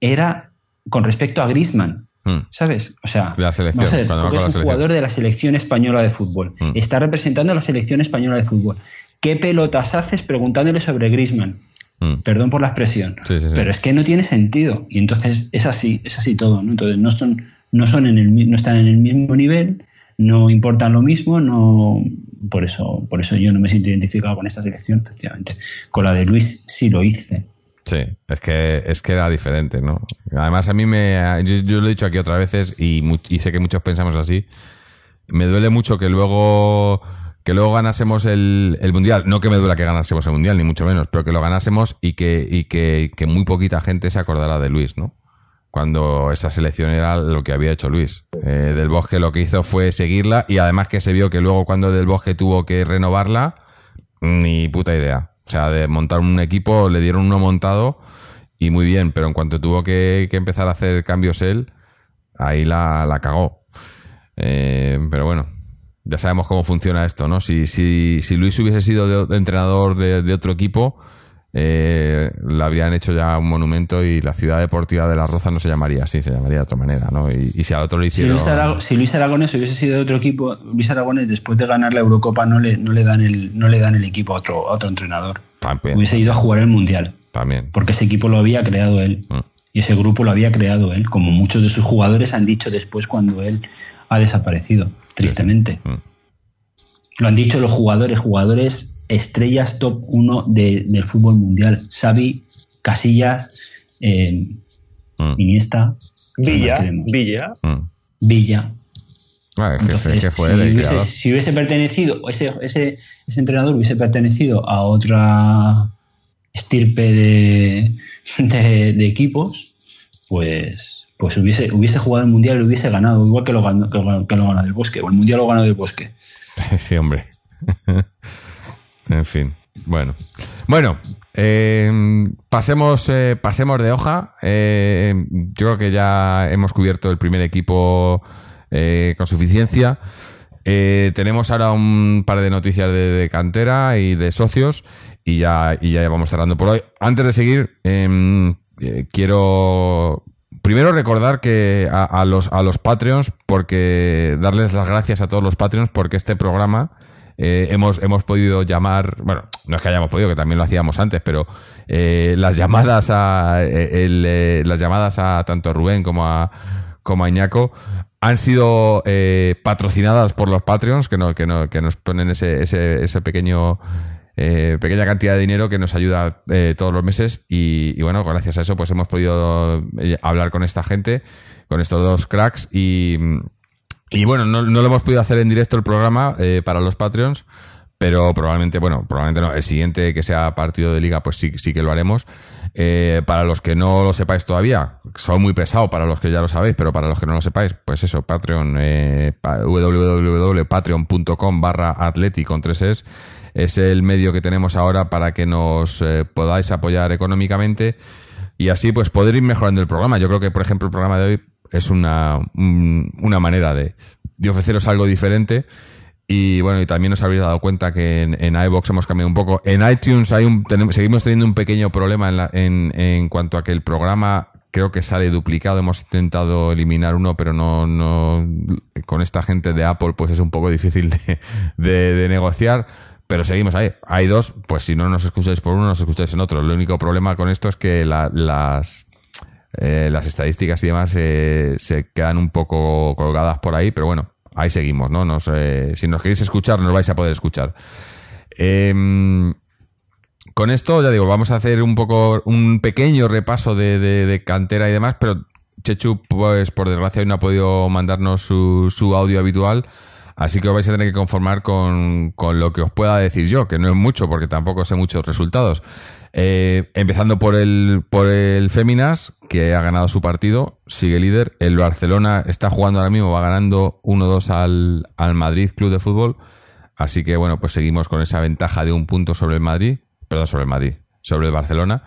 era con respecto a Griezmann, Mm. ¿sabes? O sea, la selección, ver, cuando es un selección. jugador de la selección española de fútbol. Mm. Está representando a la selección española de fútbol. ¿Qué pelotas haces preguntándole sobre Griezmann? Mm. Perdón por la expresión. Sí, sí, sí. Pero es que no tiene sentido. Y entonces es así, es así todo, ¿no? Entonces no son, no son en el no están en el mismo nivel, no importan lo mismo, no por eso, por eso yo no me siento identificado con esta selección, efectivamente. Con la de Luis sí lo hice. Sí, es que, es que era diferente, ¿no? Además, a mí me. Yo, yo lo he dicho aquí otras veces y, y sé que muchos pensamos así. Me duele mucho que luego. Que luego ganásemos el, el mundial. No que me duela que ganásemos el mundial, ni mucho menos, pero que lo ganásemos y que, y que, que muy poquita gente se acordara de Luis, ¿no? cuando esa selección era lo que había hecho Luis. Eh, del Bosque lo que hizo fue seguirla y además que se vio que luego cuando Del Bosque tuvo que renovarla, ni puta idea. O sea, de montar un equipo, le dieron uno montado y muy bien, pero en cuanto tuvo que, que empezar a hacer cambios él, ahí la, la cagó. Eh, pero bueno, ya sabemos cómo funciona esto, ¿no? Si, si, si Luis hubiese sido de, entrenador de otro equipo, eh, le habrían hecho ya un monumento y la ciudad deportiva de la Roza no se llamaría así, se llamaría de otra manera, ¿no? Y, y si al otro le Si hicieron... Luis, Arago- si Luis Aragones hubiese sido de otro equipo, Luis Aragones después de ganar la Eurocopa no le, no le dan el no le dan el equipo a otro, a otro entrenador. También, Hubiese ido a jugar el mundial, también. porque ese equipo lo había creado él Mm. y ese grupo lo había creado él, como muchos de sus jugadores han dicho después cuando él ha desaparecido, tristemente. Mm. Lo han dicho los jugadores, jugadores estrellas top 1 de- del fútbol mundial. Xavi, Casillas, eh, Mm, Iniesta, Villa? Villa. mm. Villa. Ah, es que, Entonces, es que fue si, el hubiese, creador. si hubiese pertenecido, ese, ese, ese entrenador hubiese pertenecido a otra estirpe de, de, de equipos, pues, pues hubiese, hubiese jugado el mundial y hubiese ganado, igual que lo ganó, que lo, que lo ganó del bosque, o el mundial lo ganó del bosque. Sí, hombre. en fin. Bueno. Bueno. eh, pasemos, eh, pasemos de hoja. Eh, yo creo que ya hemos cubierto el primer equipo eh, con suficiencia. Eh, tenemos ahora un par de noticias de, cantera y de socios y ya, y ya vamos cerrando por hoy. Antes de seguir, em, eh, quiero primero recordar que a, a los, a los Patreons, porque darles las gracias a todos los Patreons, porque este programa eh, hemos, hemos podido llamar, bueno, no es que hayamos podido, que también lo hacíamos antes, pero eh, las llamadas a eh, el, las llamadas a tanto Rubén como a como a Iñaco han sido patrocinadas por los Patreons que, no, que, no, que nos ponen ese, ese, ese pequeño pequeña cantidad de dinero que nos ayuda eh, todos los meses. Y, y bueno, gracias a eso pues hemos podido hablar con esta gente, con estos dos cracks y, y bueno, no, no lo hemos podido hacer en directo el programa eh, para los Patreons, pero probablemente, bueno, probablemente no, el siguiente que sea partido de liga pues sí, sí que lo haremos. Eh, para los que no lo sepáis todavía, son muy pesados para los que ya lo sabéis, pero para los que no lo sepáis, pues eso, Patreon, eh, pa- www.patreon.com barra atleti con tres es, es el medio que tenemos ahora para que nos eh, podáis apoyar económicamente y así pues poder ir mejorando el programa. Yo creo que, por ejemplo, el programa de hoy es una, un- una manera de, ofreceros algo diferente. Y bueno, y también os habréis dado cuenta que en, en iVoox hemos cambiado un poco. En iTunes hay un, seguimos teniendo un pequeño problema en, la- en, en cuanto a que el programa creo que sale duplicado. Hemos intentado eliminar uno, pero no, no con esta gente de Apple pues es un poco difícil de, de- negociar. Pero seguimos ahí. Hay dos, pues si no nos escucháis por uno, nos escucháis en otro. El único problema con esto es que la- las, eh, las estadísticas y demás eh, se quedan un poco colgadas por ahí, pero bueno, ahí seguimos, ¿no? Nos, eh, si nos queréis escuchar, nos vais a poder escuchar. Em, con esto, ya digo, vamos a hacer un poco, un pequeño repaso de, de- de cantera y demás, pero Chechu, pues por desgracia, hoy no ha podido mandarnos su, su audio habitual. Así que os vais a tener que conformar con, con lo que os pueda decir yo, que no es mucho, porque tampoco sé muchos resultados. Eh, empezando por el, por el Féminas, que ha ganado su partido, sigue líder. El Barcelona está jugando ahora mismo, va ganando 1-2 al, al Madrid Club de Fútbol. Así que bueno, pues seguimos con esa ventaja de un punto sobre el Madrid, perdón, sobre el Madrid, sobre el Barcelona.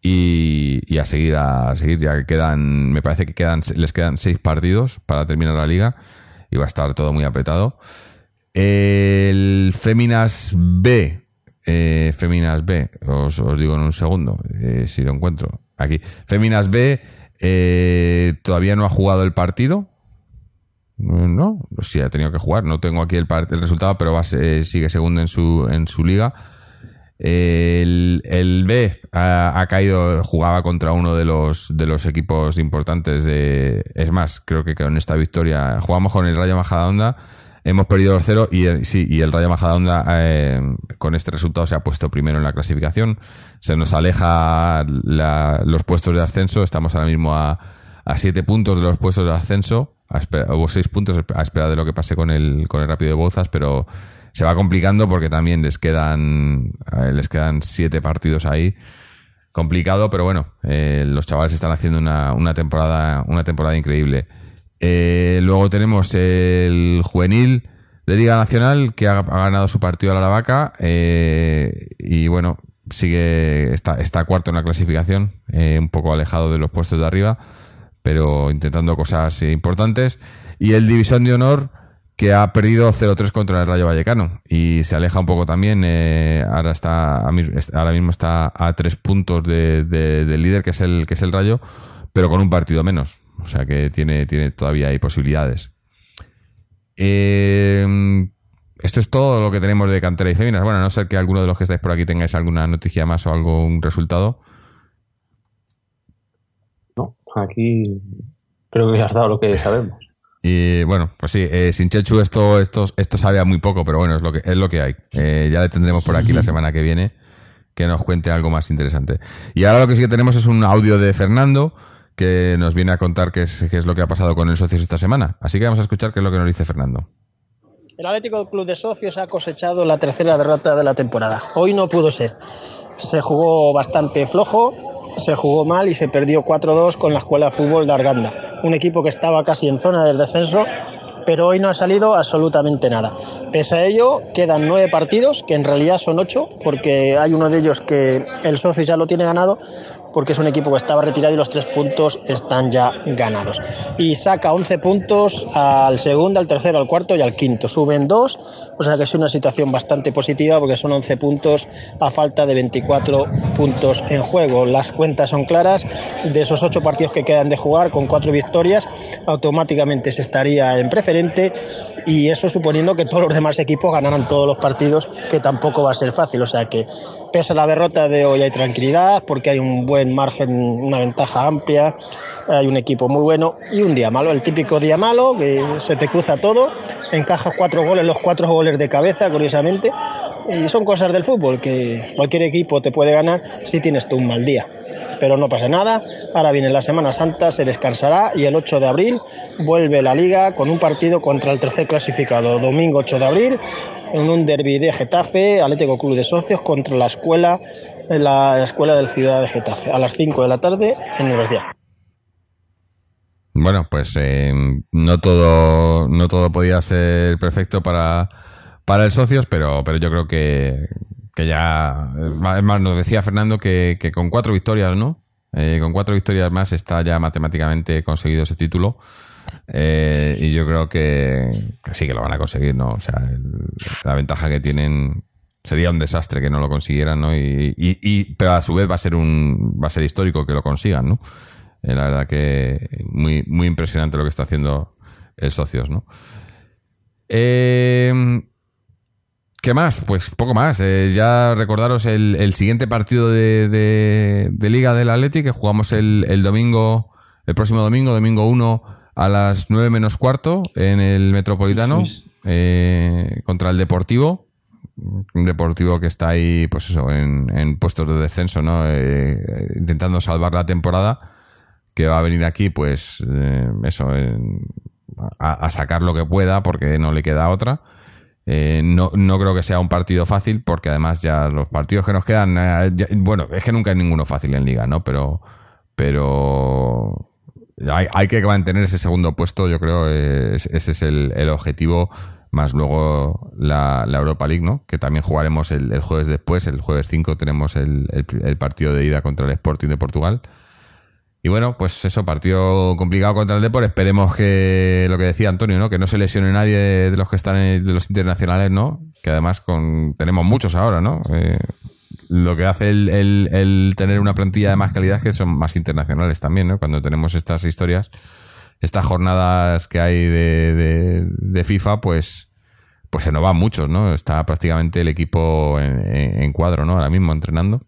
Y, y a seguir, a seguir, ya que quedan, me parece que quedan, les quedan seis partidos para terminar la liga y va a estar todo muy apretado. El Féminas B, eh, Féminas B, os, digo en un segundo, eh, si lo encuentro aquí. Féminas B eh, todavía no ha jugado el partido. No, sí ha tenido que jugar. No tengo aquí el, el resultado, pero va, ser- sigue segundo en su, en su liga. El, el B ha, ha caído, jugaba contra uno de los, de los equipos importantes de. Es más, creo que con esta victoria jugamos con el Rayo Majadahonda, hemos perdido los cero y el, sí, y el Rayo Majadahonda eh, con este resultado se ha puesto primero en la clasificación. Se nos aleja la- los puestos de ascenso, estamos ahora mismo a, siete puntos de los puestos de ascenso, a espera- o seis puntos a espera de lo que pase con el, con el Rápido de Bouzas, pero se va complicando porque también les quedan eh, les quedan siete partidos ahí complicado, pero bueno, eh, los chavales están haciendo una, una temporada, una temporada increíble. Eh, luego tenemos el juvenil de Liga Nacional que ha, ganado su partido a la vaca eh, y bueno, sigue, está, cuarto en la clasificación, eh, un poco alejado de los puestos de arriba, pero intentando cosas importantes. Y el División de Honor que ha perdido 0-3 contra el Rayo Vallecano y se aleja un poco también. eh, ahora está ahora mismo está a tres puntos de- de- del líder que es el que es el Rayo, pero con un partido menos. O sea que tiene, tiene todavía hay posibilidades. Eh, esto es todo lo que tenemos de cantera y féminas. Bueno, a no ser que alguno de los que estáis por aquí tengáis alguna noticia más o algún resultado. No, aquí creo que has dado lo que sabemos. Y bueno, pues sí, eh, sin Chechu esto, esto, esto sabe a muy poco, pero bueno, es lo que, es lo que hay. Eh, ya le tendremos por aquí la semana que viene que nos cuente algo más interesante. Y ahora lo que sí que tenemos es un audio de Fernando que nos viene a contar qué es, qué es lo que ha pasado con el socios esta semana. Así que vamos a escuchar qué es lo que nos dice Fernando. El Atlético Club de Socios ha cosechado la tercera derrota de la temporada. Hoy no pudo ser. Se jugó bastante flojo, se jugó mal y se perdió 4-2 con la Escuela de Fútbol de Arganda, un equipo que estaba casi en zona del descenso, pero hoy no ha salido absolutamente nada. Pese a ello, quedan nueve partidos, que en realidad son ocho, porque hay uno de ellos que el socio ya lo tiene ganado, porque es un equipo que estaba retirado y los tres puntos están ya ganados. Y saca 11 puntos al segundo, al tercero, al cuarto y al quinto. Suben dos, o sea que es una situación bastante positiva porque son 11 puntos a falta de 24 puntos en juego. Las cuentas son claras. De esos ocho partidos que quedan de jugar, con cuatro victorias, automáticamente se estaría en preferente y eso suponiendo que todos los demás equipos ganaran todos los partidos, que tampoco va a ser fácil. O sea que pese a la derrota de hoy hay tranquilidad porque hay un buen margen, una ventaja amplia, hay un equipo muy bueno y un día malo, el típico día malo que se te cruza todo, encajas cuatro goles, los cuatro goles de cabeza, curiosamente, y son cosas del fútbol que cualquier equipo te puede ganar si tienes tú un mal día. Pero no pasa nada, ahora viene la Semana Santa, se descansará y el 8 de abril vuelve la liga con un partido contra el tercer clasificado, domingo 8 de abril, en un derby de Getafe, Atlético Club de Socios contra la escuela, la escuela del Ciudad de Getafe, a las 5 de la tarde en Universidad. Bueno, pues eh, no todo no todo podía ser perfecto para, para el socios, pero, pero yo creo que, que ya. Es más, nos decía Fernando que, con cuatro victorias, ¿no? Eh, con cuatro victorias más está ya matemáticamente conseguido ese título. Eh, y yo creo que, sí que lo van a conseguir, ¿no? O sea, la ventaja que tienen sería un desastre que no lo consiguieran, ¿no? Y, y- y- pero a su vez va a ser un va a ser histórico que lo consigan, ¿no? Eh, la verdad que muy muy impresionante lo que está haciendo el socios, ¿no? Eh, ¿Qué más? Pues poco más. Eh, ya recordaros el, el siguiente partido de, de- de Liga del Atleti que jugamos el, el domingo, el próximo domingo, domingo 1 a las 9 menos cuarto en el Metropolitano eh, contra el Deportivo. Un Deportivo que está ahí, pues eso, en, en puestos de descenso, ¿no? Eh, eh, intentando salvar la temporada. Que va a venir aquí, pues, eh, eso, a sacar lo que pueda porque no le queda otra. Eh, no, no creo que sea un partido fácil porque además ya los partidos que nos quedan, eh, bueno, es que nunca hay ninguno fácil en liga, ¿no? Pero, pero hay, hay que mantener ese segundo puesto, yo creo, eh, es- ese es el, el objetivo, más luego la, la Europa League, ¿no? Que también jugaremos el, jueves después, el jueves 5 tenemos el- el partido de ida contra el Sporting de Portugal. Y bueno, pues eso, partido complicado contra el Depor. Esperemos que lo que decía Antonio, ¿no? Que no se lesione nadie de, los que están en- de los internacionales, ¿no? Que además con tenemos muchos ahora, ¿no? Eh, lo que hace el, el- el tener una plantilla de más calidad es que son más internacionales también, ¿no? Cuando tenemos estas historias, estas jornadas que hay de, de- de FIFA, pues, pues se nos van muchos, ¿no? Está prácticamente el equipo en, en- en cuadro, ¿no? Ahora mismo entrenando.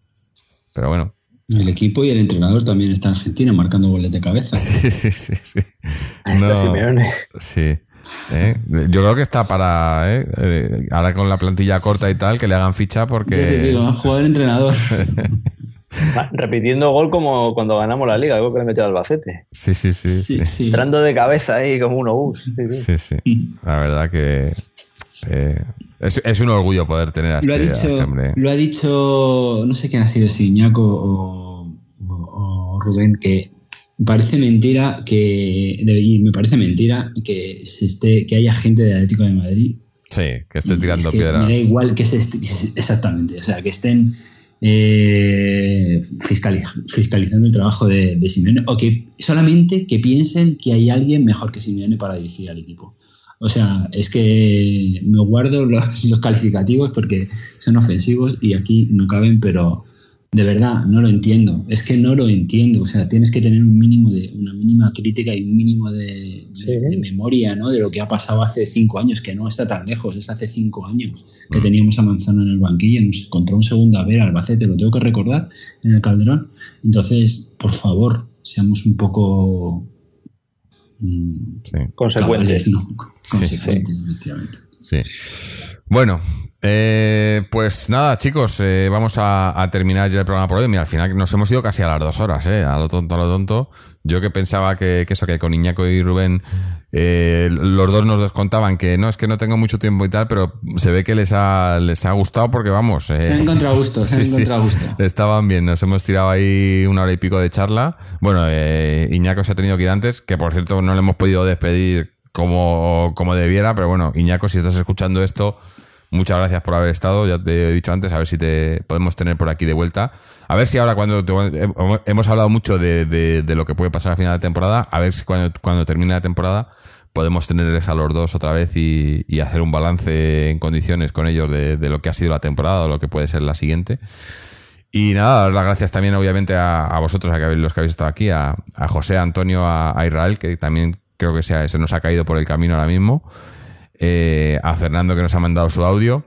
Pero bueno, El equipo y el entrenador también está en Argentina marcando goles de cabeza. Sí, sí, sí, sí. Simeone. Sí. ¿eh? Yo creo que está para, ¿eh? Eh, ahora con la plantilla corta y tal, que le hagan ficha Ya te porque... digo, ha jugado el entrenador. Va, repitiendo gol como cuando ganamos la liga, algo que le metió al Albacete. Sí, sí, sí. Sí, Sí, sí. Entrando de cabeza ahí como un obús. Sí, sí. sí. sí. La verdad que... eh, es, es un orgullo poder tener a Lo ha este, a este dicho, hombre. lo ha dicho, no sé quién ha sido, si Iñaco o, Rubén, que parece mentira que, y me parece mentira que, se esté, que haya gente del Atlético de Madrid Sí, que esté tirando que piedras. Me da igual que se est- que se- exactamente, o sea, que estén eh, fiscali- fiscalizando el trabajo de, de Simeone o que solamente que piensen que hay alguien mejor que Simeone para dirigir al equipo. O sea, es que me guardo los, los calificativos porque son ofensivos y aquí no caben, pero de verdad no lo entiendo. Es que no lo entiendo. O sea, tienes que tener un mínimo de una mínima crítica y un mínimo de, de- de memoria, ¿no? De lo que ha pasado hace cinco años, que no está tan lejos. Es hace cinco años que teníamos a Manzano en el banquillo, nos encontró un segunda vez Albacete, lo tengo que recordar en el Calderón. Entonces, por favor, seamos un poco mm, Sí. Consecuentes. cabales, ¿no? Consecuentes, efectivamente. Sí. Bueno, eh, pues nada, chicos, eh, vamos a, a terminar ya el programa por hoy. Mira, al final nos hemos ido casi a las dos horas, ¿eh? A lo tonto, a lo tonto. Yo que pensaba que, que eso, que con Iñaco y Rubén, eh, los dos nos descontaban que no, es que no tengo mucho tiempo y tal, pero se ve que les ha, les ha gustado porque vamos. eh, Se han encontrado gusto, se han Sí, sí. encontrado gusto. Estaban bien, nos hemos tirado ahí una hora y pico de charla. Bueno, eh, Iñaco se ha tenido que ir antes, que por cierto no le hemos podido despedir como, como debiera, pero bueno, Iñaco, si estás escuchando esto, muchas gracias por haber estado, ya te he dicho antes, a ver si te podemos tener por aquí de vuelta. A ver si ahora cuando te- hemos hablado mucho de, lo que puede pasar a final de temporada, a ver si cuando, cuando termine la temporada podemos tenerles a los dos otra vez y, y hacer un balance en condiciones con ellos de, lo que ha sido la temporada o lo que puede ser la siguiente. Y nada, dar las gracias también, obviamente, a, a vosotros, a los que habéis estado aquí, a, José, a Antonio, a, a Israel, que también creo que se, se nos ha caído por el camino ahora mismo, eh, a Fernando, que nos ha mandado su audio,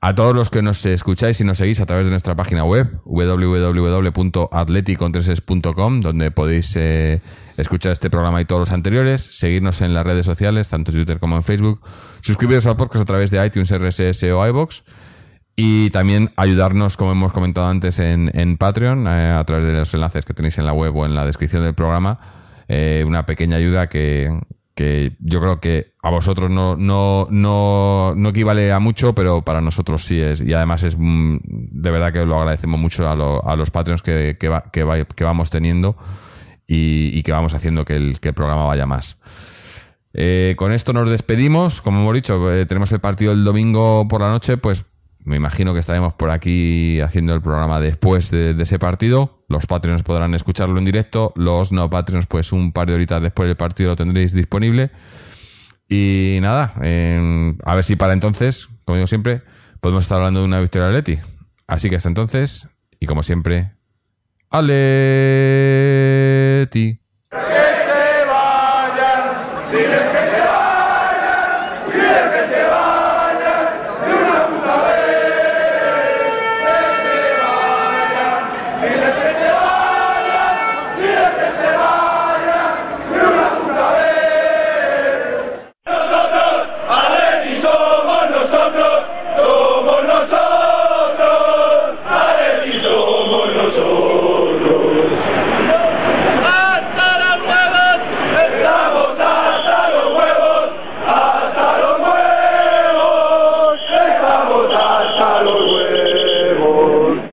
a todos los que nos escucháis y nos seguís a través de nuestra página web, www.atleticontreses.com, donde podéis eh, escuchar este programa y todos los anteriores, seguirnos en las redes sociales, tanto en Twitter como en Facebook, suscribiros al podcast a través de iTunes, RSS o iBox. Y también ayudarnos, como hemos comentado antes, en, Patreon, eh, a través de los enlaces que tenéis en la web o en la descripción del programa. Una pequeña ayuda que, que yo creo que a vosotros no, no, no, no equivale a mucho, pero para nosotros sí es. Y además es mm, de verdad que lo agradecemos mucho a, lo- a los Patreons que, que, va- que, va- que vamos teniendo y, que vamos haciendo que el, que el programa vaya más. Eh, con esto nos despedimos. Como hemos dicho, eh, tenemos el partido el domingo por la noche, pues me imagino que estaremos por aquí haciendo el programa después de, ese partido. Los Patreons podrán escucharlo en directo. Los no Patreons, pues un par de horitas después del partido lo tendréis disponible. Y nada, eh, a ver si para entonces, como digo siempre, podemos estar hablando de una victoria de Leti. Así que hasta entonces, y como siempre, Aleti.